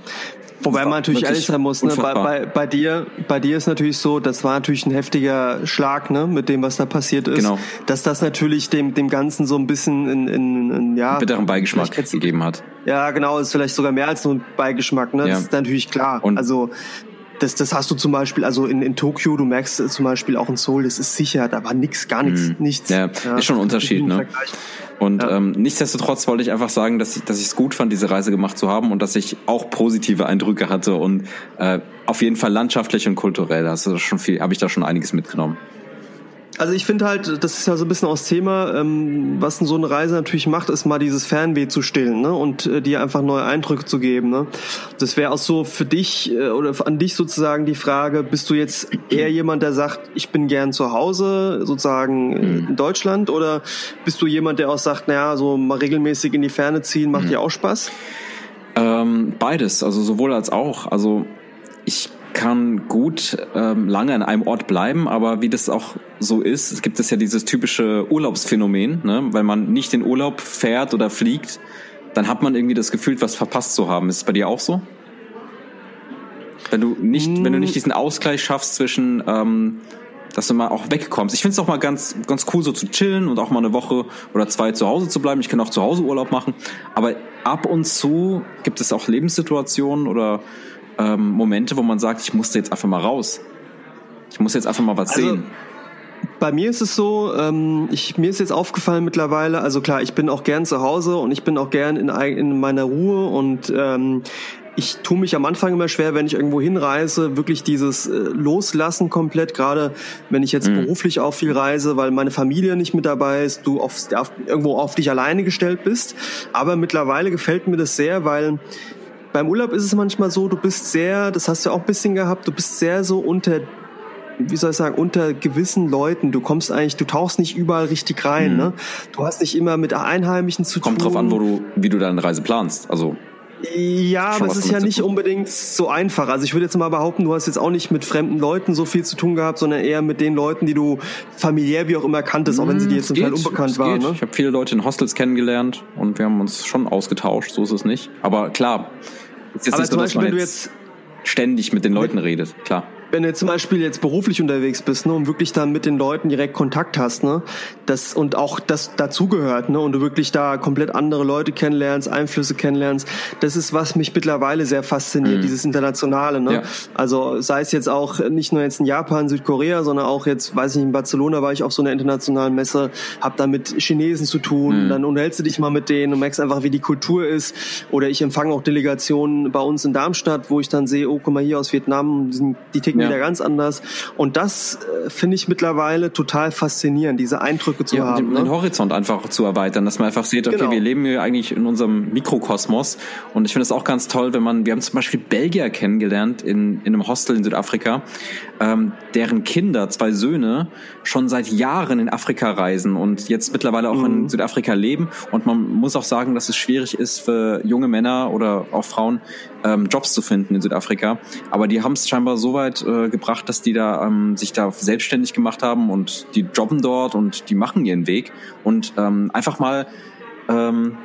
Wobei man natürlich ehrlich sein muss, ne? bei, bei, bei dir, bei dir ist natürlich so, das war natürlich ein heftiger Schlag, ne, mit dem, was da passiert ist. Genau. Dass das natürlich dem, dem Ganzen so ein bisschen in, in, in ja. Bitteren Beigeschmack gegeben hat. Ja, genau, ist vielleicht sogar mehr als nur ein Beigeschmack, ne? Ja. Das ist natürlich klar. Und also das, das hast du zum Beispiel, also in, in Tokio, du merkst zum Beispiel auch in Seoul, das ist sicher, da war nix, gar nichts, mhm. nichts. Ja, ja, ist schon ein Unterschied, ne? Und ja. ähm, nichtsdestotrotz wollte ich einfach sagen, dass ich dass ich es gut fand, diese Reise gemacht zu haben und dass ich auch positive Eindrücke hatte und äh, auf jeden Fall landschaftlich und kulturell. Also schon viel, habe ich da schon einiges mitgenommen. Also ich finde halt, das ist ja so ein bisschen aus Thema, ähm, was so eine Reise natürlich macht, ist mal dieses Fernweh zu stillen ne? und äh, dir einfach neue Eindrücke zu geben. Ne? Das wäre auch so für dich äh, oder an dich sozusagen die Frage, bist du jetzt eher jemand, der sagt, ich bin gern zu Hause, sozusagen mhm. in Deutschland, oder bist du jemand, der auch sagt, naja, so mal regelmäßig in die Ferne ziehen, macht mhm. dir auch Spaß? Ähm, beides, also sowohl als auch. Also ich kann gut ähm, lange an einem Ort bleiben, aber wie das auch so ist, es gibt es ja dieses typische Urlaubsphänomen, ne? weil man nicht in Urlaub fährt oder fliegt, dann hat man irgendwie das Gefühl, was verpasst zu haben. Ist es bei dir auch so? Wenn du nicht, mm. wenn du nicht diesen Ausgleich schaffst zwischen, ähm, dass du mal auch wegkommst. Ich finde es auch mal ganz, ganz cool, so zu chillen und auch mal eine Woche oder zwei zu Hause zu bleiben. Ich kann auch zu Hause Urlaub machen. Aber ab und zu gibt es auch Lebenssituationen oder ähm, Momente, wo man sagt, ich musste jetzt einfach mal raus. Ich muss jetzt einfach mal was also, sehen. Bei mir ist es so, ähm, ich, mir ist jetzt aufgefallen mittlerweile, also klar, ich bin auch gern zu Hause und ich bin auch gern in, in meiner Ruhe und ähm, ich tue mich am Anfang immer schwer, wenn ich irgendwo hinreise, wirklich dieses äh, Loslassen komplett, gerade wenn ich jetzt mhm. beruflich auch viel reise, weil meine Familie nicht mit dabei ist, du auf, auf, irgendwo auf dich alleine gestellt bist. Aber mittlerweile gefällt mir das sehr, weil beim Urlaub ist es manchmal so, du bist sehr, das hast du auch ein bisschen gehabt, du bist sehr so unter wie soll ich sagen, unter gewissen Leuten. Du kommst eigentlich, du tauchst nicht überall richtig rein. Mhm. Ne? Du hast nicht immer mit Einheimischen zu Kommt tun. Kommt drauf an, wo du, wie du deine Reise planst. Also ja, aber es ist ja nicht unbedingt so einfach. Also ich würde jetzt mal behaupten, du hast jetzt auch nicht mit fremden Leuten so viel zu tun gehabt, sondern eher mit den Leuten, die du familiär wie auch immer kanntest, auch wenn sie dir jetzt zum Teil unbekannt waren. Ne? Ich habe viele Leute in Hostels kennengelernt und wir haben uns schon ausgetauscht, so ist es nicht. Aber klar, ist jetzt aber nicht so, dass man jetzt ständig mit den Leuten redet, klar wenn du zum Beispiel jetzt beruflich unterwegs bist, ne, und wirklich dann mit den Leuten direkt Kontakt hast, ne, das und auch das dazugehört, ne, und du wirklich da komplett andere Leute kennenlernst, Einflüsse kennenlernst, das ist was mich mittlerweile sehr fasziniert, mhm. dieses internationale, ne. Ja. Also sei es jetzt auch nicht nur jetzt in Japan, Südkorea, sondern auch jetzt, weiß ich, in Barcelona war ich auf so einer internationalen Messe, hab da mit Chinesen zu tun, mhm. dann unterhältst du dich mal mit denen und merkst einfach, wie die Kultur ist. Oder ich empfange auch Delegationen bei uns in Darmstadt, wo ich dann sehe, oh, guck mal hier aus Vietnam, die ticken ticken ja. wieder ganz anders. Und das äh, finde ich mittlerweile total faszinierend, diese Eindrücke zu ja, haben. Den, ne? den Horizont einfach zu erweitern, dass man einfach sieht, okay, genau. wir leben hier eigentlich in unserem Mikrokosmos. Und ich finde es auch ganz toll, wenn man, wir haben zum Beispiel Belgier kennengelernt in, in einem Hostel in Südafrika, ähm, deren Kinder, zwei Söhne, schon seit Jahren in Afrika reisen und jetzt mittlerweile auch mhm. in Südafrika leben. Und man muss auch sagen, dass es schwierig ist für junge Männer oder auch Frauen, ähm, Jobs zu finden in Südafrika. Aber die haben es scheinbar so weit äh, gebracht, dass die da ähm, sich da selbstständig gemacht haben und die jobben dort und die machen ihren Weg und ähm, einfach mal ähm,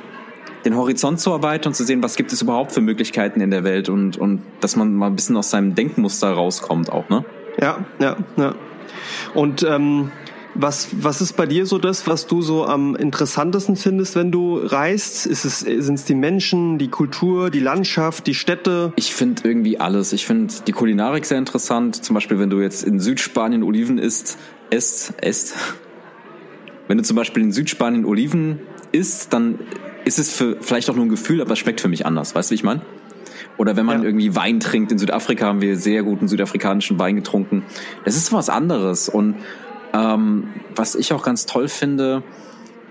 den Horizont zu erweitern und zu sehen, was gibt es überhaupt für Möglichkeiten in der Welt und, und dass man mal ein bisschen aus seinem Denkmuster rauskommt auch, ne? Ja, ja, ja. Und ähm, was, was ist bei dir so das, was du so am interessantesten findest, wenn du reist? Ist es, sind es die Menschen, die Kultur, die Landschaft, die Städte? Ich finde irgendwie alles. Ich finde die Kulinarik sehr interessant. Zum Beispiel, wenn du jetzt in Südspanien Oliven isst, esst, esst. Wenn du zum Beispiel in Südspanien Oliven isst, dann ist es für, vielleicht auch nur ein Gefühl, aber es schmeckt für mich anders. Weißt du, wie ich meine? Oder wenn man ja. irgendwie Wein trinkt. In Südafrika haben wir sehr guten südafrikanischen Wein getrunken. Das ist was anderes. Und ähm, was ich auch ganz toll finde,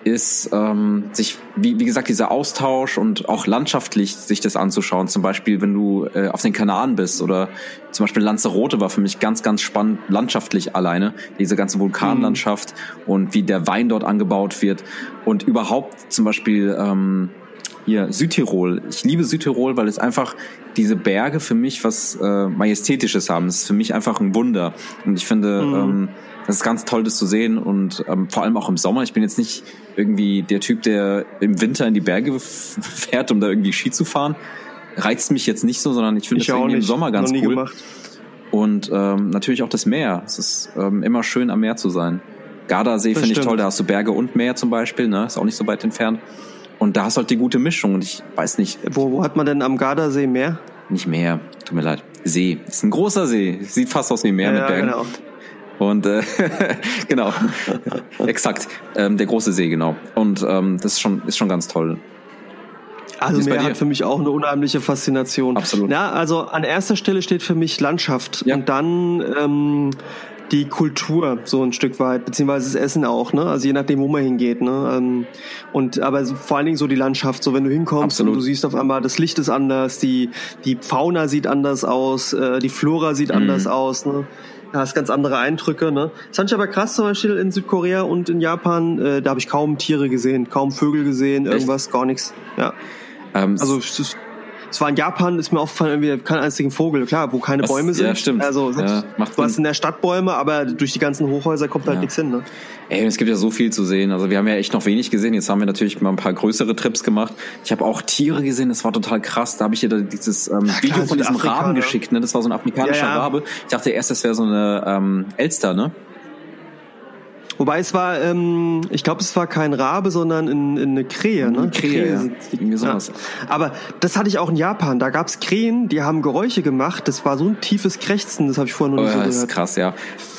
ist ähm, sich, wie, wie gesagt, dieser Austausch und auch landschaftlich sich das anzuschauen. Zum Beispiel, wenn du äh, auf den Kanaren bist oder zum Beispiel Lanzarote war für mich ganz, ganz spannend, landschaftlich alleine. Diese ganze Vulkanlandschaft mhm. und wie der Wein dort angebaut wird und überhaupt zum Beispiel ähm, hier Südtirol. Ich liebe Südtirol, weil es einfach diese Berge für mich was äh, Majestätisches haben. Es ist für mich einfach ein Wunder. Und ich finde, mhm. ähm, das ist ganz toll, das zu sehen und ähm, vor allem auch im Sommer. Ich bin jetzt nicht irgendwie der Typ, der im Winter in die Berge fährt, um da irgendwie Ski zu fahren. Reizt mich jetzt nicht so, sondern ich finde das irgendwie im Sommer ganz cool. Gemacht. Und ähm, natürlich auch das Meer. Es ist ähm, immer schön, am Meer zu sein. Gardasee finde ich toll, da hast du Berge und Meer zum Beispiel, ne? Ist auch nicht so weit entfernt. Und da hast du halt die gute Mischung. Und ich weiß nicht. Wo, wo hat man denn am Gardasee Meer? Nicht Meer, tut mir leid. See. Ist ein großer See. Sieht fast aus wie Meer ja, mit Bergen. Genau. Und äh, genau, exakt, ähm, der große See, genau. Und ähm, das ist schon, ist schon ganz toll. Also Meer hat für mich auch eine unheimliche Faszination. Absolut. Ja, also an erster Stelle steht für mich Landschaft ja. und dann ähm, die Kultur so ein Stück weit, beziehungsweise das Essen auch, ne? Also je nachdem, wo man hingeht, ne? Ähm, und aber vor allen Dingen so die Landschaft, so wenn du hinkommst Absolut. und du siehst auf einmal, das Licht ist anders, die die Fauna sieht anders aus, äh, die Flora sieht mhm. anders aus, ne? Da hast ganz andere Eindrücke. Ne? Das fand ich aber krass zum Beispiel in Südkorea und in Japan. Äh, da habe ich kaum Tiere gesehen, kaum Vögel gesehen, irgendwas, Echt? gar nichts. Ja. Ähm, also es war in Japan, ist mir aufgefallen, irgendwie kein einzigen Vogel. Klar, wo keine was, Bäume sind. Ja, stimmt. Also ja, du hast in der Stadt Bäume, aber durch die ganzen Hochhäuser kommt halt ja. nichts hin. Ne? Ey, es gibt ja so viel zu sehen. Also wir haben ja echt noch wenig gesehen. Jetzt haben wir natürlich mal ein paar größere Trips gemacht. Ich habe auch Tiere gesehen, das war total krass. Da habe ich dir dieses ähm, ja, Video von diesem Raben ne? geschickt. Ne? Das war so ein afrikanischer Rabe. Ich dachte erst, das wäre so eine ähm, Elster, ne? Wobei es war, ähm, ich glaube, es war kein Rabe, sondern in, in eine Krähe. Ne? Eine Krähe, Krähe ja. Irgendwie sowas. Ja. Aber das hatte ich auch in Japan. Da gab es Krähen, die haben Geräusche gemacht. Das war so ein tiefes Krächzen, das habe ich vorher noch oh, nicht so ja, gehört. Das ist krass, ja.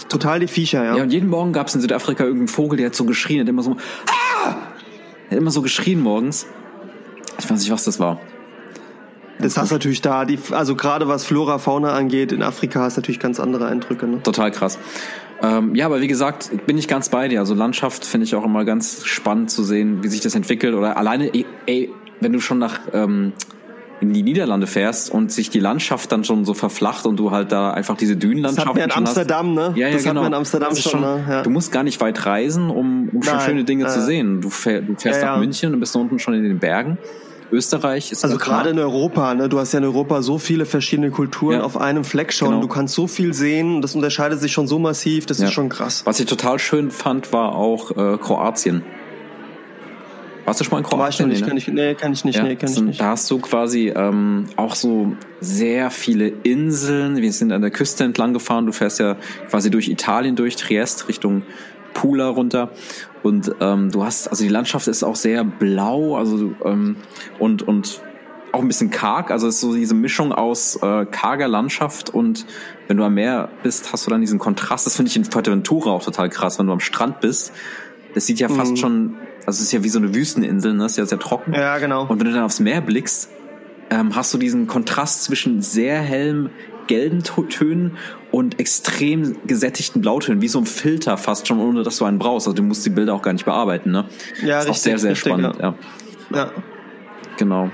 Total die Viecher, ja. Ja, und jeden Morgen gab es in Südafrika irgendeinen Vogel, der hat so geschrien, hat immer so, ah! hat immer so geschrien morgens. Ich weiß nicht, was das war. Das hast natürlich da, die, also gerade was Flora, Fauna angeht, in Afrika hast du natürlich ganz andere Eindrücke. Ne? Total krass. Ähm, ja, aber wie gesagt, bin ich ganz bei dir. Also Landschaft finde ich auch immer ganz spannend zu sehen, wie sich das entwickelt. Oder alleine, ey, wenn du schon nach ähm, in die Niederlande fährst und sich die Landschaft dann schon so verflacht und du halt da einfach diese Dünenlandschaft. Das hat wir in Amsterdam, hast. ne? Ja, ja, das genau. hat in Amsterdam schon. schon ne? ja. Du musst gar nicht weit reisen, um, um schon schöne Dinge äh, zu sehen. Du, fähr, du fährst ja, nach München und bist unten schon in den Bergen Österreich ist Also gerade in Europa, ne? Du hast ja in Europa so viele verschiedene Kulturen ja. auf einem Fleck schon. Genau. Du kannst so viel sehen, das unterscheidet sich schon so massiv, das ja. ist schon krass. Was ich total schön fand, war auch äh, Kroatien. Warst du schon mal in Kroatien? War ich noch nicht, nee, ne? kann ich, nee, kann ich nicht, ja, nee, kann ich nicht. Da hast du quasi ähm, auch so sehr viele Inseln. Wir sind an der Küste entlang gefahren. Du fährst ja quasi durch Italien durch, Triest Richtung Pula runter. Und ähm, du hast, also die Landschaft ist auch sehr blau, also ähm, und, und auch ein bisschen karg. Also es ist so diese Mischung aus äh, karger Landschaft und wenn du am Meer bist, hast du dann diesen Kontrast. Das finde ich in Fuerteventura auch total krass, wenn du am Strand bist. Das sieht ja mhm. fast schon, also es ist ja wie so eine Wüsteninsel, ne? Das ist ja sehr trocken. Ja, genau. Und wenn du dann aufs Meer blickst, ähm, hast du diesen Kontrast zwischen sehr hellem gelben Tönen und extrem gesättigten Blautönen, wie so ein Filter fast schon, ohne dass du einen brauchst. Also du musst die Bilder auch gar nicht bearbeiten, ne? Ja, das ist richtig, auch sehr, sehr richtig, spannend, ja. ja. ja. Genau.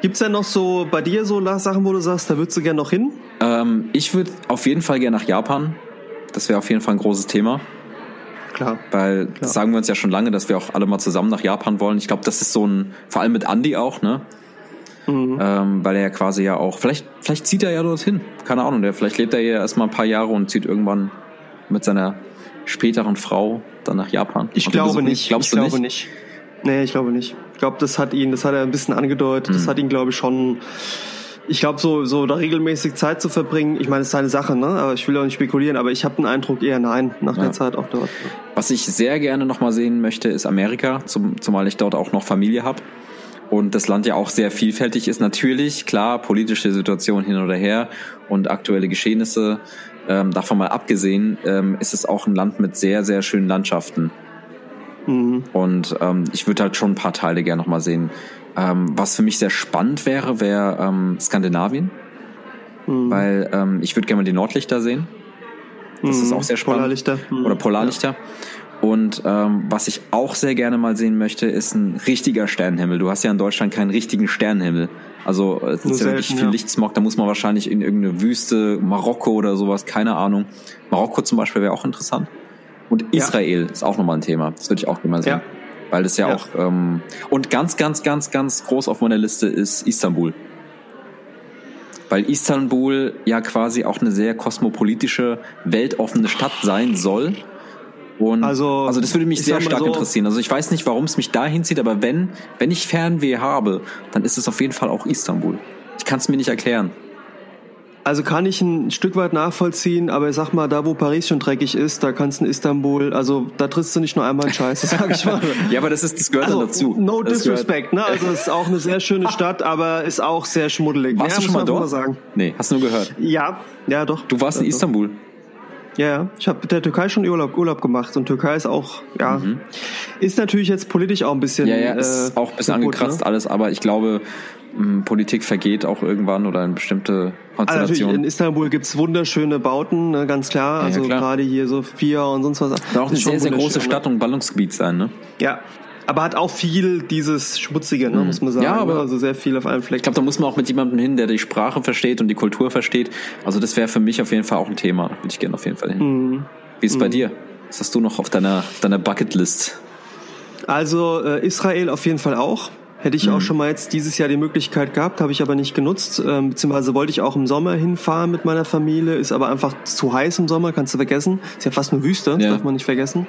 Gibt's denn noch so bei dir so Sachen, wo du sagst, da würdest du gerne noch hin? Ähm, ich würde auf jeden Fall gerne nach Japan. Das wäre auf jeden Fall ein großes Thema. Klar. Weil Klar. das sagen wir uns ja schon lange, dass wir auch alle mal zusammen nach Japan wollen. Ich glaube, das ist so ein, vor allem mit Andy auch, ne? Mhm. Ähm, weil er ja quasi ja auch, vielleicht, vielleicht zieht er ja dorthin. Keine Ahnung, der, vielleicht lebt er ja erstmal ein paar Jahre und zieht irgendwann mit seiner späteren Frau dann nach Japan. Ich glaube nicht. Glaubst ich du glaube nicht? nicht? Nee, ich glaube nicht. Ich glaube, das hat ihn, das hat er ein bisschen angedeutet, mhm. das hat ihn, glaube ich, schon ich glaube, so, so da regelmäßig Zeit zu verbringen, ich meine, es ist seine Sache, ne? Aber ich will auch nicht spekulieren, aber ich habe den Eindruck eher nein, nach ja. der Zeit auch dort. Was ich sehr gerne nochmal sehen möchte, ist Amerika, zum, zumal ich dort auch noch Familie habe und das Land ja auch sehr vielfältig ist. Natürlich, klar, politische Situation hin oder her und aktuelle Geschehnisse, ähm, davon mal abgesehen, ähm, ist es auch ein Land mit sehr, sehr schönen Landschaften. Mhm. Und ähm, ich würde halt schon ein paar Teile gerne nochmal sehen. Ähm, was für mich sehr spannend wäre, wäre ähm, Skandinavien. Mhm. Weil ähm, ich würde gerne mal die Nordlichter sehen. Das mhm. ist auch sehr spannend. Polarlichter. Mhm. Oder Polarlichter. Ja. Und ähm, was ich auch sehr gerne mal sehen möchte, ist ein richtiger Sternenhimmel. Du hast ja in Deutschland keinen richtigen Sternenhimmel. Also es ist ja wirklich viel ja. Lichtsmog. Da muss man wahrscheinlich in irgendeine Wüste, Marokko oder sowas, keine Ahnung. Marokko zum Beispiel wäre auch interessant. Und Israel ja. ist auch nochmal ein Thema. Das würde ich auch gerne mal sehen. Ja. Weil das ja, ja. auch ähm, und ganz, ganz, ganz, ganz groß auf meiner Liste ist Istanbul. Weil Istanbul ja quasi auch eine sehr kosmopolitische, weltoffene Stadt sein soll. Und also, also das würde mich sehr stark so, interessieren. Also ich weiß nicht, warum es mich dahin zieht, aber wenn, wenn ich Fernweh habe, dann ist es auf jeden Fall auch Istanbul. Ich kann es mir nicht erklären. Also kann ich ein Stück weit nachvollziehen, aber ich sag mal, da wo Paris schon dreckig ist, da kannst du in Istanbul, also da trittst du nicht nur einmal einen Scheiß, sag ich mal. ja, aber das ist, das gehört also, dazu. No das disrespect, ne? Also es ist auch eine sehr schöne Stadt, aber ist auch sehr schmuddelig. Warst ja, du schon mal dort? Mal sagen. Nee, hast du nur gehört? Ja, ja doch. Du warst in Istanbul? Ja, ja. Ich habe mit der Türkei schon Urlaub, Urlaub gemacht und Türkei ist auch, ja, mhm. ist natürlich jetzt politisch auch ein bisschen. Ja, ja, ist äh, auch ein bisschen angekratzt ne? alles, aber ich glaube, Politik vergeht auch irgendwann oder in bestimmte Konstellationen. Also in Istanbul gibt's wunderschöne Bauten, ne, ganz klar. Also ja, gerade hier Sofia und sonst was. Soll auch eine sehr, sehr große Stadt und Ballungsgebiet sein, ne? Ja. Aber hat auch viel dieses Schmutzige, ne, muss man sagen. Ja, aber ne? also sehr viel auf einem Fleck. Ich glaube, da muss man auch mit jemandem hin, der die Sprache versteht und die Kultur versteht. Also das wäre für mich auf jeden Fall auch ein Thema. Würde ich gerne auf jeden Fall hin. Mhm. Wie ist es mhm. bei dir? Was hast du noch auf deiner, auf deiner Bucketlist? Also äh, Israel auf jeden Fall auch. Hätte ich mhm. auch schon mal jetzt dieses Jahr die Möglichkeit gehabt, habe ich aber nicht genutzt. Ähm, beziehungsweise wollte ich auch im Sommer hinfahren mit meiner Familie, ist aber einfach zu heiß im Sommer, kannst du vergessen. Ist ja fast eine Wüste, ja. darf man nicht vergessen.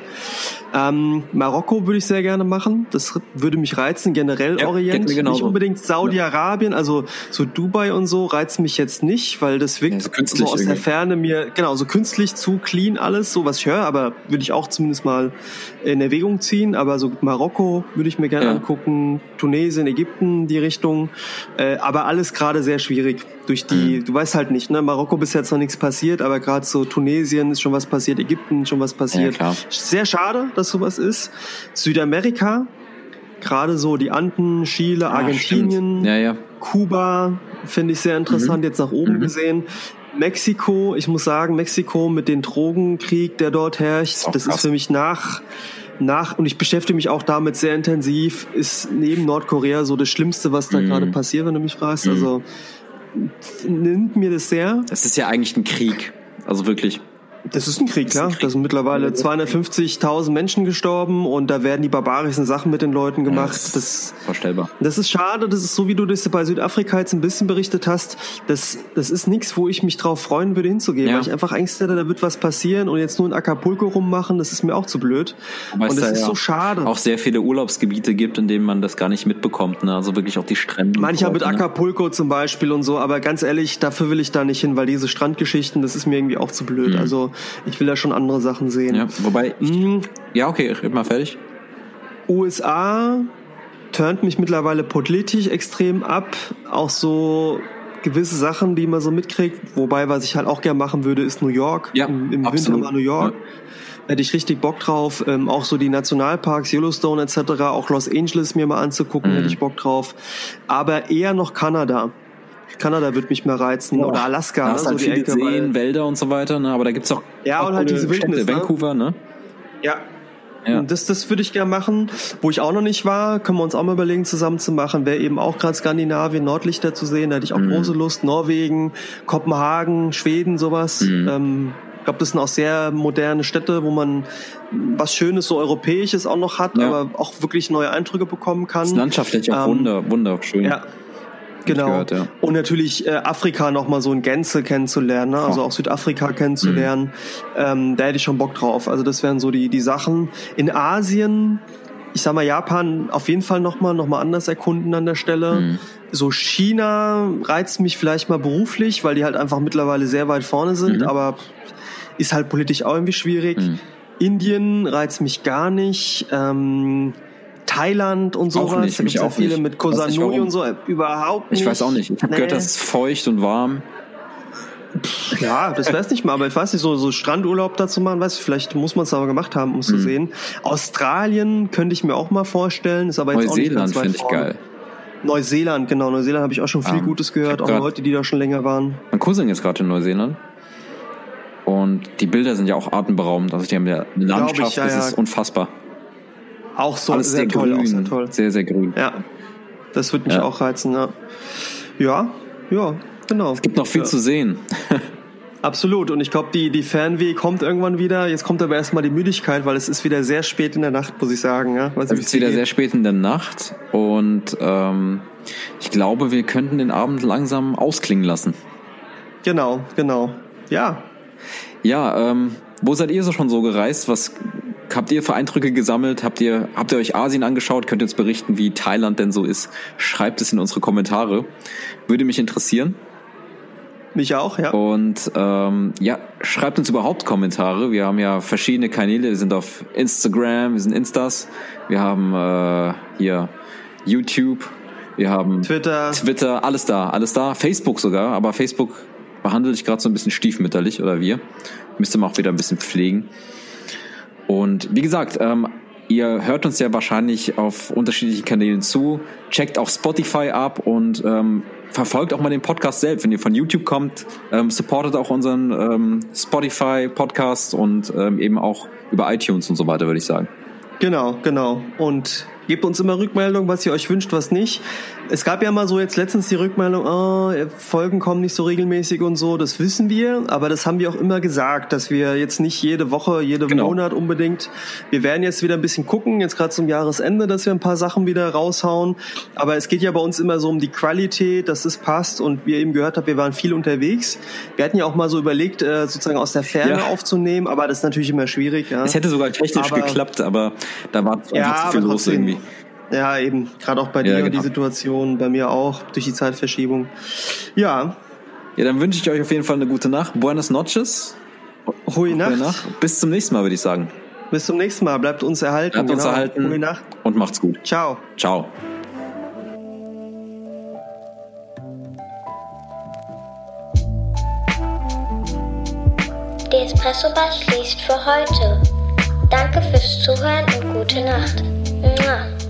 Ähm, Marokko würde ich sehr gerne machen. Das würde mich reizen, generell ja, Orient. Nicht unbedingt Saudi-Arabien, also so Dubai und so reizt mich jetzt nicht, weil das wirkt ja, so, so aus irgendwie. der Ferne mir, genau, so künstlich zu clean alles, so was ich höre, aber würde ich auch zumindest mal in Erwägung ziehen. Aber so Marokko würde ich mir gerne angucken, Tunesien Tunesien, Ägypten, die Richtung. Äh, aber alles gerade sehr schwierig. Durch die, mhm. du weißt halt nicht, ne? Marokko bis jetzt noch nichts passiert, aber gerade so Tunesien ist schon was passiert, Ägypten schon was passiert. Ja, sehr schade, dass sowas ist. Südamerika, gerade so die Anden, Chile, ah, Argentinien, ja, ja. Kuba, finde ich sehr interessant, mhm. jetzt nach oben mhm. gesehen. Mexiko, ich muss sagen, Mexiko mit dem Drogenkrieg, der dort herrscht, das, ist für mich nach nach, und ich beschäftige mich auch damit sehr intensiv, ist neben Nordkorea so das Schlimmste, was da mm. gerade passiert, wenn du mich fragst. Mm. Also nimmt mir das sehr. Es ist ja eigentlich ein Krieg. Also wirklich. Das ist ein Krieg, klar. Da sind mittlerweile 250.000 Menschen gestorben und da werden die barbarischsten Sachen mit den Leuten gemacht. Das, ist vorstellbar. Das ist schade. Das ist so, wie du das bei Südafrika jetzt ein bisschen berichtet hast. Das, das ist nichts, wo ich mich drauf freuen würde, hinzugehen, ja. weil ich einfach Angst hätte, da wird was passieren und jetzt nur in Acapulco rummachen, das ist mir auch zu blöd. Wobei und das da ist ja so schade. Auch sehr viele Urlaubsgebiete gibt, in denen man das gar nicht mitbekommt. Ne? Also wirklich auch die Strände. Manchmal mit ne? Acapulco zum Beispiel und so, aber ganz ehrlich, dafür will ich da nicht hin, weil diese Strandgeschichten, das ist mir irgendwie auch zu blöd. Mhm. Also ich will da schon andere Sachen sehen. Ja, wobei, ich, hm, ja, okay, red mal fertig. USA turnt mich mittlerweile politisch extrem ab. Auch so gewisse Sachen, die man so mitkriegt. Wobei, was ich halt auch gerne machen würde, ist New York. Ja, Im, im Winter mal New York. Ja. Hätte ich richtig Bock drauf. Ähm, auch so die Nationalparks, Yellowstone etc., auch Los Angeles mir mal anzugucken, mhm. hätte ich Bock drauf. Aber eher noch Kanada. Kanada wird mich mehr reizen. Ja. Oder Alaska. Da hast ne? halt so viele Ecke, Seen, Wälder und so weiter, ne? aber da gibt's auch, ja, auch und halt diese Wildnis, Städte, ne? Vancouver, ne? Ja, ja. Das, das würde ich gerne machen. Wo ich auch noch nicht war, können wir uns auch mal überlegen, zusammen zu machen. Wäre eben auch gerade Skandinavien, Nordlichter zu sehen. Da hätte ich auch mhm. große Lust. Norwegen, Kopenhagen, Schweden, sowas. Mhm. Ähm, ich glaube, das sind auch sehr moderne Städte, wo man was Schönes, so Europäisches auch noch hat, ja. aber auch wirklich neue Eindrücke bekommen kann. Das ist landschaftlich auch ähm, wunder, wunderschön. Ja, Genau. Gehört, ja. Und natürlich äh, Afrika nochmal so in Gänze kennenzulernen, ne? also auch Südafrika kennenzulernen. Mhm. Ähm, da hätte ich schon Bock drauf. Also das wären so die, die Sachen. In Asien, ich sag mal, Japan auf jeden Fall nochmal noch mal anders erkunden an der Stelle. Mhm. So China reizt mich vielleicht mal beruflich, weil die halt einfach mittlerweile sehr weit vorne sind, mhm. aber ist halt politisch auch irgendwie schwierig. Mhm. Indien reizt mich gar nicht. Ähm, Thailand und sowas. Auch nicht, mich auch viele nicht. mit Koh Samui und so überhaupt nicht. Ich weiß auch nicht. Ich habe nee. gehört, das ist feucht und warm. Ja, das weiß nicht mal, aber ich weiß nicht, so, so Strandurlaub dazu machen, weiß ich, vielleicht muss man es aber gemacht haben, um es hm. zu sehen. Australien könnte ich mir auch mal vorstellen, ist aber jetzt Neuseeland finde ich geil. Neuseeland, genau, Neuseeland habe ich auch schon viel ah, Gutes gehört, auch Leute, die da schon länger waren. Mein Cousin ist gerade in Neuseeland. Und die Bilder sind ja auch atemberaubend. Also die haben ja eine Landschaft, ich, ja, das ist unfassbar. Auch so Alles sehr sehr toll, grün, auch sehr toll. sehr, sehr grün. Ja, das wird mich Ja. auch reizen. Ja, ja, ja genau. Es gibt noch viel ja. zu sehen. Absolut. Und ich glaube, die, die Fernweh kommt irgendwann wieder. Jetzt kommt aber erstmal die Müdigkeit, weil es ist wieder sehr spät in der Nacht, muss ich sagen. Ja? Weiß Es ist wieder dir sehr geht. spät in der Nacht und ähm, ich glaube, wir könnten den Abend langsam ausklingen lassen. Genau, genau. Ja, Ja, ähm, wo seid ihr so schon so gereist? Was habt ihr für Eindrücke gesammelt? Habt ihr, habt ihr euch Asien angeschaut? Könnt ihr uns berichten, wie Thailand denn so ist? Schreibt es in unsere Kommentare. Würde mich interessieren. mich auch, ja. Und ähm, ja, schreibt uns überhaupt Kommentare. Wir haben ja verschiedene Kanäle. Wir sind auf Instagram, wir sind Instas, wir haben äh, hier YouTube, wir haben Twitter. Twitter, alles da, alles da. Facebook sogar, aber Facebook behandle ich gerade so ein bisschen stiefmütterlich oder wir. Müsste man auch wieder ein bisschen pflegen. Und wie gesagt, ähm, ihr hört uns ja wahrscheinlich auf unterschiedlichen Kanälen zu. Checkt auch Spotify ab und ähm, verfolgt auch mal den Podcast selbst. Wenn ihr von YouTube kommt, ähm, supportet auch unseren ähm, Spotify-Podcast und ähm, eben auch über iTunes und so weiter, würde ich sagen. Genau, genau. Und gebt uns immer Rückmeldung, was ihr euch wünscht, was nicht. Es gab ja mal so jetzt letztens die Rückmeldung, oh, Folgen kommen nicht so regelmäßig und so, das wissen wir, aber das haben wir auch immer gesagt, dass wir jetzt nicht jede Woche, jede Genau. Monat unbedingt. Wir werden jetzt wieder ein bisschen gucken, jetzt gerade zum Jahresende, dass wir ein paar Sachen wieder raushauen. Aber es geht ja bei uns immer so um die Qualität, dass es passt und wie ihr eben gehört habt, wir waren viel unterwegs. Wir hatten ja auch mal so überlegt, äh, sozusagen aus der Ferne Ja. aufzunehmen, aber das ist natürlich immer schwierig. Ja. Es hätte sogar technisch Aber- geklappt, aber da war Ja, zu viel los irgendwie. Ja, eben. Gerade auch bei Ja, dir genau. die Situation, bei mir auch, durch die Zeitverschiebung. Ja, Ja, dann wünsche ich euch auf jeden Fall eine gute Nacht. Buenas noches. hui Nacht. Nacht. Bis zum nächsten Mal, würde ich sagen. Bis zum nächsten Mal. Bleibt uns erhalten. genau. Bleibt uns erhalten. Hui Nacht. Und macht's gut. Ciao. Ciao. Die Espresso Bar schließt für heute. Danke fürs Zuhören und gute Nacht. Mua.